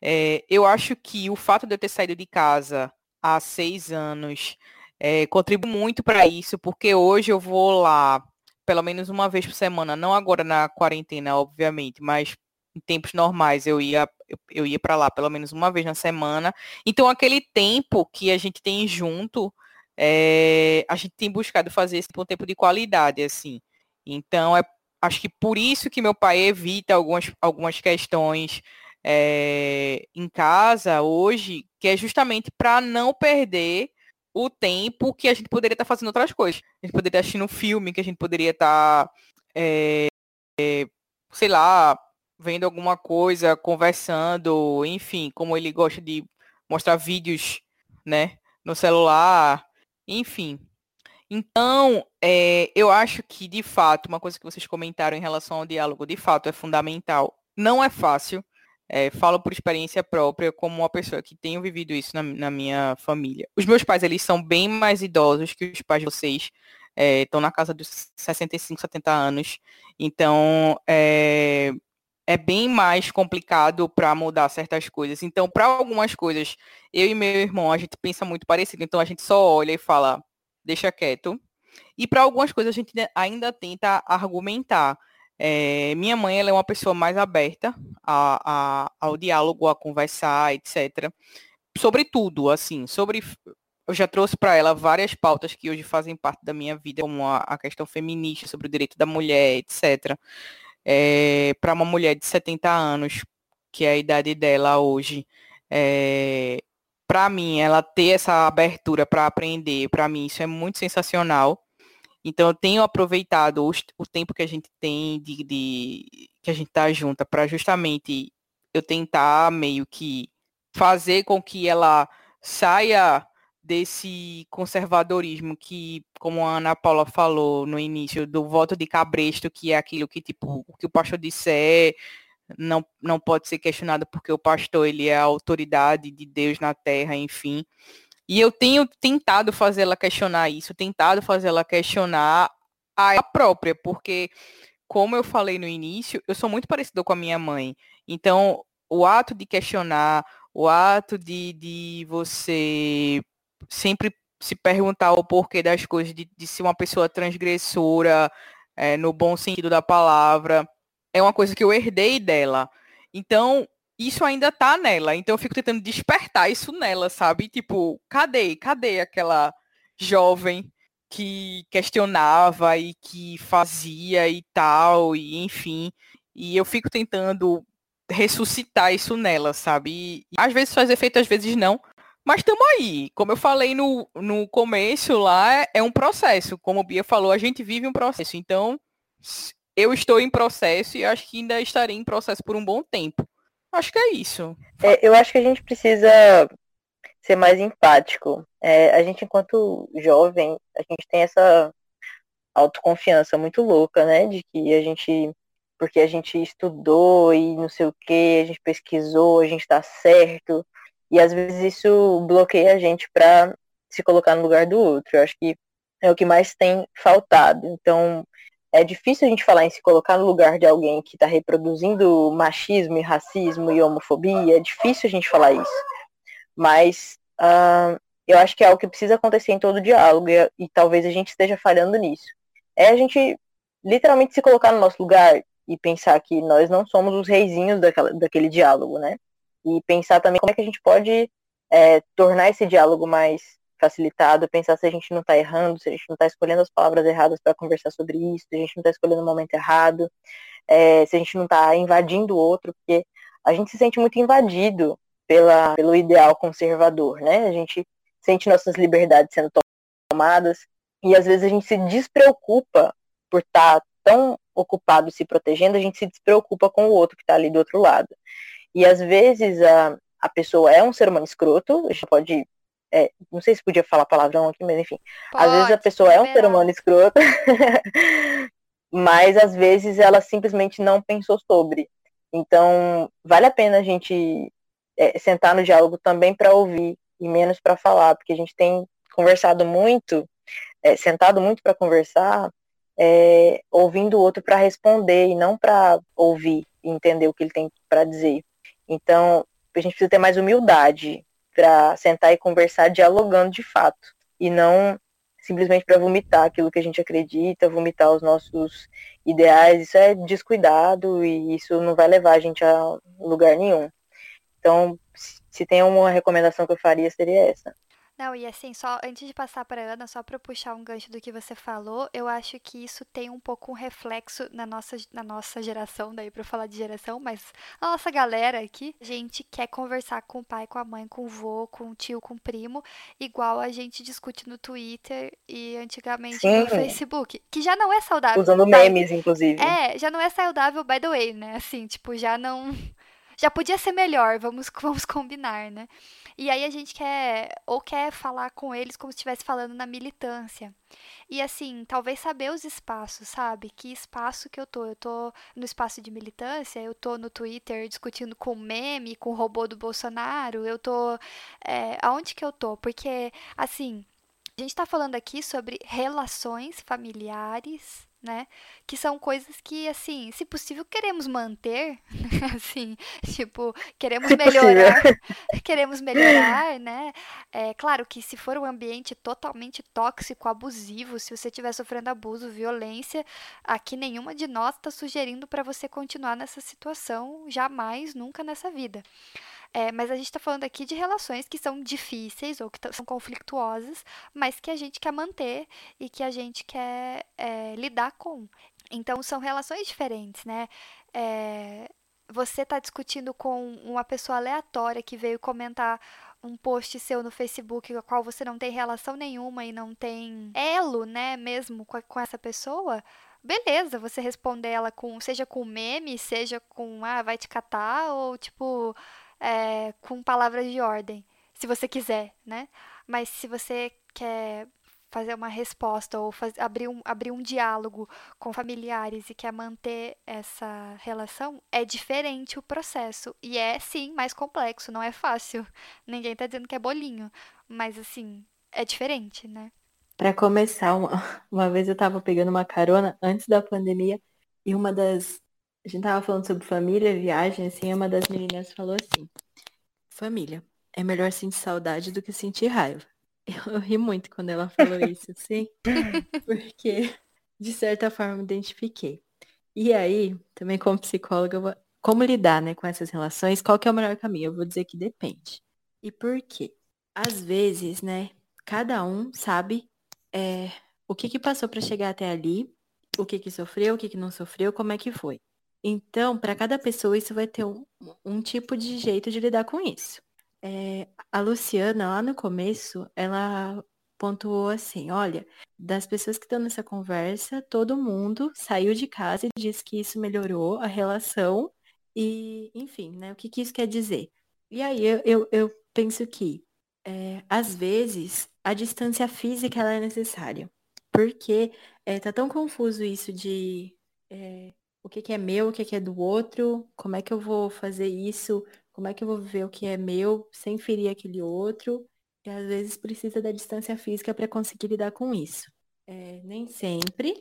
é, eu acho que o fato de eu ter saído de casa há seis anos é, contribui muito para isso, porque hoje eu vou lá pelo menos uma vez por semana, não agora na quarentena, obviamente, mas em tempos normais eu ia eu, ia para lá pelo menos uma vez na semana. Então aquele tempo que a gente tem junto, é, a gente tem buscado fazer esse um tempo de qualidade, assim. Então é acho que por isso que meu pai evita algumas, algumas questões é, em casa hoje, que é justamente para não perder o tempo que a gente poderia estar tá fazendo outras coisas. A gente poderia estar tá assistindo um filme, que a gente poderia estar, tá, é, é, sei lá, vendo alguma coisa, conversando, enfim, como ele gosta de mostrar vídeos, né, no celular, enfim. Então, é, eu acho que, de fato, uma coisa que vocês comentaram em relação ao diálogo, de fato, é fundamental. Não é fácil, é, falo por experiência própria, como uma pessoa que tenho vivido isso na, na, minha família. Os meus pais, eles são bem mais idosos que os pais de vocês. Estão é, na casa dos 65, 70 anos. Então, é, é bem mais complicado para mudar certas coisas. Então, para algumas coisas, eu e meu irmão, a gente pensa muito parecido. Então, a gente só olha e fala, deixa quieto. E para algumas coisas, a gente ainda tenta argumentar. É, minha mãe, ela é uma pessoa mais aberta a, a, ao diálogo, a conversar, etc. Sobre tudo, assim, sobre eu já trouxe para ela várias pautas que hoje fazem parte da minha vida, como a, a questão feminista, sobre o direito da mulher, etc é, para uma mulher de 70 anos, que é a idade dela hoje, é, para mim, ela ter essa abertura para aprender, para mim isso é muito sensacional. Então eu tenho aproveitado o, o tempo que a gente tem de, de que a gente está junta para justamente eu tentar meio que fazer com que ela saia desse conservadorismo que, como a Ana Paula falou no início, do voto de cabresto, que é aquilo que, tipo, o que o pastor disser não, não pode ser questionado porque o pastor, ele é a autoridade de Deus na terra, enfim. E eu tenho tentado fazer ela questionar isso, tentado fazer ela questionar a própria, porque, como eu falei no início, eu sou muito parecido com a minha mãe. Então, o ato de questionar, o ato de, de você sempre se perguntar o porquê das coisas, de, de ser uma pessoa transgressora, é, no bom sentido da palavra, é uma coisa que eu herdei dela. Então, isso ainda tá nela. Então, eu fico tentando despertar isso nela, sabe? Tipo, cadê? Cadê aquela jovem que questionava e que fazia e tal, e enfim. E eu fico tentando ressuscitar isso nela, sabe? E, às vezes faz efeito, às vezes não. Mas estamos aí. Como eu falei no, no começo lá, é um processo. Como o Bia falou, a gente vive um processo. Então, eu estou em processo e acho que ainda estarei em processo por um bom tempo. Acho que é isso. É, eu acho que a gente precisa ser mais empático. É, a gente, enquanto jovem, a gente tem essa autoconfiança muito louca, né? De que a gente, porque a gente estudou e não sei o que, a gente pesquisou, a gente está certo. E às vezes isso bloqueia a gente para se colocar no lugar do outro. Eu acho que é o que mais tem faltado. Então, é difícil a gente falar em se colocar no lugar de alguém que está reproduzindo machismo e racismo e homofobia. É difícil a gente falar isso. Mas uh, eu acho que é algo que precisa acontecer em todo diálogo e, e talvez a gente esteja falhando nisso. É a gente literalmente se colocar no nosso lugar e pensar que nós não somos os reizinhos daquela, daquele diálogo, né? e pensar também como é que a gente pode é, tornar esse diálogo mais facilitado, pensar se a gente não está errando, se a gente não está escolhendo as palavras erradas para conversar sobre isso, se a gente não está escolhendo o momento errado, é, se a gente não está invadindo o outro, porque a gente se sente muito invadido pela, pelo ideal conservador, né? A gente sente nossas liberdades sendo tomadas e às vezes a gente se despreocupa por estar tá tão ocupado se protegendo, a gente se despreocupa com o outro que está ali do outro lado. E às vezes a, a pessoa é um ser humano escroto, a gente pode. É, não sei se podia falar palavrão aqui, mas enfim. Pode, às vezes a pessoa é um ser humano escroto, mas às vezes ela simplesmente não pensou sobre. Então, vale a pena a gente é, sentar no diálogo também para ouvir e menos para falar, porque a gente tem conversado muito, é, sentado muito para conversar, é, ouvindo o outro para responder e não para ouvir e entender o que ele tem para dizer. Então, a gente precisa ter mais humildade para sentar e conversar dialogando de fato e não simplesmente para vomitar aquilo que a gente acredita, vomitar os nossos ideais. Isso é descuidado e isso não vai levar a gente a lugar nenhum. Então, se tem uma recomendação que eu faria, seria essa. Não, e assim, só antes de passar para Ana, só para puxar um gancho do que você falou, eu acho que isso tem um pouco um reflexo na nossa, na nossa geração, daí para falar de geração, mas a nossa galera aqui, a gente quer conversar com o pai, com a mãe, com o vô, com o tio, com o primo, igual a gente discute no Twitter e antigamente Sim. no Facebook, que já não é saudável. Usando memes, inclusive. É, já não é saudável, by the way, né? Assim, tipo, já não. Já podia ser melhor, vamos, vamos combinar, né? E aí a gente quer, ou quer falar com eles como se estivesse falando na militância. E assim, talvez saber os espaços, sabe? Que espaço que eu tô? Eu tô no espaço de militância, eu tô no Twitter discutindo com meme, com o robô do Bolsonaro, eu tô. É, aonde que eu tô? Porque, assim, a gente tá falando aqui sobre relações familiares né? Que são coisas que, assim, se possível, queremos manter, assim, tipo, queremos Se melhorar, queremos melhorar, né? É claro que se for um ambiente totalmente tóxico, abusivo, se você estiver sofrendo abuso, violência, aqui nenhuma de nós está sugerindo para você continuar nessa situação, jamais, nunca nessa vida. É, mas a gente está falando aqui de relações que são difíceis ou que são conflituosas, mas que a gente quer manter e que a gente quer é, lidar com. Então são relações diferentes, né? É, você está discutindo com uma pessoa aleatória que veio comentar um post seu no Facebook com a qual você não tem relação nenhuma e não tem elo, né, mesmo com, a- com essa pessoa. Beleza, você responder ela com, seja com meme, seja com, ah, vai te catar, ou tipo, é, com palavras de ordem, se você quiser, né? Mas se você quer fazer uma resposta ou faz- abrir, um, abrir um diálogo com familiares e quer manter essa relação, é diferente o processo. E é, sim, mais complexo, não é fácil. Ninguém tá dizendo que é bolinho, mas assim, é diferente, né? Pra começar, uma, uma vez eu tava pegando uma carona antes da pandemia e uma das. A gente tava falando sobre família, viagem, assim, e uma das meninas falou assim: Família, é melhor sentir saudade do que sentir raiva. Eu, ri muito quando ela falou isso, assim, porque de certa forma me identifiquei. E aí, também como psicóloga, vou- como lidar, né, com essas relações? Qual que é o melhor caminho? Eu vou dizer que depende. E por quê? Às vezes, né, cada um sabe é, o que que passou para chegar até ali, o que que sofreu, o que que não sofreu, como é que foi. Então, para cada pessoa, isso vai ter um, um tipo de jeito de lidar com isso. É, a Luciana, lá no começo, ela pontuou assim, olha, das pessoas que estão nessa conversa, todo mundo saiu de casa e disse que isso melhorou a relação e, enfim, né, o que que isso quer dizer? E aí eu, eu, eu penso que, é, às vezes, a distância física ela é necessária, porque é, tá tão confuso isso de é, o que que é meu, o que que é do outro, como é que eu vou fazer isso, como é que eu vou viver o que é meu sem ferir aquele outro, e às vezes precisa da distância física para conseguir lidar com isso. É, nem sempre,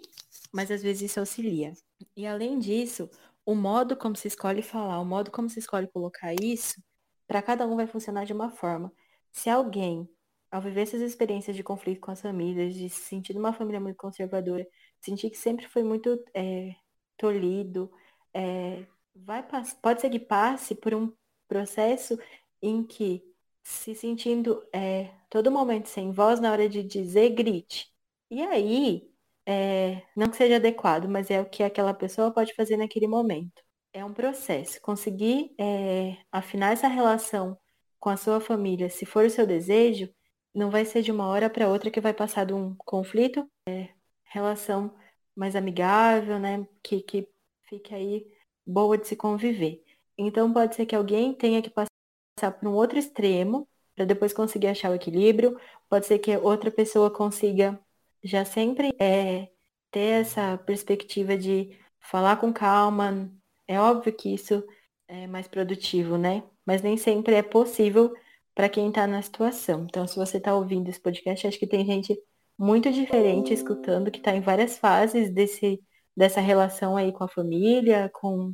mas às vezes isso auxilia. E além disso, o modo como se escolhe falar, o modo como se escolhe colocar isso, para cada um vai funcionar de uma forma. Se alguém, ao viver essas experiências de conflito com as famílias, de se sentir numa família muito conservadora, sentir que sempre foi muito é, tolhido, é, vai pode ser que passe por um processo em que, se sentindo é, todo momento sem voz na hora de dizer, grite. E aí, é, não que seja adequado, mas é o que aquela pessoa pode fazer naquele momento. É um processo. Conseguir é, afinar essa relação com a sua família, se for o seu desejo, não vai ser de uma hora para outra que vai passar de um conflito, é, relação mais amigável, né? Que, que fique aí boa de se conviver. Então pode ser que alguém tenha que passar por um outro extremo para depois conseguir achar o equilíbrio. Pode ser que outra pessoa consiga já sempre é, ter essa perspectiva de falar com calma. É óbvio que isso é mais produtivo, né? Mas nem sempre é possível para quem está na situação. Então, se você está ouvindo esse podcast, acho que tem gente muito diferente escutando, que está em várias fases desse, dessa relação aí com a família, com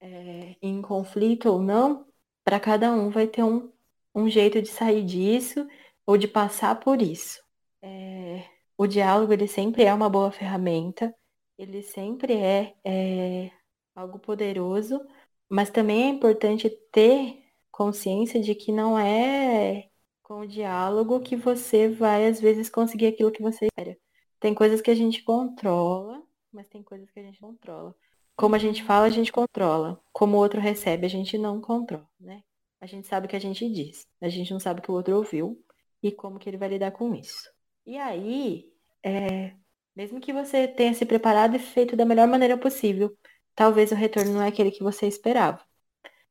é, em conflito ou não. Para cada um vai ter um, um jeito de sair disso ou de passar por isso. É, o diálogo ele sempre é uma boa ferramenta, ele sempre é, é algo poderoso, mas também é importante ter consciência de que não é com o diálogo que você vai, às vezes, conseguir aquilo que você espera. Tem coisas que a gente controla, mas tem coisas que a gente controla. Como a gente fala, a gente controla. Como o outro recebe, a gente não controla, né? A gente sabe o que a gente diz, a gente não sabe o que o outro ouviu e como que ele vai lidar com isso. E aí, é, mesmo que você tenha se preparado e feito da melhor maneira possível, talvez o retorno não é aquele que você esperava.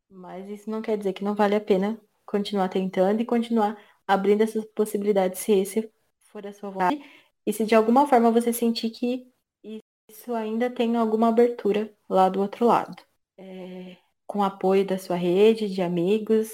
Mas isso não quer dizer que não vale a pena continuar tentando e continuar abrindo essas possibilidades se esse for a sua vontade. E se de alguma forma você sentir que isso ainda tem alguma abertura lá do outro lado. É, com apoio da sua rede, de amigos,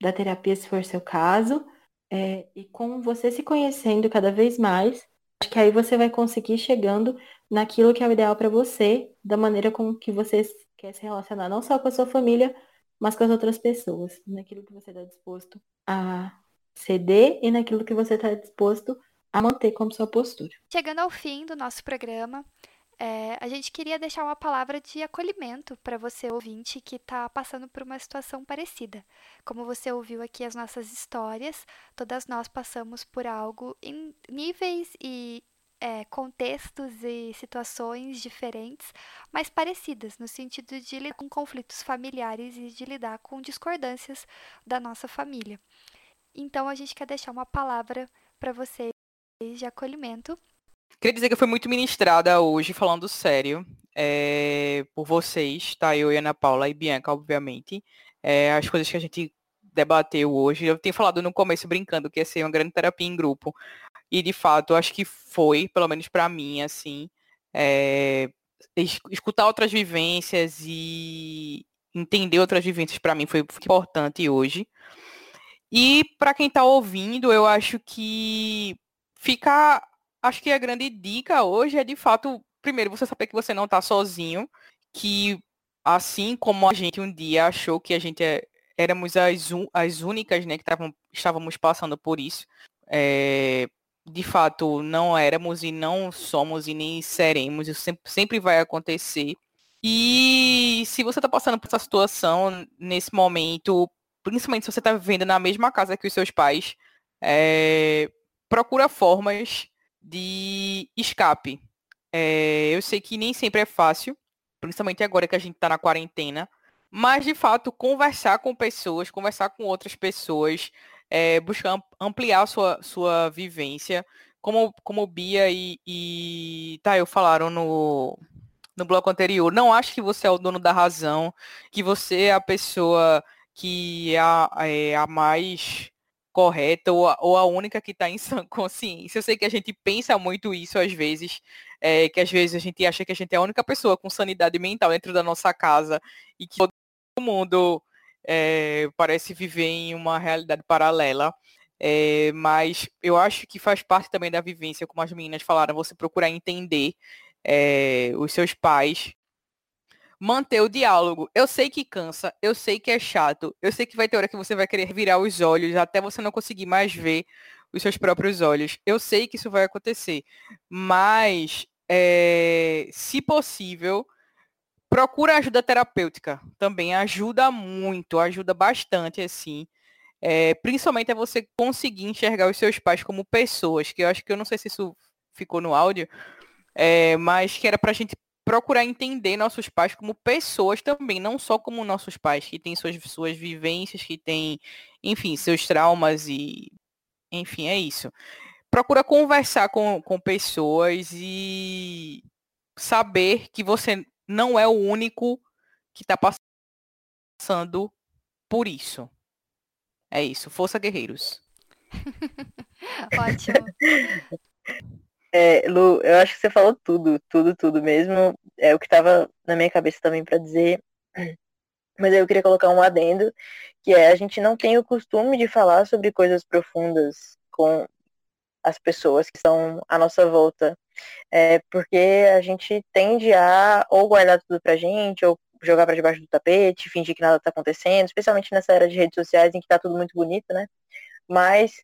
da terapia, se for seu caso, é, e com você se conhecendo cada vez mais, acho que aí você vai conseguir chegando naquilo que é o ideal para você, da maneira com que você quer se relacionar, não só com a sua família, mas com as outras pessoas, naquilo que você está disposto a ceder e naquilo que você está disposto a manter como sua postura. Chegando ao fim do nosso programa, é, a gente queria deixar uma palavra de acolhimento para você, ouvinte, que está passando por uma situação parecida. Como você ouviu aqui as nossas histórias, todas nós passamos por algo em níveis e é, contextos e situações diferentes, mas parecidas, no sentido de lidar com conflitos familiares e de lidar com discordâncias da nossa família. Então, a gente quer deixar uma palavra para vocês de acolhimento Queria dizer que eu fui muito ministrada hoje, falando sério, é, por vocês, tá? Eu e Ana Paula e Bianca, obviamente. É, as coisas que a gente debateu hoje. Eu tenho falado no começo brincando que ia ser uma grande terapia em grupo. E de fato, acho que foi, pelo menos para mim, assim, é, escutar outras vivências e entender outras vivências para mim foi importante hoje. E para quem está ouvindo, eu acho que ficar acho que a grande dica hoje é de fato, primeiro, você saber que você não está sozinho, que assim como a gente um dia achou que a gente é, éramos as, as únicas né, que tavam, estávamos passando por isso, é, de fato não éramos e não somos e nem seremos, isso sempre, sempre vai acontecer. E se você está passando por essa situação nesse momento, principalmente se você está vivendo na mesma casa que os seus pais, é, procura formas de escape. É, eu sei que nem sempre é fácil, principalmente agora que a gente está na quarentena, mas de fato conversar com pessoas, conversar com outras pessoas, é, buscar ampliar sua, sua vivência, como, como Bia e, e Tayo falaram no, no bloco anterior, não acho que você é o dono da razão, que você é a pessoa que é a, é a mais correta ou a, ou a única que está em sã consciência. Eu sei que a gente pensa muito isso às vezes, é, que às vezes a gente acha que a gente é a única pessoa com sanidade mental dentro da nossa casa e que todo mundo é, parece viver em uma realidade paralela. É, mas eu acho que faz parte também da vivência, como as meninas falaram, você procurar entender é, os seus pais, manter o diálogo. Eu sei que cansa, eu sei que é chato, eu sei que vai ter hora que você vai querer virar os olhos até você não conseguir mais ver os seus próprios olhos. Eu sei que isso vai acontecer, mas é, se possível, procura ajuda terapêutica. Também ajuda muito, ajuda bastante assim. É, principalmente é você conseguir enxergar os seus pais como pessoas, que eu acho que eu não sei se isso ficou no áudio, é, mas que era pra gente procurar entender nossos pais como pessoas também, não só como nossos pais, que têm suas, suas vivências, que têm, enfim, seus traumas e. Enfim, é isso. Procura conversar com, com pessoas e saber que você não é o único que está passando por isso. É isso. Força Guerreiros. Ótimo. É, Lu, eu acho que você falou tudo, tudo, tudo mesmo. É o que estava na minha cabeça também para dizer. Mas eu queria colocar um adendo, que é a gente não tem o costume de falar sobre coisas profundas com as pessoas que estão à nossa volta. É, porque a gente tende a ou guardar tudo pra gente, ou jogar para debaixo do tapete, fingir que nada tá acontecendo, especialmente nessa era de redes sociais em que tá tudo muito bonito, né? Mas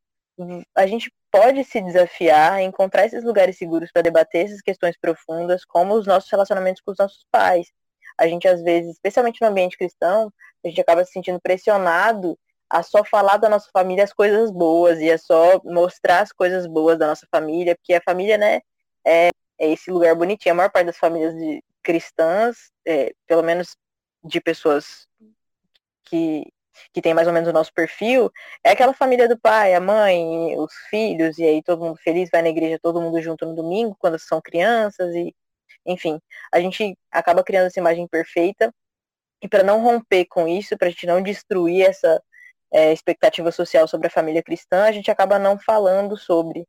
a gente pode se desafiar a encontrar esses lugares seguros para debater essas questões profundas, como os nossos relacionamentos com os nossos pais. A gente, às vezes, especialmente no ambiente cristão, a gente acaba se sentindo pressionado a só falar da nossa família as coisas boas e a só mostrar as coisas boas da nossa família, porque a família, né, é, é esse lugar bonitinho. A maior parte das famílias de, cristãs, é, pelo menos de pessoas que que tem mais ou menos o nosso perfil, é aquela família do pai, a mãe, os filhos, e aí todo mundo feliz, vai na igreja todo mundo junto no domingo, quando são crianças, e enfim, a gente acaba criando essa imagem perfeita, e para não romper com isso, para a gente não destruir essa é, expectativa social sobre a família cristã, a gente acaba não falando sobre.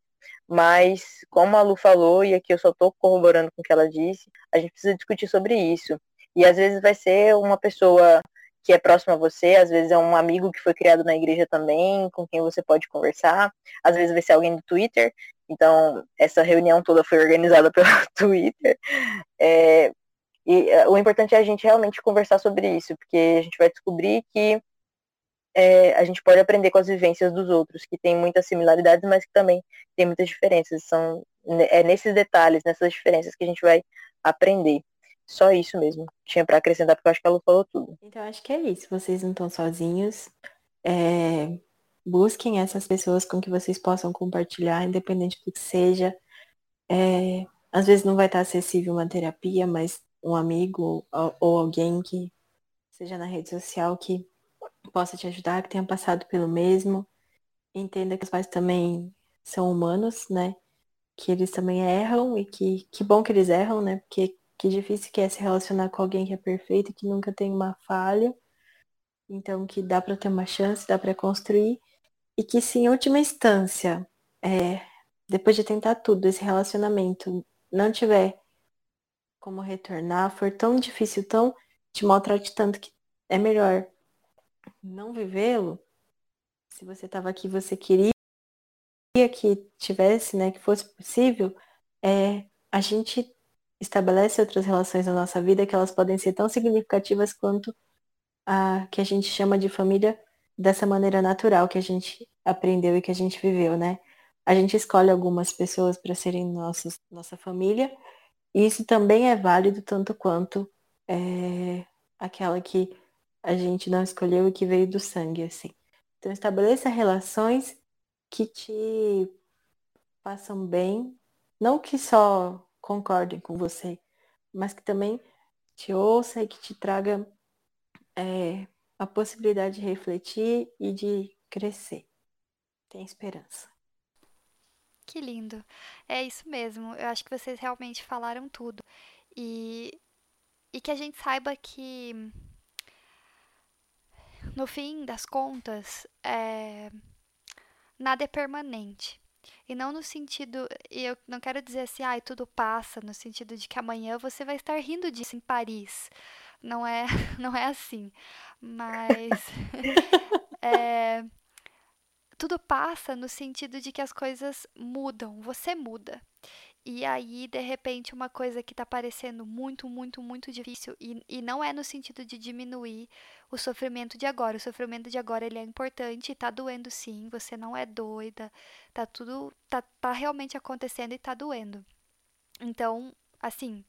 Mas, como a Lu falou, e aqui eu só estou corroborando com o que ela disse, a gente precisa discutir sobre isso. E às vezes vai ser uma pessoa que é próximo a você, às vezes é um amigo que foi criado na igreja também, com quem você pode conversar, às vezes vai ser alguém do Twitter, Então, essa reunião toda foi organizada pelo Twitter. É, e é, o importante é a gente realmente conversar sobre isso, porque a gente vai descobrir que é, a gente pode aprender com as vivências dos outros, que tem muitas similaridades, mas que também tem muitas diferenças. São, é nesses detalhes, nessas diferenças que a gente vai aprender. Só isso mesmo. Tinha para acrescentar, porque eu acho que ela falou tudo. Então acho que é isso. Vocês não estão sozinhos. É, busquem essas pessoas com que vocês possam compartilhar, independente do que seja. É, às vezes não vai estar acessível uma terapia, mas um amigo ou, alguém que seja na rede social que possa te ajudar, que tenha passado pelo mesmo. Entenda que os pais também são humanos, né? Que eles também erram e que que bom que eles erram, né? Porque que difícil que é se relacionar com alguém que é perfeito que nunca tem uma falha. Então que dá para ter uma chance, dá para construir e que se em última instância, é, depois de tentar tudo, esse relacionamento não tiver como retornar, for tão difícil, tão te maltrate tanto que é melhor não vivê-lo. Se você estava aqui, você queria que tivesse, né, que fosse possível, é, a gente estabelece outras relações na nossa vida que elas podem ser tão significativas quanto a que a gente chama de família dessa maneira natural que a gente aprendeu e que a gente viveu, né? A gente escolhe algumas pessoas para serem nossos, nossa família, e isso também é válido tanto quanto é, aquela que a gente não escolheu e que veio do sangue, assim. Então estabeleça relações que te façam bem, não que só concordem com você, mas que também te ouça e que te traga é, a possibilidade de refletir e de crescer. Tem esperança. Que lindo. É isso mesmo. Eu acho que vocês realmente falaram tudo. E, e que a gente saiba que, no fim das contas, é, nada é permanente. E não no sentido, e eu não quero dizer assim, ai, ah, tudo passa, no sentido de que amanhã você vai estar rindo disso em Paris. Não é, não é assim. Mas é, tudo passa no sentido de que as coisas mudam, você muda. E aí, de repente, uma coisa que tá parecendo muito, muito, muito difícil, e, e não é no sentido de diminuir o sofrimento de agora. O sofrimento de agora ele é importante, tá doendo sim, você não é doida, tá tudo, tá, tá realmente acontecendo e tá doendo. Então, assim,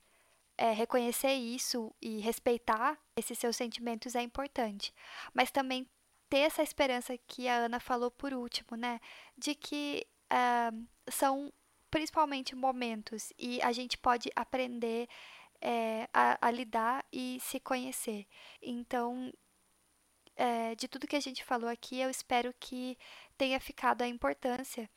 é, reconhecer isso e respeitar esses seus sentimentos é importante. Mas também ter essa esperança que a Ana falou por último, né? De que uh, são principalmente momentos e a gente pode aprender é, a, a, lidar e se conhecer. Então, é, de tudo que a gente falou aqui, eu espero que tenha ficado a importância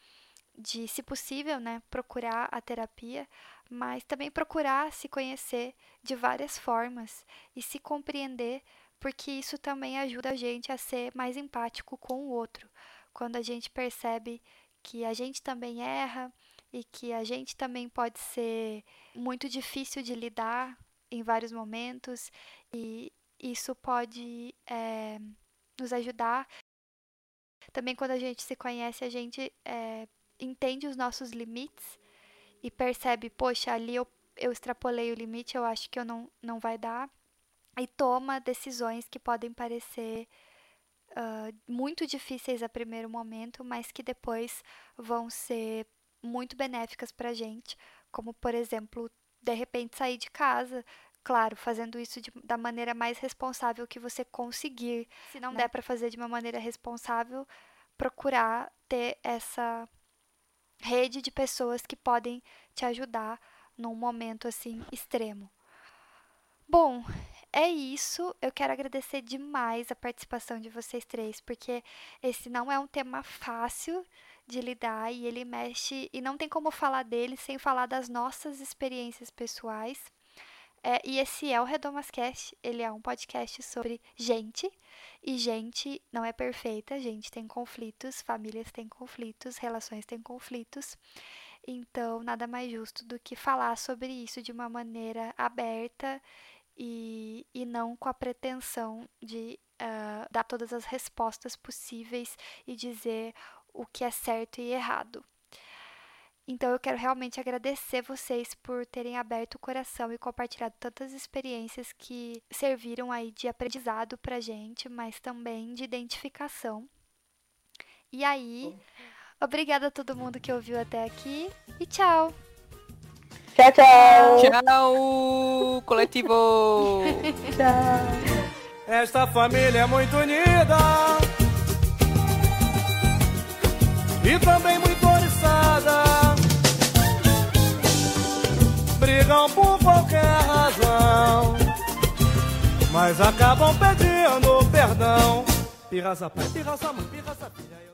de, se possível, né, procurar a terapia, mas também procurar se conhecer de várias formas e se compreender, porque isso também ajuda a gente a ser mais empático com o outro. Quando a gente percebe que a gente também erra e que a gente também pode ser muito difícil de lidar em vários momentos, e isso pode é, nos ajudar. Também quando a gente se conhece, a gente é, entende os nossos limites e percebe, poxa, ali eu, eu extrapolei o limite, eu acho que eu não, não vai dar. E toma decisões que podem parecer uh, muito difíceis a primeiro momento, mas que depois vão ser muito benéficas para a gente, como por exemplo, de repente sair de casa, claro, fazendo isso de, da maneira mais responsável que você conseguir. Se não né? der para fazer de uma maneira responsável, procurar ter essa rede de pessoas que podem te ajudar num momento assim extremo. Bom, é isso. Eu quero agradecer demais a participação de vocês três, porque esse não é um tema fácil de lidar e ele mexe e não tem como falar dele sem falar das nossas experiências pessoais. É, e esse é o Redomascast, ele é um podcast sobre gente, e gente não é perfeita, gente tem conflitos, famílias têm conflitos, relações têm conflitos. Então, nada mais justo do que falar sobre isso de uma maneira aberta e, e não com a pretensão de uh, dar todas as respostas possíveis e dizer o que é certo e errado. Então eu quero realmente agradecer vocês por terem aberto o coração e compartilhado tantas experiências que serviram aí de aprendizado pra gente, mas também de identificação. E aí, obrigada a todo mundo que ouviu até aqui e tchau. Tchau, tchau. Tchau, coletivo! Esta família é muito unida e também muito oriçada. Brigam por qualquer razão, mas acabam pedindo perdão. Pirraça pai, pirraça mãe, pirraça filha.